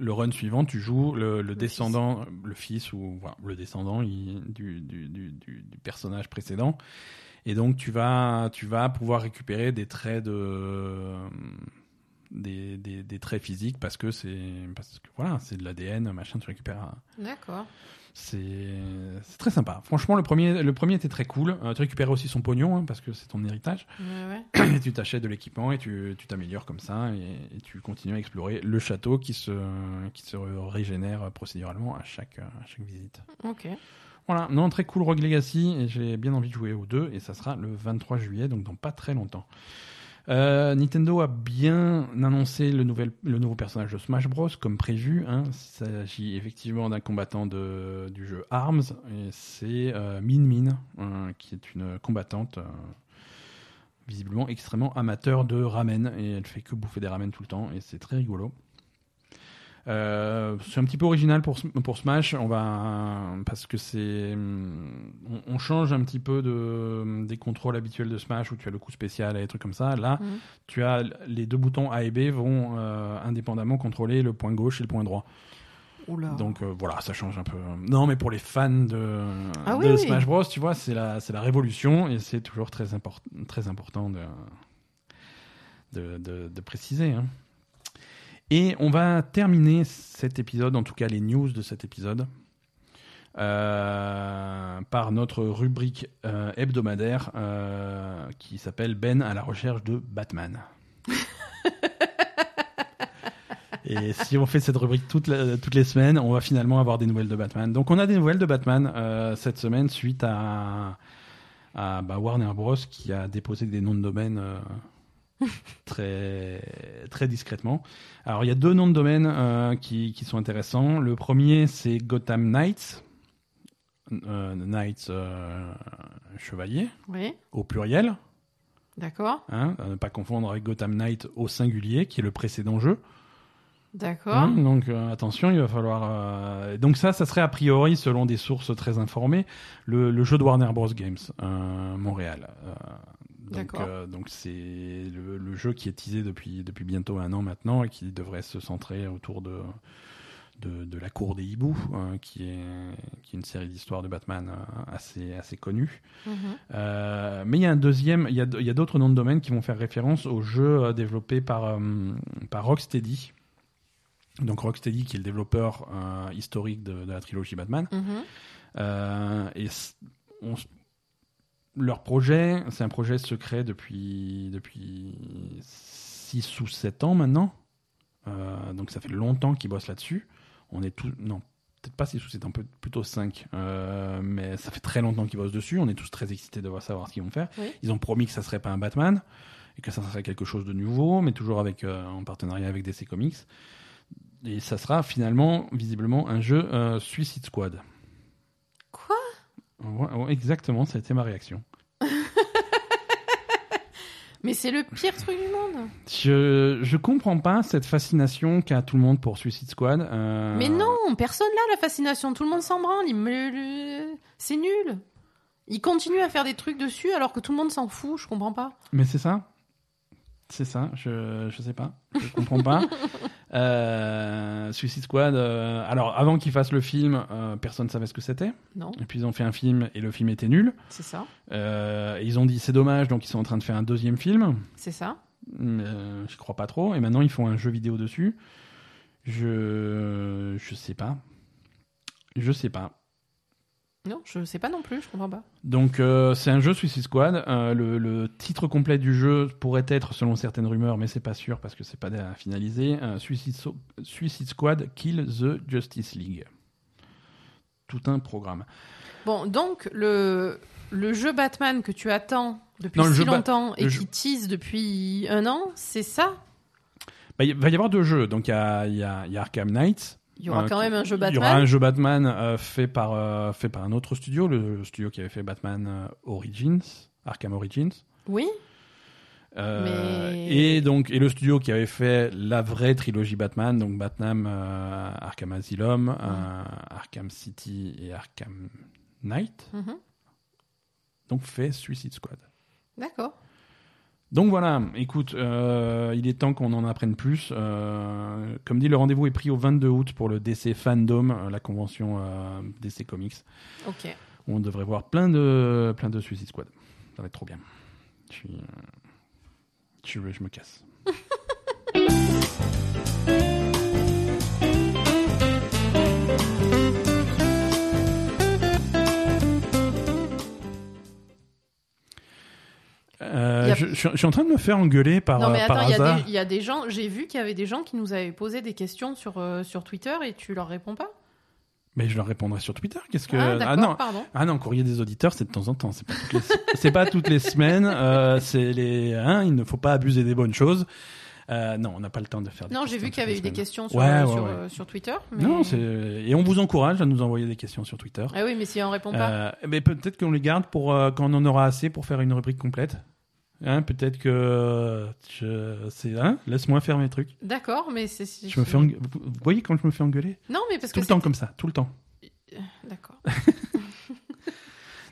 le run suivant, tu joues le, le descendant, le fils ou voilà, le descendant il- du, du, du- du personnage précédent. Et donc, tu vas, tu vas pouvoir récupérer des traits de, des, des, des traits physiques parce que c'est, parce que voilà, c'est de l'ADN, machin, tu récupères. D'accord. c'est très sympa. Franchement, le premier, le premier était très cool. Euh, tu récupères aussi son pognon hein, parce que c'est ton héritage. Ouais, ouais. Et tu t'achètes de l'équipement et tu tu t'améliores comme ça et, et tu continues à explorer le château qui se, qui se régénère procéduralement à chaque, à chaque visite. Ok. Voilà, non, très cool Rogue Legacy et j'ai bien envie de jouer aux deux et ça sera le 23 juillet, donc dans pas très longtemps. Euh, Nintendo a bien annoncé le, nouvel, le nouveau personnage de Smash Bros. comme prévu. Hein. Il s'agit effectivement d'un combattant du jeu ARMS. Et c'est euh, Min Min, hein, qui est une combattante euh, visiblement extrêmement amateur de ramen. Et elle fait que bouffer des ramen tout le temps. Et c'est très rigolo. Euh, c'est un petit peu original pour, pour Smash, on va parce que c'est on, on, change un petit peu de des contrôles habituels de Smash où tu as le coup spécial et des trucs comme ça. Là, Mhm. tu as les deux boutons A et B vont euh, indépendamment contrôler le point gauche et le point droit. Oula. Donc euh, voilà, ça change un peu. Non, mais pour les fans de, Ah de oui, oui. Smash Bros, tu vois, c'est la c'est la révolution et c'est toujours très import- très important de de, de, de préciser. hein. Et on va terminer cet épisode, en tout cas les news de cet épisode, euh, par notre rubrique euh, hebdomadaire euh, qui s'appelle Ben à la recherche de Batman. Et si on fait cette rubrique toutes, la- toutes les semaines, on va finalement avoir des nouvelles de Batman. Donc on a des nouvelles de Batman cette semaine suite à, à bah, Warner Bros qui a déposé des noms de domaine très, très discrètement. Alors il y a deux noms de domaine euh, qui, qui sont intéressants. Le premier c'est Gotham Knights. Euh, Knights euh, chevalier Oui, au pluriel, d'accord, hein, à ne pas confondre avec Gotham Knight au singulier qui est le précédent jeu. d'accord. Hein, donc euh, attention, il va falloir. euh, Donc ça, ça serait a priori, selon des sources très informées, le, le jeu de Warner Bros Games euh, Montréal. Donc euh, donc c'est le, le jeu qui est teasé depuis depuis bientôt un an maintenant et qui devrait se centrer autour de de, de la cour des hiboux, euh, qui est qui est une série d'histoires de Batman euh, assez assez connue. Mhm. Euh, mais il y a un deuxième, il y a, y a d'autres noms de domaine qui vont faire référence au jeu développé par, par Rocksteady. Donc Rocksteady qui est le développeur historique de, de la trilogie Batman. Mhm. Et on leur projet, c'est un projet secret depuis, depuis 6 ou 7 ans maintenant. Euh, donc ça fait longtemps qu'ils bossent là-dessus. On est tous... Non, peut-être pas 6 ou 7 ans, plutôt 5. Euh, mais ça fait très longtemps qu'ils bossent dessus. On est tous très excités de voir- savoir ce qu'ils vont faire. Oui. Ils ont promis que ça serait pas un Batman et que ça serait quelque chose de nouveau, mais toujours avec, euh, en partenariat avec DC Comics. Et ça sera finalement, visiblement, un jeu euh, Suicide Squad. Quoi? Ouais, exactement, ça a été ma réaction. Mais c'est le pire truc du monde. Je, je comprends pas cette fascination qu'a tout le monde pour Suicide Squad. euh, Mais non, personne là la fascination. Tout le monde s'en branle. il C'est nul. Il continue à faire des trucs dessus alors que tout le monde s'en fout. Je comprends pas. Mais c'est ça. C'est ça, je, je sais pas. Je comprends pas. Euh, Suicide Squad, euh, alors avant qu'ils fassent le film, euh, personne savait ce que c'était. Non, Et puis ils ont fait un film et le film était nul. c'est ça. Euh, et ils ont dit c'est dommage, donc ils sont en train de faire un deuxième film. C'est ça. Euh, je crois pas trop. Et maintenant ils font un jeu vidéo dessus. Je je sais pas. Je sais pas. Non, je sais pas non plus. Je comprends pas. Donc euh, c'est un jeu Suicide Squad. Euh, le, le titre complet du jeu pourrait être, selon certaines rumeurs, mais c'est pas sûr parce que c'est pas à finaliser, euh, Suicide, So- Suicide Squad Kill the Justice League. Tout un programme. Bon, donc le le jeu Batman que tu attends depuis Non, si longtemps et qui jeu- tease depuis un an, c'est ça? Bah, il va y avoir deux jeux. Donc il y a, y a Arkham Knight. Il y aura Euh, quand même un jeu Il y aura Batman. un jeu Batman euh, fait, par, euh, fait par un autre studio, le, studio qui avait fait Batman Origins, Arkham Origins. Oui. Euh, Mais- Et donc et le studio qui avait fait la vraie trilogie Batman, donc Batman, euh, Arkham Asylum, euh, Arkham City et Arkham Knight, Mhm. donc fait Suicide Squad. D'accord. Donc voilà, écoute, euh, il est temps qu'on en apprenne plus. Euh, comme dit, le rendez-vous est pris au 22 août pour le DC Fandom, euh, la convention euh, DC Comics, Ok. où on devrait voir plein de, plein de Suicide Squad. Ça va être trop bien. Je suis, je, je me casse. Euh, a- je, je suis- en train de me faire engueuler par, non, mais euh, attends, il y, a des- il y a des gens, j'ai vu qu'il y avait des gens qui nous avaient posé des questions sur, euh, sur Twitter et tu leur réponds pas Mais je leur répondrai sur Twitter. Qu'est-ce que Ah, d'accord, non, pardon. ah non, courrier des auditeurs, c'est de temps en temps. C'est pas toutes les, c'est pas toutes les semaines. Euh, c'est les, hein, il ne faut pas abuser des bonnes choses. Euh, non, on n'a pas le temps de faire. Des Non, j'ai vu qu'il y avait eu des questions sur, Ouais, euh, ouais, sur, ouais. euh, sur Twitter. Mais... Non, c'est et on vous encourage à nous envoyer des questions sur Twitter. Ah oui, mais si on répond pas. Mais peut-être qu'on les garde pour quand on en aura assez pour faire une rubrique complète. Hein, peut-être que euh, c'est hein, laisse-moi faire mes trucs. D'accord, mais c'est. Je me fais engue- vous voyez quand je me fais engueuler? Non, mais parce tout que le temps comme ça, tout le temps. c'est- D'accord.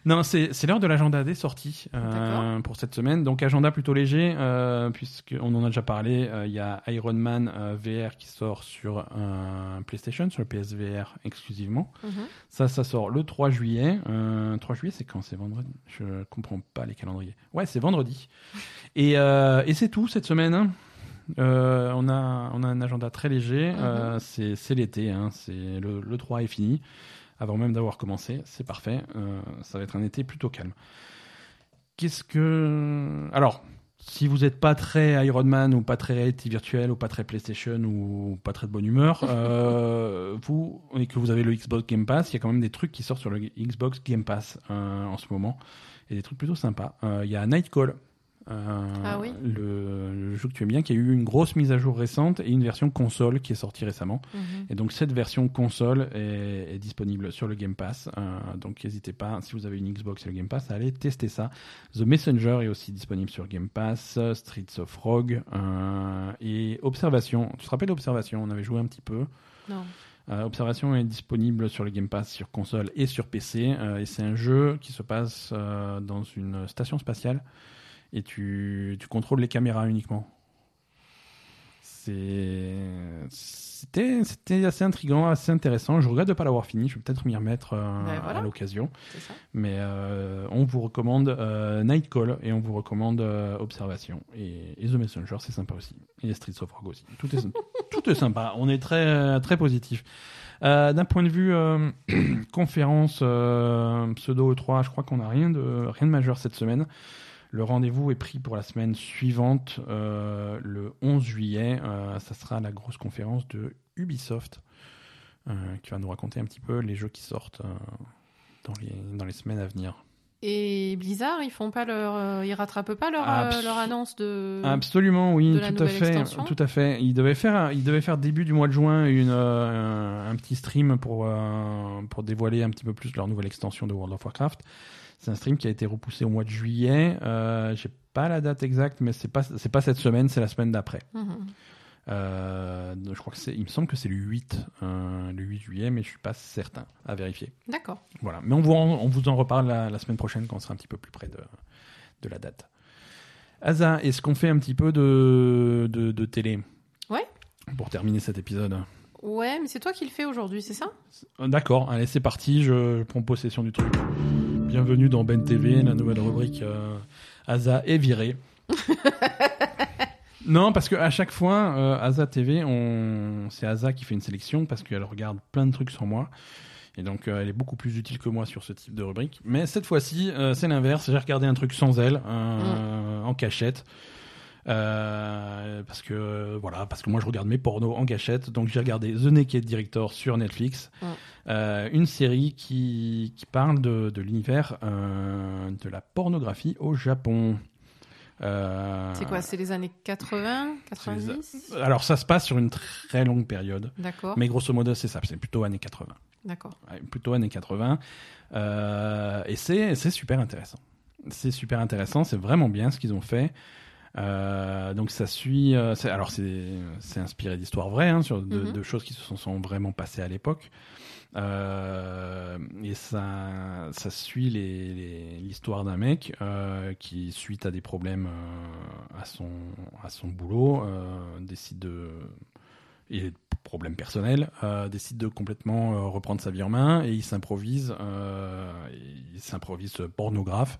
Non, c'est c'est l'heure de l'agenda des sorties euh, pour cette semaine. Donc agenda plutôt léger, euh, puisqu'on en a déjà parlé. euh, Il y a Iron Man euh, VR qui sort sur PlayStation, sur le PSVR exclusivement. Mhm. Ça, ça sort le 3 juillet. Euh, 3 juillet, c'est quand? C'est vendredi? Je comprends pas les calendriers. Ouais, c'est vendredi. Et, et c'est tout cette semaine. hein. Euh, on, a, on a un agenda très léger. Euh, c'est c'est l'été. Hein. C'est le, le 3 est fini. Avant même d'avoir commencé. C'est parfait. Euh, ça va être un été plutôt calme. Qu'est-ce que. Alors. Si vous n'êtes pas très Iron Man ou pas très réalité virtuelle ou pas très PlayStation ou pas très de bonne humeur, euh, vous et que vous avez le Xbox Game Pass, il y a quand même des trucs qui sortent sur le Xbox Game Pass euh, en ce moment et des trucs plutôt sympas. Euh, Il y a Nightcall, euh, Ah oui. le, le jeu que tu aimes bien, qui a eu une grosse mise à jour récente et une version console qui est sortie récemment. Mhm. Et donc cette version console est, est disponible sur le Game Pass. Euh, donc n'hésitez pas, si vous avez une Xbox et le Game Pass, à aller tester ça. The Messenger est aussi disponible sur Game Pass, Streets of Rogue euh, et Observation. Tu te rappelles Observation? On avait joué un petit peu. Non. Euh, Observation est disponible sur le Game Pass, sur console et sur PC. euh, et c'est un jeu qui se passe euh, dans une station spatiale et tu, tu contrôles les caméras uniquement. C'était c'était assez intriguant, assez intéressant. Je regrette de ne pas l'avoir fini. Je vais peut-être m'y remettre euh, Ben voilà. à l'occasion. Mais euh, on vous recommande euh, Nightcall et on vous recommande euh, Observation. Et, et The Messenger, c'est sympa aussi. Et Streets of Rogue aussi. Tout est, tout est sympa. On est très, très positif. Euh, D'un point de vue euh, conférence euh, pseudo E3, je crois qu'on n'a rien de, rien de majeur cette semaine. Le rendez-vous est pris pour la semaine suivante, euh, le 11 juillet. Euh, ça sera la grosse conférence de Ubisoft euh, qui va nous raconter un petit peu les jeux qui sortent euh, dans, les, dans les semaines à venir. Et Blizzard, ils font pas leur, ils rattrapent pas leur, leur annonce de. Absolument, oui, de la tout à fait, extension tout à fait. Il devait faire, il devait faire début du mois de juin une, euh, un, un petit stream pour euh, pour dévoiler un petit peu plus leur nouvelle extension de World of Warcraft. C'est un stream qui a été repoussé au mois de juillet. Euh, J'ai pas la date exacte, mais c'est pas c'est pas cette semaine, c'est la semaine d'après. Mhm. Euh, je crois que c'est, il me semble que c'est le 8, euh, le 8 juillet, mais je suis pas certain à vérifier. D'accord. Voilà. Mais on vous, en- on vous en reparle la, la semaine prochaine quand on sera un petit peu plus près de, de la date. Asa, est-ce qu'on fait un petit peu de, de, de télé? Ouais. Pour terminer cet épisode. Ouais, mais c'est toi qui le fais aujourd'hui, c'est ça? D'accord, allez, c'est parti, je, je prends possession du truc. Bienvenue dans Ben TV, la nouvelle rubrique euh, Asa est viré. non, parce qu'à chaque fois, euh, Asa TV, on... c'est Asa qui fait une sélection parce qu'elle regarde plein de trucs sur moi. Et donc, euh, elle est beaucoup plus utile que moi sur ce type de rubrique. Mais cette fois-ci, euh, c'est l'inverse. J'ai regardé un truc sans elle, euh, en cachette. Euh, parce que euh, voilà, parce que moi je regarde mes pornos en cachette, donc j'ai regardé The Naked Director sur Netflix. Euh, une série qui, qui parle de, de l'univers de la pornographie au Japon. C'est quoi C'est les années 80, c'est les- 90 Alors ça se passe sur une très longue période, D'accord. mais grosso modo c'est ça, c'est plutôt années 80. D'accord. Ouais, plutôt années 80. Euh, et c'est super intéressant. C'est super intéressant, c'est vraiment bien ce qu'ils ont fait. Euh, donc ça suit. euh, alors c'est inspiré d'histoires vraies, hein, sur de, Mhm. de choses qui se sont, sont vraiment passées à l'époque. Euh, et ça ça suit l'histoire d'un mec qui suite à des problèmes à son à son boulot décide de et des problèmes personnels, euh, décide de complètement euh, reprendre sa vie en main et il s'improvise, euh, il s'improvise pornographe.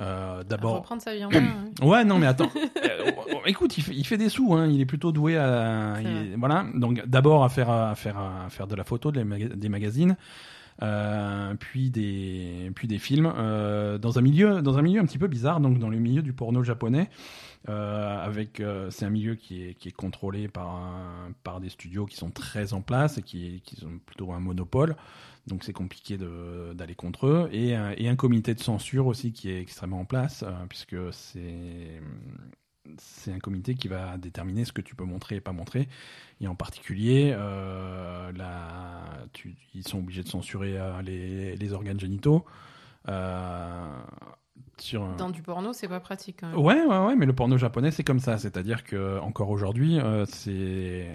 Euh, D'abord, Reprendre sa vie en main. ouais. ouais, non mais attends, Euh, écoute, il fait, il fait des sous, hein, il est plutôt doué à, il- voilà. Donc d'abord à faire à faire à faire de la photo, des, maga- des magazines. euh, puis des puis des films euh, dans un milieu dans un milieu un petit peu bizarre, donc dans le milieu du porno japonais. Euh, avec c'est un milieu qui est qui est contrôlé par un- par des studios qui sont très en place et qui qui ont plutôt un monopole donc c'est compliqué d'aller contre eux. Et, un- et un comité de censure aussi qui est extrêmement en place euh, puisque c'est c'est un comité qui va déterminer ce que tu peux montrer et pas montrer. Et en particulier euh, ils sont obligés de censurer euh, les, les organes génitaux. Euh, sur un- Dans du porno, c'est pas pratique. quand même. Ouais, ouais, ouais, mais le porno japonais, c'est comme ça. C'est-à-dire que encore aujourd'hui, euh, c'est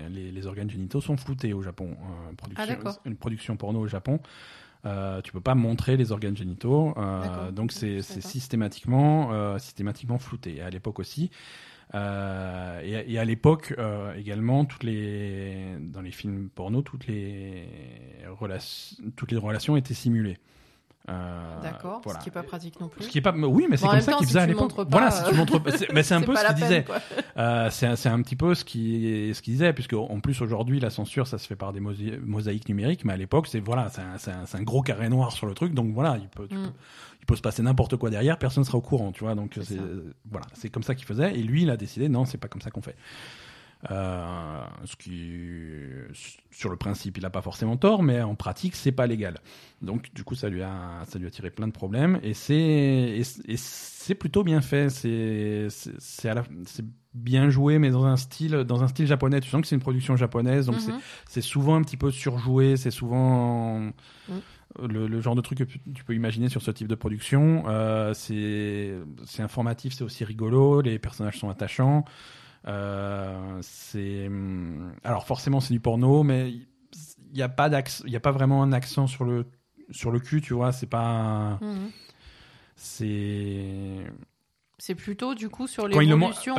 les, les organes génitaux sont floutés au Japon. Euh, production- Ah, une production porno au Japon, euh, tu peux pas montrer les organes génitaux. euh, donc c'est systématiquement, systématiquement flouté. Et à l'époque aussi. Euh, et, à- et à l'époque euh, également, toutes les dans les films porno, toutes les relations, toutes les relations étaient simulées. Euh, D'accord, voilà. ce qui est pas pratique non plus. Ce qui est pas, oui, mais c'est Bon, comme ça qu'ils si faisaient à tu l'époque. Voilà, si tu euh, montres mais c'est un peu ce la qu'il peine, disait. quoi. Euh, c'est un, petit peu ce qui ce qu'il disait, puisque en plus aujourd'hui la censure ça se fait par des mosa- mosaïques numériques, mais à l'époque c'est voilà, c'est un, c'est un- gros carré noir sur le truc, donc voilà, il peut, tu Mm. peux- il peut se passer n'importe quoi derrière, personne sera au courant, tu vois, donc C'est ça. voilà, c'est comme ça qu'il faisait, et lui il a décidé non, c'est pas comme ça qu'on fait. Euh, ce qui, sur le principe, il a pas forcément tort, mais en pratique, c'est pas légal. Donc, du coup, ça lui a, ça lui a tiré plein de problèmes, et c'est, c'est plutôt bien fait. C'est, c'est, c'est à la- c'est bien joué, mais dans un style, dans un style japonais. Tu sens que c'est une production japonaise, donc c'est, Mhm. c'est souvent un petit peu surjoué, c'est souvent Mm. le, le genre de truc que tu peux imaginer sur ce type de production. Euh, c'est, c'est informatif, c'est aussi rigolo, les personnages sont attachants. Euh, c'est hum, alors forcément c'est du porno, mais il n'y a pas il a pas vraiment un accent sur le sur le cul, tu vois. C'est pas, Mhm. c'est C'est plutôt du coup sur l'évolution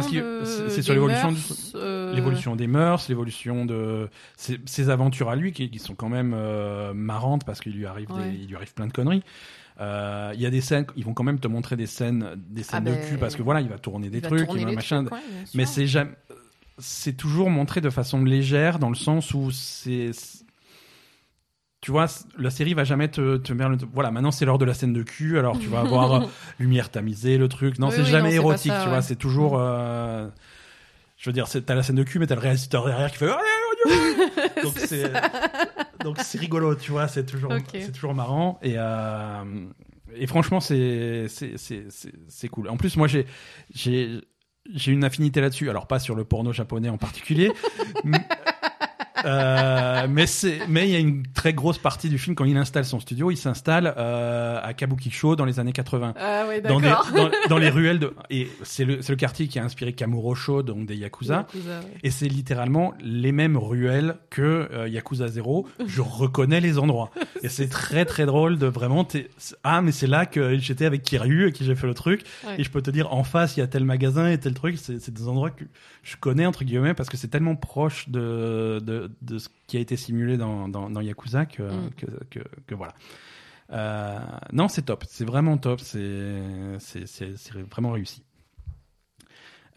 c'est- sur l'évolution euh, l'évolution des mœurs, l'évolution de ses, ses aventures à lui qui, qui sont quand même euh, marrantes parce qu'il lui arrive des- il lui arrive plein de conneries. Euh, Il y a des scènes, ils vont quand même te montrer des scènes, des scènes Ah de ben, cul parce que voilà, il va tourner des trucs, tourner il va machin. trucs, ouais, mais c'est jamais, c'est toujours montré de façon légère dans le sens où c'est, tu vois, la série va jamais te, te mettre, le- voilà, maintenant c'est l'heure de la scène de cul, alors tu vas avoir euh, lumière tamisée, le truc. Non, Oui, c'est oui, jamais non, érotique, ça, tu ouais. vois, c'est toujours, euh, je veux dire, t'as la scène de cul, mais t'as le réalisateur derrière qui fait, allez, donc c'est, donc c'est rigolo, tu vois, c'est toujours, c'est toujours marrant et euh, et franchement c'est c'est c'est c'est c'est cool. En plus, moi j'ai j'ai j'ai une affinité là-dessus. Alors pas sur le porno japonais en particulier, euh, mais c'est mais il y a une très grosse partie du film quand il installe son studio, il s'installe euh, à Kabukicho dans les années 80 Ah ouais, dans, des- dans, dans les ruelles de et c'est le c'est le quartier qui a inspiré Kamurocho donc des yakuza. Yakuza, ouais. Et c'est littéralement les mêmes ruelles que euh, Yakuza 0. Je reconnais les endroits. Et c'est très très drôle de vraiment. Ah, mais c'est là que j'étais avec Kiryu et qui j'ai fait le truc. Ouais. Et je peux te dire en face, il y a tel magasin et tel truc. C'est c'est des endroits que je connais entre guillemets parce que c'est tellement proche de, de, de ce qui a été simulé dans, dans, dans Yakuza que, Mm. que, que, que voilà. Euh, non, c'est top. C'est vraiment top. C'est vraiment réussi.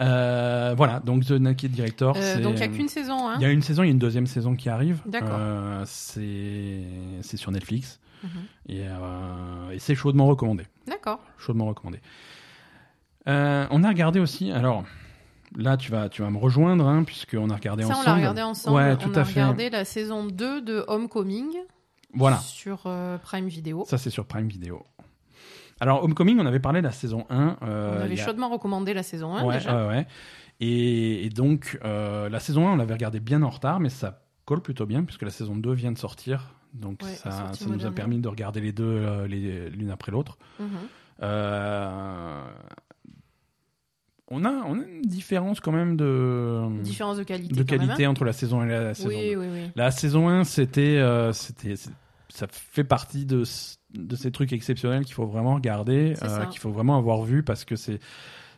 Euh, voilà, donc The Naked Director. Euh, donc il n'y a qu'une saison, hein il y a une saison, il y a une deuxième saison qui arrive. D'accord. C'est sur Netflix Mhm. et, et c'est chaudement recommandé. D'accord. Chaudement recommandé. On a regardé aussi. Alors là, tu vas tu vas me rejoindre hein, puisqu'on a regardé Ça, on ensemble. l'a regardé ensemble. Ouais, tout on a à fait. regardé la saison 2 de Homecoming Voilà. sur euh, Prime Video. Ça c'est sur Prime Video. Alors Homecoming, on avait parlé de la saison 1. euh, on avait a- chaudement recommandé la saison 1 ouais, déjà. ouais. Et, et donc euh, la saison 1, on l'avait regardé bien en retard, mais ça colle plutôt bien puisque la saison 2 vient de sortir. Donc ça, nous a permis de regarder les deux l'une après l'autre. Mhm. Euh, on, a, on a une différence quand même de, Différence de qualité. de quand qualité hein. entre la saison 1 et la saison 2. Oui, oui, oui. La saison 1, c'était, euh, c'était, ça fait partie de, de ces trucs exceptionnels qu'il faut vraiment regarder, euh, qu'il faut vraiment avoir vu parce que c'est,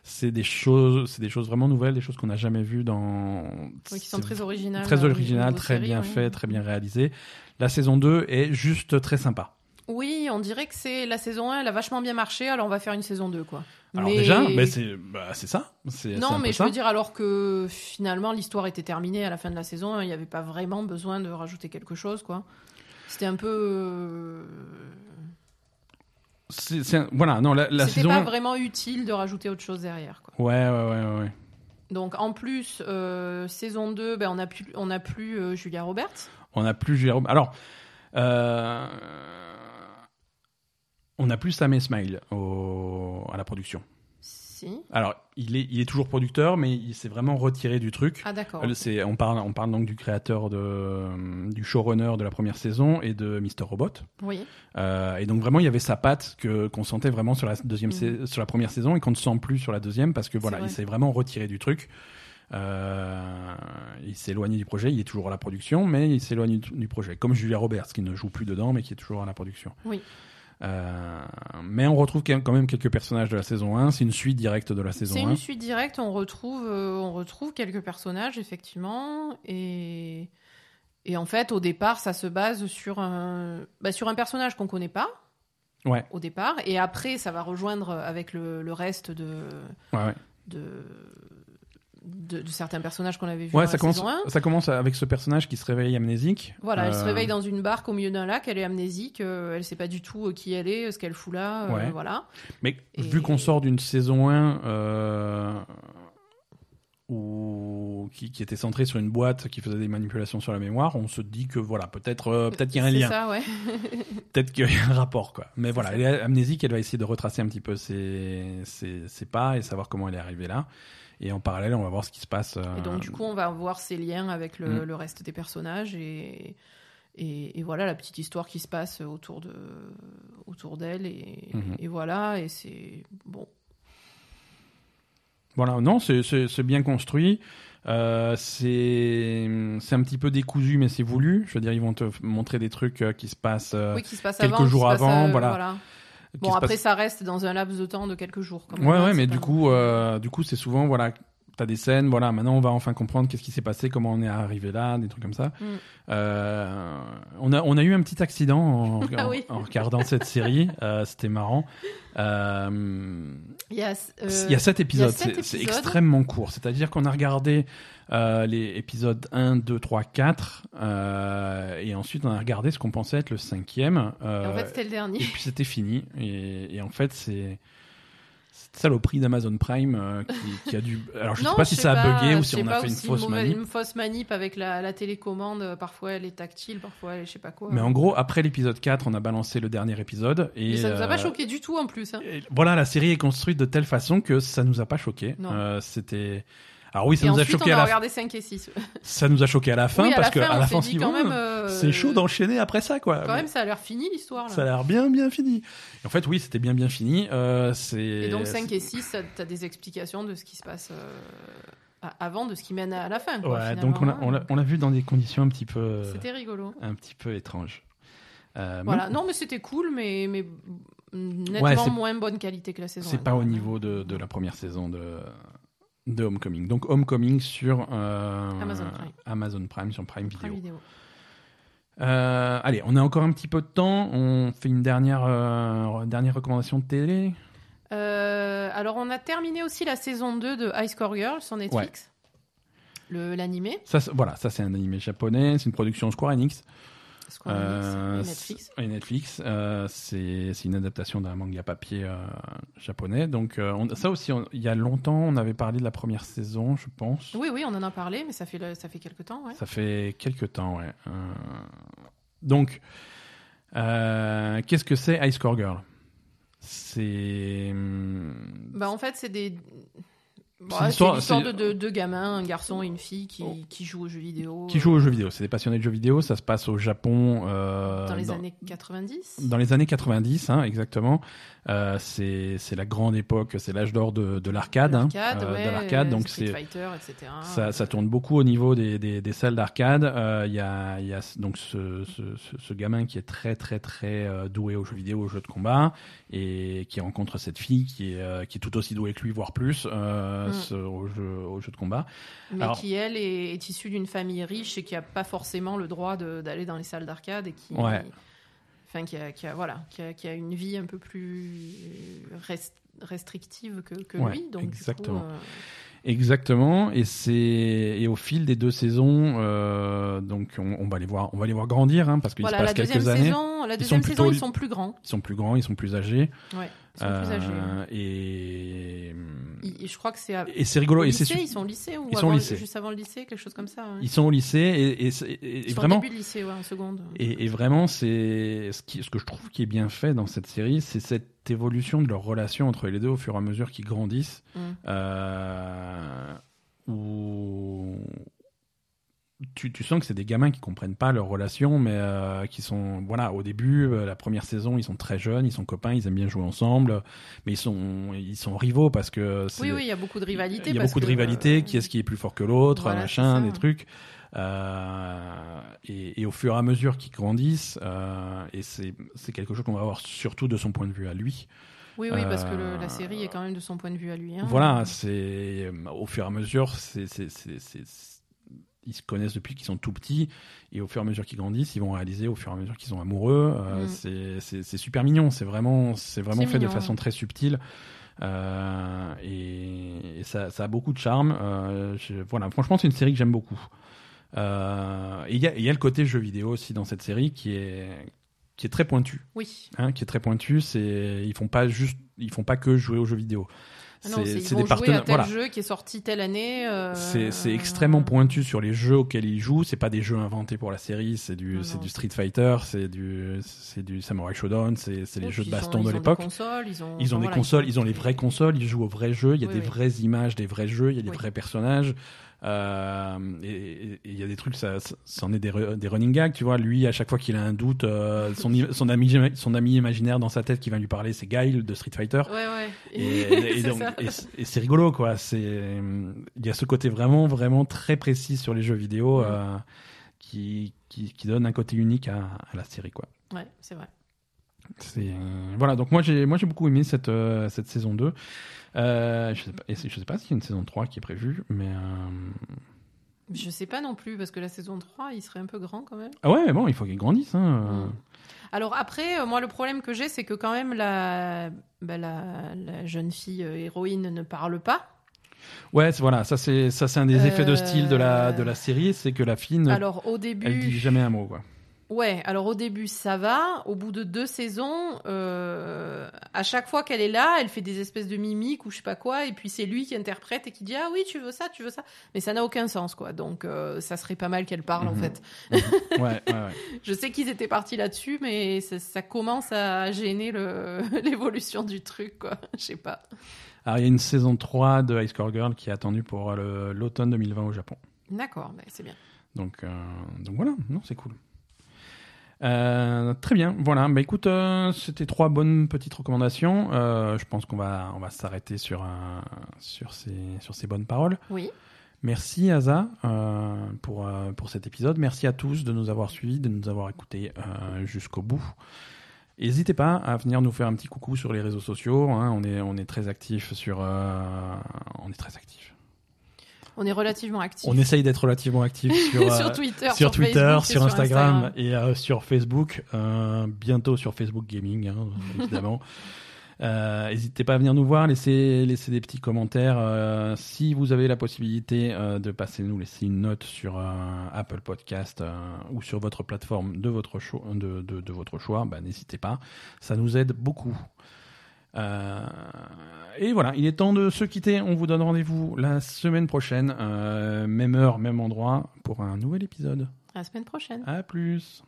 c'est des choses, c'est des choses vraiment nouvelles, des choses qu'on n'a jamais vues dans. Oui, qui sont très originales. très euh, original, niveau très bien oui. fait, très bien réalisé. La saison 2 est juste très sympa. Oui, on dirait que c'est la saison 1, elle a vachement bien marché, alors on va faire une saison 2, quoi. Alors Mais- déjà, mais c'est, bah, c'est ça. Non, mais je ça. veux dire, alors que finalement l'histoire était terminée à la fin de la saison, il n'y avait pas vraiment besoin de rajouter quelque chose, quoi. C'était un peu. euh, un- voilà, non, la, la C'était saison. pas vraiment utile de rajouter autre chose derrière. Quoi. Ouais, ouais, ouais, ouais. Donc en plus, euh, saison 2, ben, on a plus, on a plus euh, Julia Roberts. On a plus Jérôme. Alors, euh, on a plus Sam Esmail au, à la production. Si. Alors, il est, il est toujours producteur, mais il s'est vraiment retiré du truc. Ah d'accord. Euh, C'est, on, parle, on parle donc du créateur de, du showrunner de la première saison et de Mr. Robot. Oui. Euh, et donc vraiment, il y avait sa patte que qu'on sentait vraiment sur la deuxième, Mhm. sur la première saison et qu'on ne sent plus sur la deuxième parce que voilà, vrai. il s'est vraiment retiré du truc. Euh, il s'est éloigné du projet. Il est toujours à la production, mais il s'éloigne du, du projet. Comme Julia Roberts, qui ne joue plus dedans, mais qui est toujours à la production. Oui. Euh, mais on retrouve quand même- quelques personnages de la saison 1. C'est une suite directe de la saison C'est 1. une suite directe. On retrouve, euh, on retrouve quelques personnages effectivement, et et en fait, au départ, ça se base sur un, bah, sur un personnage qu'on connaît pas Ouais, au départ, et après, ça va rejoindre avec le, le reste de ouais, ouais. de, de, de certains personnages qu'on avait vus Ouais, dans ça la commence, saison 1. ça commence avec ce personnage qui se réveille amnésique. Voilà, elle se Euh, réveille dans une barque au milieu d'un lac, elle est amnésique, euh, elle sait pas du tout euh, qui elle est, ce qu'elle fout là, euh, Ouais. voilà. Mais Et- vu qu'on sort d'une saison 1 euh, où, qui, qui était centrée sur une boîte qui faisait des manipulations sur la mémoire, on se dit que voilà, peut-être euh, peut-être qu'il y a un lien, ça, ouais. peut-être qu'il y a un rapport. quoi. Mais voilà, ça. elle est amnésique, elle va essayer de retracer un petit peu ses, ses, ses pas et savoir comment elle est arrivée là. Et en parallèle, on va voir ce qui se passe. euh, Et donc, du coup, on va voir ses liens avec le, Mm. le reste des personnages et, et, et voilà la petite histoire qui se passe autour de autour d'elle et, Mhm. et voilà et c'est bon. Voilà, non, c'est- bien construit. Euh, c'est un petit peu décousu, mais c'est voulu. Je veux dire, ils vont te montrer des trucs euh, qui se passent. euh, oui, qui se passe quelques avant, jours se passe, avant, euh, voilà. Bon, après, ça reste dans un laps de temps de quelques jours. Quand même, Ouais, ouais, mais du coup, plus- euh, du coup, c'est souvent, voilà, t'as des scènes, voilà, maintenant on va enfin comprendre qu'est-ce qui s'est passé, comment on est arrivé là, des trucs comme ça. Mm. Euh, on a, on a eu un petit accident en, Ah en- oui. en regardant cette série, euh, c'était marrant. Euh, Il y a, euh, il y a sept épisodes, c'est- extrêmement court. C'est-à-dire qu'on a regardé euh, les épisodes 1, 2, 3, 4, euh, et ensuite on a regardé ce qu'on pensait être le cinquième. et euh, en fait, c'était le dernier. et puis c'était fini. Et, et en fait, c'est cette saloperie d'Amazon Prime euh, qui, qui a dû. Alors je Non, sais pas si ça a pas, bugué ou si on a fait une fausse manip. Une fausse manip avec la, la télécommande. euh, Parfois, elle est tactile, parfois, elle est je sais pas quoi. Mais en gros, après l'épisode 4, on a balancé le dernier épisode. Et, Mais ça nous a pas euh, choqué du tout en plus. hein. et voilà, la série est construite de telle façon que ça nous a pas choqué. C'était. Alors oui, ça Et nous a choqué on à a la regardé 5 et 6. ça nous a choqué à la fin oui, à parce la que fin, à la fin, même. euh, c'est chaud d'enchaîner après ça, quoi. Quand même, ça a l'air fini l'histoire. ça a l'air bien, bien fini. Et en fait, oui, c'était bien, bien fini. Euh, c'est. Et donc 5 et 6, tu as des explications de ce qui se passe euh, avant, de ce qui mène à la fin. Quoi, Ouais, donc on l'a, hein. vu dans des conditions un petit peu, euh, C'était rigolo. un petit peu étranges. Euh, Voilà, non, mais c'était cool, mais, mais nettement Ouais, moins bonne qualité que la saison. c'est pas au même. niveau de, de la première saison de, de Homecoming. Donc Homecoming sur euh, Amazon Prime. Amazon Prime, sur Prime Video. Prime Video. Euh, allez, on a encore un petit peu de temps. On fait une dernière, euh, dernière recommandation de télé. Alors, on a terminé aussi la saison 2 de High Score Girl sur Netflix. Le L'animé. Ça, voilà, ça c'est un animé japonais, c'est une production Square Enix. Euh, et Netflix. Et Netflix, euh, c'est une adaptation d'un manga papier euh, japonais. Donc on- ça aussi, on- il y a longtemps, on avait parlé de la première saison, je pense. Oui, oui, on en a parlé, mais ça fait, le- ça fait quelques temps. Ouais. Ça fait quelques temps, ouais. Donc, qu'est-ce que c'est High Score Girl? C'est hum, Bah, en fait, c'est des. C'est une c'est histoire- l'histoire c'est- de deux deux gamins, un garçon et une fille qui, Oh. qui jouent aux jeux vidéo. qui joue aux jeux vidéo. C'est des passionnés de jeux vidéo. Ça se passe au Japon. euh, Dans les années 90 Dans les années 90, hein, exactement. Euh, c'est c'est la grande époque, c'est l'âge d'or de, de l'arcade. hein, L'arcade, euh, ouais, de l'arcade, donc Street c'est Fighter, etc. ça, ça tourne beaucoup au niveau des, des, des salles d'arcade. Euh, Il y, a, y a donc ce, ce, gamin qui est très très très euh, doué aux jeux vidéo, aux jeux de combat, et qui rencontre cette fille qui est, euh, qui est tout aussi douée que lui, voire plus, euh, Mm. aux jeux de combat. Mais Alors- qui, elle, est, est issue d'une famille riche et qui n'a pas forcément le droit d'aller dans les salles d'arcade et qui. Ouais. Enfin, qui a, qui a- voilà, qui a, qui a une vie un peu plus rest- restrictive que, que Ouais, lui. Donc, du coup, exactement. euh, Exactement, et c'est et au fil des deux saisons, euh, donc on, on va les voir, on va les voir grandir, hein, parce qu'il Voilà, se la passe quelques deuxième années. saison, la Ils deuxième sont saison, plutôt- ils sont plus grands. Ils sont plus grands, ils sont plus âgés, Ouais, ils sont plus âgés. euh, et Ils- je crois que c'est à- et c'est au rigolo, et lycée, c'est su- ils sont au lycée ou Ils sont au avant- lycée. juste avant le lycée, quelque chose comme ça. ouais. ils sont au lycée, et, et, c'est- et- et Ils sont vraiment, au début de lycée, ouais, en seconde. Et, et vraiment, c'est ce, qui, ce que je trouve qui est bien fait dans cette série, c'est cette évolution de leur relation entre les deux au fur et à mesure qu'ils grandissent, Mm. euh, où tu, tu sens que c'est des gamins qui comprennent pas leur relation, mais euh, qui sont, voilà, au début, euh, la première saison, ils sont très jeunes, ils sont copains, ils aiment bien jouer ensemble, mais ils sont, ils sont rivaux parce que Oui, oui, il y a beaucoup de rivalité. il y a beaucoup de rivalité, euh, qui est-ce qui est plus fort que l'autre, voilà, machin, des trucs. Et, et au fur et à mesure qu'ils grandissent, et c'est c'est quelque chose qu'on va voir surtout de son point de vue à lui. Oui, oui, parce que le- la série est quand même de son point de vue à lui. hein. Voilà, c'est au fur et à mesure, c'est- ils se connaissent depuis qu'ils sont tout petits, et au fur et à mesure qu'ils grandissent, ils vont réaliser au fur et à mesure qu'ils sont amoureux. Euh, Mm. c'est- super mignon, c'est vraiment, c'est vraiment fait de façon ouais. très subtile. Euh, et, et ça, ça a beaucoup de charme. Euh, je- voilà, franchement, c'est une série que j'aime beaucoup. Et il y, a- il y a le côté jeu vidéo aussi dans cette série qui est qui est très pointu, Oui. hein, qui est très pointu. C'est ils font pas juste, ils font pas que jouer aux jeux vidéo. Ah c'est- des partenaires. tel Voilà, jeu qui est sorti telle année. euh, c'est c'est extrêmement pointu sur les jeux auxquels ils jouent. C'est pas des jeux inventés pour la série. C'est du c'est du Street Fighter, c'est du c'est du Samurai Shodown, c'est c'est les jeux de ont- baston de l'époque. Ils ont, Ils ont des voilà, consoles, ils ont les vraies consoles, ils jouent aux vrais jeux, il y a Oui, des oui. vraies images, des vrais jeux, il y a des vrais personnages. Euh, et il y a des trucs, ça, ça, ça en est des, running gags, tu vois. Lui, à chaque fois qu'il a un doute, euh, son, ami, son ami imaginaire dans sa tête qui va lui parler, c'est Guile de Street Fighter. Ouais, ouais. Et, et C'est rigolo, quoi. Il y a ce côté vraiment, vraiment très précis sur les jeux vidéo euh, qui, qui, qui donne un côté unique à, à la série, quoi. Ouais, c'est vrai. Voilà donc moi j'ai moi j'ai beaucoup aimé cette euh, cette saison 2. Euh, je sais pas je sais pas s'il y a une saison 3 qui est prévue mais euh... Je sais pas non plus, parce que la saison 3, il serait un peu grand quand même. ah ouais mais bon il faut qu'il grandisse hein. euh. Mm. Alors après, moi, le problème que j'ai, c'est que quand même, la, bah, la, la jeune fille héroïne ne parle pas. Ouais c'est- voilà ça c'est ça c'est un des effets de style de la de la série c'est que la fille ne- Alors au début... elle dit jamais un mot quoi. Ouais, alors au début ça va. Au bout de deux saisons, euh, à chaque fois qu'elle est là, elle fait des espèces de mimiques ou je sais pas quoi, et puis c'est lui qui interprète et qui dit ah oui tu veux ça, tu veux ça, mais ça n'a aucun sens quoi. Donc euh, ça serait pas mal qu'elle parle en Mhm. fait. Ouais ouais ouais. Je sais qu'ils étaient partis là-dessus, mais ça, ça commence à gêner l'évolution du truc quoi. Je sais pas. Alors il y a une saison 3 de High Score Girl qui est attendue pour euh, l'automne 2020 au Japon. D'accord, bah, c'est bien. Donc, euh, donc voilà, non, c'est cool. Euh, très bien, voilà. Bah écoute, euh, c'était trois bonnes petites recommandations. Euh, je pense qu'on va, on va s'arrêter sur un, sur ces, sur ces bonnes paroles. Oui. Merci Asa euh, pour, euh, pour cet épisode. Merci à tous de nous avoir suivis, de nous avoir écoutés euh, jusqu'au bout. N'hésitez pas à venir nous faire un petit coucou sur les réseaux sociaux. hein. On est, on est très actifs sur, euh, on est très actifs. On est relativement actifs. On essaye d'être relativement actifs sur, euh, sur Twitter, sur Twitter, Facebook sur Instagram, et euh, sur Facebook, euh, bientôt sur Facebook Gaming, hein, évidemment. Euh, N'hésitez pas à venir nous voir, laissez, laissez des petits commentaires. euh, si vous avez la possibilité euh, de passer nous laisser une note sur euh, Apple Podcast euh, ou sur votre plateforme de votre choix, de, de, de votre choix, bah, n'hésitez pas. Ça nous aide beaucoup. Euh, et voilà, il est temps de se quitter. On vous donne rendez-vous la semaine prochaine, euh, même heure, même endroit, pour un nouvel épisode. À la semaine prochaine. À plus.